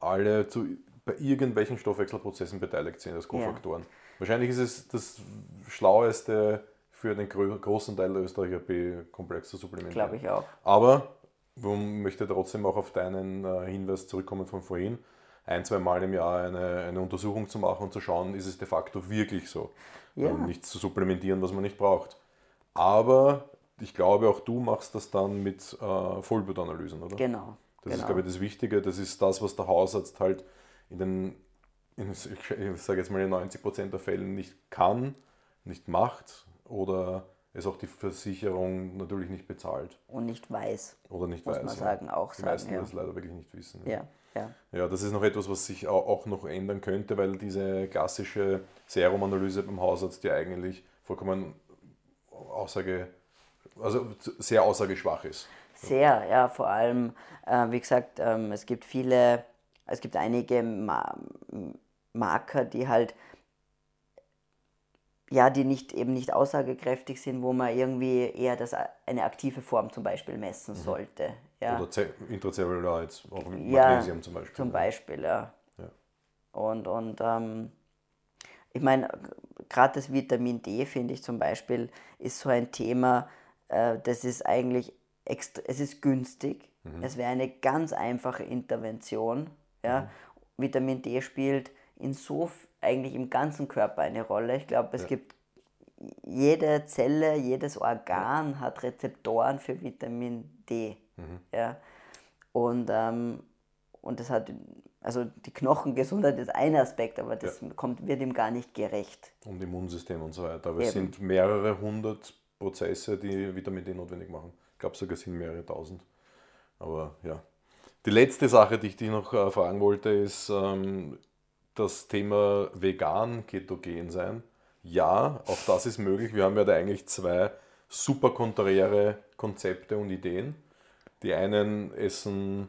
alle zu, bei irgendwelchen Stoffwechselprozessen beteiligt sind als Kofaktoren. Wahrscheinlich ist es das Schlaueste für den großen Teil der Österreicher B-Komplex zu supplementieren. Glaube ich auch. Aber ich möchte trotzdem auch auf deinen äh, Hinweis zurückkommen von vorhin, ein, zwei Mal im Jahr eine, eine Untersuchung zu machen und zu schauen, ist es de facto wirklich so. Ja. Ähm, nichts zu supplementieren, was man nicht braucht. Aber ich glaube, auch du machst das dann mit äh, Vollblutanalysen, oder? Genau. Das genau. ist, glaube ich, das Wichtige. Das ist das, was der Hausarzt halt in den, in, ich sage jetzt mal in 90% der Fällen nicht kann, nicht macht oder es auch die Versicherung natürlich nicht bezahlt Und nicht weiß. oder nicht Muss weiß. man ja. sagen, auch Die sagen, meisten ja. das leider wirklich nicht wissen. Ja, ja. Ja, das ist noch etwas, was sich au- auch noch ändern könnte, weil diese klassische Serumanalyse beim Hausarzt ja eigentlich vollkommen Aussage, also sehr aussageschwach ist. Sehr, ja, vor allem, äh, wie gesagt, ähm, es gibt viele, es gibt einige Ma Marker, die halt, ja, die nicht eben nicht aussagekräftig sind, wo man irgendwie eher das, eine aktive Form zum Beispiel messen sollte. Ja. Oder ze- intrazellular jetzt, auch Ja, Magnesium zum Beispiel. Zum Beispiel, ja. Ja. Und, und ähm, ich meine, gerade das Vitamin D, finde ich zum Beispiel, ist so ein Thema, äh, das ist eigentlich, extra, es ist günstig, Mhm. es wäre eine ganz einfache Intervention. Ja? Mhm. Vitamin D spielt in so, f- eigentlich im ganzen Körper eine Rolle. Ich glaube, es Ja. gibt jede Zelle, jedes Organ hat Rezeptoren für Vitamin D. Mhm. Ja. Und, ähm, und das hat, also die Knochengesundheit ist ein Aspekt, aber das kommt, wird ihm gar nicht gerecht. Und Immunsystem und so weiter. Aber es Eben. sind mehrere hundert Prozesse, die Vitamin D notwendig machen. Ich glaube sogar es sind mehrere tausend. Aber ja. Die letzte Sache, die ich dich noch äh, fragen wollte, ist ähm, das Thema vegan, ketogen sein. Ja, auch das ist möglich. Wir haben ja da eigentlich zwei super konträre Konzepte und Ideen. Die einen essen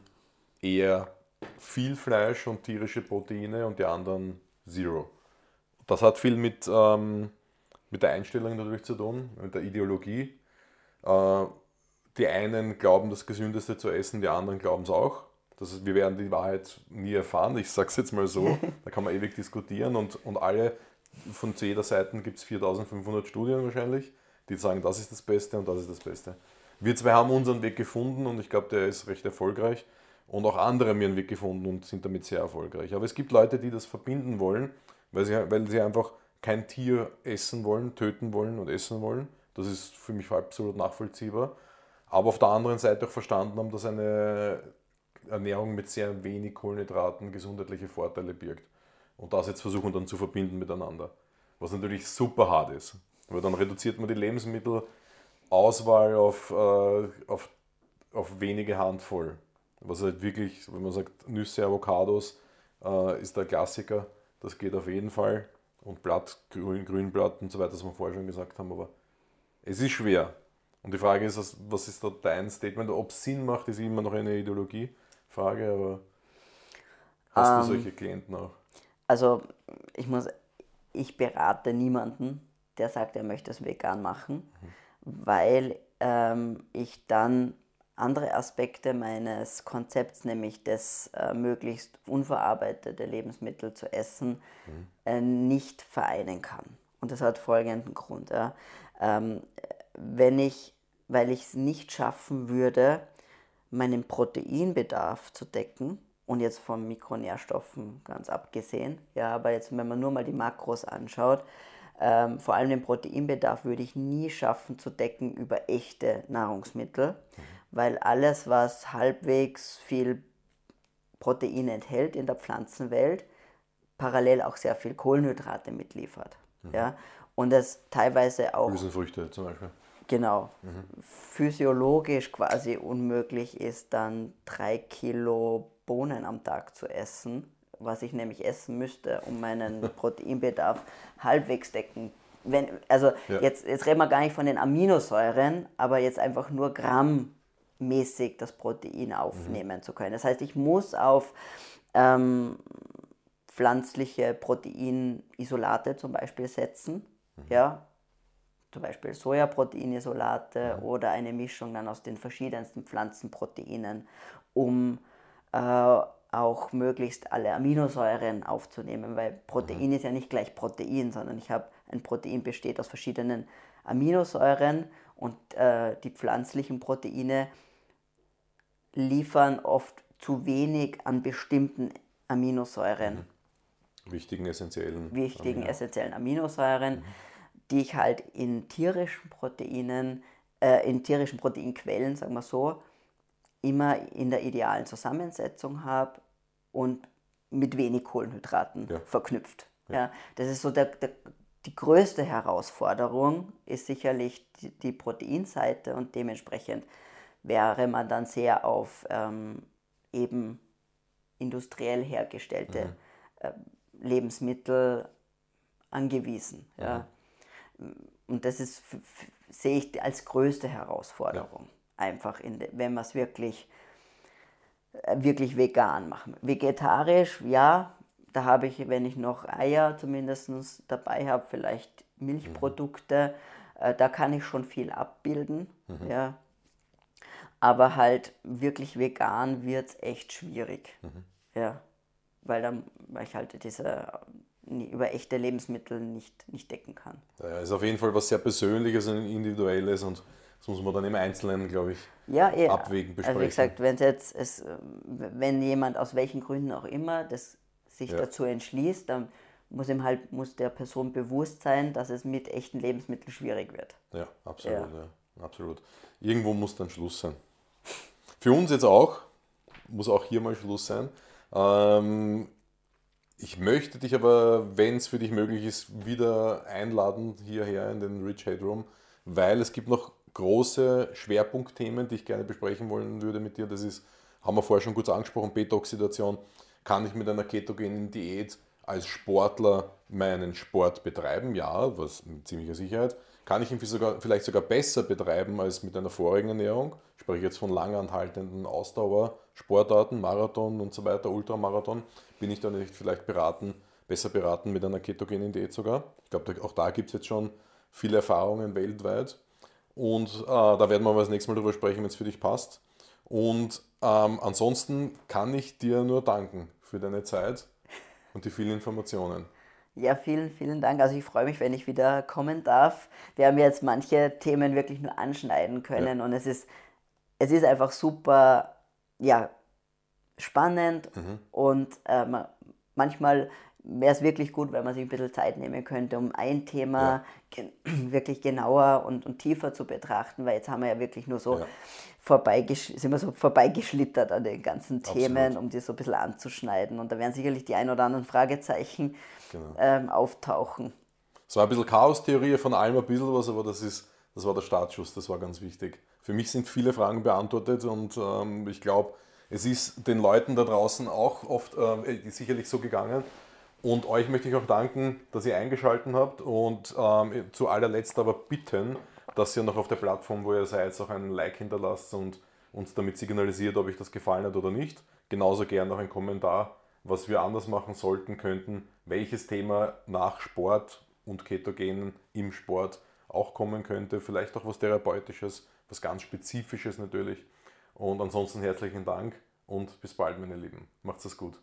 eher viel Fleisch und tierische Proteine und die anderen Zero. Das hat viel mit, ähm, mit der Einstellung natürlich zu tun, mit der Ideologie. Äh, die einen glauben, das Gesündeste zu essen, die anderen glauben es auch. Das ist, wir werden die Wahrheit nie erfahren, ich sage es jetzt mal so. da kann man ewig diskutieren und, und alle, von jeder Seite gibt es 4500 Studien wahrscheinlich, die sagen, das ist das Beste und das ist das Beste. Wir zwei haben unseren Weg gefunden und ich glaube, der ist recht erfolgreich. Und auch andere haben ihren Weg gefunden und sind damit sehr erfolgreich. Aber es gibt Leute, die das verbinden wollen, weil sie, weil sie einfach kein Tier essen wollen, töten wollen und essen wollen. Das ist für mich absolut nachvollziehbar. Aber auf der anderen Seite auch verstanden haben, dass eine Ernährung mit sehr wenig Kohlenhydraten gesundheitliche Vorteile birgt. Und das jetzt versuchen dann zu verbinden miteinander. Was natürlich super hart ist. Weil dann reduziert man die Lebensmittelauswahl auf, äh, auf, auf wenige Handvoll. Was halt wirklich, wenn man sagt, Nüsse, Avocados äh, ist der Klassiker, das geht auf jeden Fall. Und Blatt, Grün, Grünblatt und so weiter, was wir vorher schon gesagt haben. Aber es ist schwer. Und die Frage ist, was- ist da dein Statement? Ob es Sinn macht, ist immer noch eine Ideologiefrage, aber hast du Ähm, solche Klienten auch? Also ich muss, ich berate niemanden, der sagt, er möchte es vegan machen, weil ähm, ich dann andere Aspekte meines Konzepts, nämlich das äh, möglichst unverarbeitete Lebensmittel zu essen, äh, nicht vereinen kann. Und das hat folgenden Grund. Ja. Ähm, wenn ich, weil ich es nicht schaffen würde, meinen Proteinbedarf zu decken und jetzt von Mikronährstoffen ganz abgesehen. Ja, aber jetzt, wenn man nur mal die Makros anschaut, ähm, vor allem den Proteinbedarf würde ich nie schaffen zu decken über echte Nahrungsmittel, weil alles, was halbwegs viel Protein enthält in der Pflanzenwelt, parallel auch sehr viel Kohlenhydrate mitliefert. Mhm. Ja? Und es teilweise auch. Hülsenfrüchte zum Beispiel. Genau. Mhm. Physiologisch quasi unmöglich ist, dann drei Kilo Bohnen am Tag zu essen, was ich nämlich essen müsste, um meinen Proteinbedarf halbwegs decken. Wenn, also ja. jetzt, jetzt reden wir gar nicht von den Aminosäuren, aber jetzt einfach nur grammmäßig das Protein aufnehmen mhm. zu können. Das heißt, ich muss auf ähm, pflanzliche Proteinisolate zum Beispiel setzen. Mhm. Ja, zum Beispiel Sojaproteinisolate mhm. oder eine Mischung dann aus den verschiedensten Pflanzenproteinen, um äh, auch möglichst alle Aminosäuren aufzunehmen, weil Protein mhm. ist ja nicht gleich Protein, sondern ich habe ein Protein besteht aus verschiedenen Aminosäuren und äh, die pflanzlichen Proteine liefern oft zu wenig an bestimmten Aminosäuren. Mhm. Wichtigen essentiellen. Wichtigen Amino. essentiellen Aminosäuren, mhm. Die ich halt in tierischen Proteinen, äh, in tierischen Proteinquellen, sagen wir so, immer in der idealen Zusammensetzung habe und mit wenig Kohlenhydraten ja. verknüpft. Ja. ja. das ist so der, der, die größte Herausforderung, ist sicherlich die, die, Proteinseite und dementsprechend wäre man dann sehr auf ähm, eben industriell hergestellte mhm. äh, Lebensmittel angewiesen. Mhm. Ja. Und das ist, sehe ich als größte Herausforderung. Ja einfach, in, wenn man es wirklich, äh, wirklich vegan machen. Vegetarisch, ja, da habe ich, wenn ich noch Eier zumindest dabei habe, vielleicht Milchprodukte, mhm. äh, da kann ich schon viel abbilden. Mhm. Ja. Aber halt wirklich vegan wird es echt schwierig. Mhm. Ja. Weil, dann, weil ich halt diese über echte Lebensmittel nicht, nicht decken kann. Ja, ist auf jeden Fall was sehr Persönliches und Individuelles und das muss man dann im Einzelnen, glaube ich, ja, eh. abwägen, besprechen. Also wie gesagt, wenn, jetzt es, wenn jemand aus welchen Gründen auch immer das sich ja. dazu entschließt, dann muss ihm halt muss der Person bewusst sein, dass es mit echten Lebensmitteln schwierig wird. Ja, absolut, ja. ja absolut. Irgendwo muss dann Schluss sein. Für uns jetzt auch, muss auch hier mal Schluss sein. Ähm, ich möchte dich aber, wenn es für dich möglich ist, wieder einladen hierher in den Rich Headroom, weil es gibt noch große Schwerpunktthemen, die ich gerne besprechen wollen würde mit dir. Das ist, haben wir vorher schon kurz angesprochen, Beta-Oxidation. Kann ich mit einer ketogenen Diät als Sportler meinen Sport betreiben? Ja, was mit ziemlicher Sicherheit. Kann ich ihn sogar, vielleicht sogar besser betreiben als mit einer vorigen Ernährung? Ich spreche jetzt von lang anhaltenden Ausdauersportarten, Marathon und so weiter, Ultramarathon. Bin ich dann nicht vielleicht beraten, besser beraten mit einer ketogenen Diät sogar? Ich glaube, auch da gibt es jetzt schon viele Erfahrungen weltweit. Und äh, da werden wir aber das nächste Mal drüber sprechen, wenn es für dich passt. Und ähm, ansonsten kann ich dir nur danken für deine Zeit und die vielen Informationen. Ja, vielen, vielen Dank. Also ich freue mich, wenn ich wieder kommen darf. Wir haben jetzt manche Themen wirklich nur anschneiden können ja. und es ist, es ist einfach super, ja, spannend mhm. und äh, manchmal wäre es wirklich gut, wenn man sich ein bisschen Zeit nehmen könnte, um ein Thema ja. gen wirklich genauer und, und, tiefer zu betrachten, weil jetzt haben wir ja wirklich nur so ja. sind wir so vorbeigeschlittert an den ganzen Themen, Absolut. um die so ein bisschen anzuschneiden. Und da werden sicherlich die ein oder anderen Fragezeichen genau. ähm, auftauchen. Es war ein bisschen Chaos-Theorie von allem ein bisschen was, aber das, ist, das war der Startschuss, das war ganz wichtig. Für mich sind viele Fragen beantwortet und ähm, ich glaube, es ist den Leuten da draußen auch oft äh, sicherlich so gegangen. Und euch möchte ich auch danken, dass ihr eingeschaltet habt und ähm, zu allerletzt aber bitten, dass ihr noch auf der Plattform, wo ihr seid, auch einen Like hinterlasst und uns damit signalisiert, ob euch das gefallen hat oder nicht. Genauso gern noch ein Kommentar, was wir anders machen sollten, könnten, welches Thema nach Sport und Ketogenen im Sport auch kommen könnte, vielleicht auch was Therapeutisches, was ganz Spezifisches natürlich. Und ansonsten herzlichen Dank und bis bald, meine Lieben. Macht's es gut.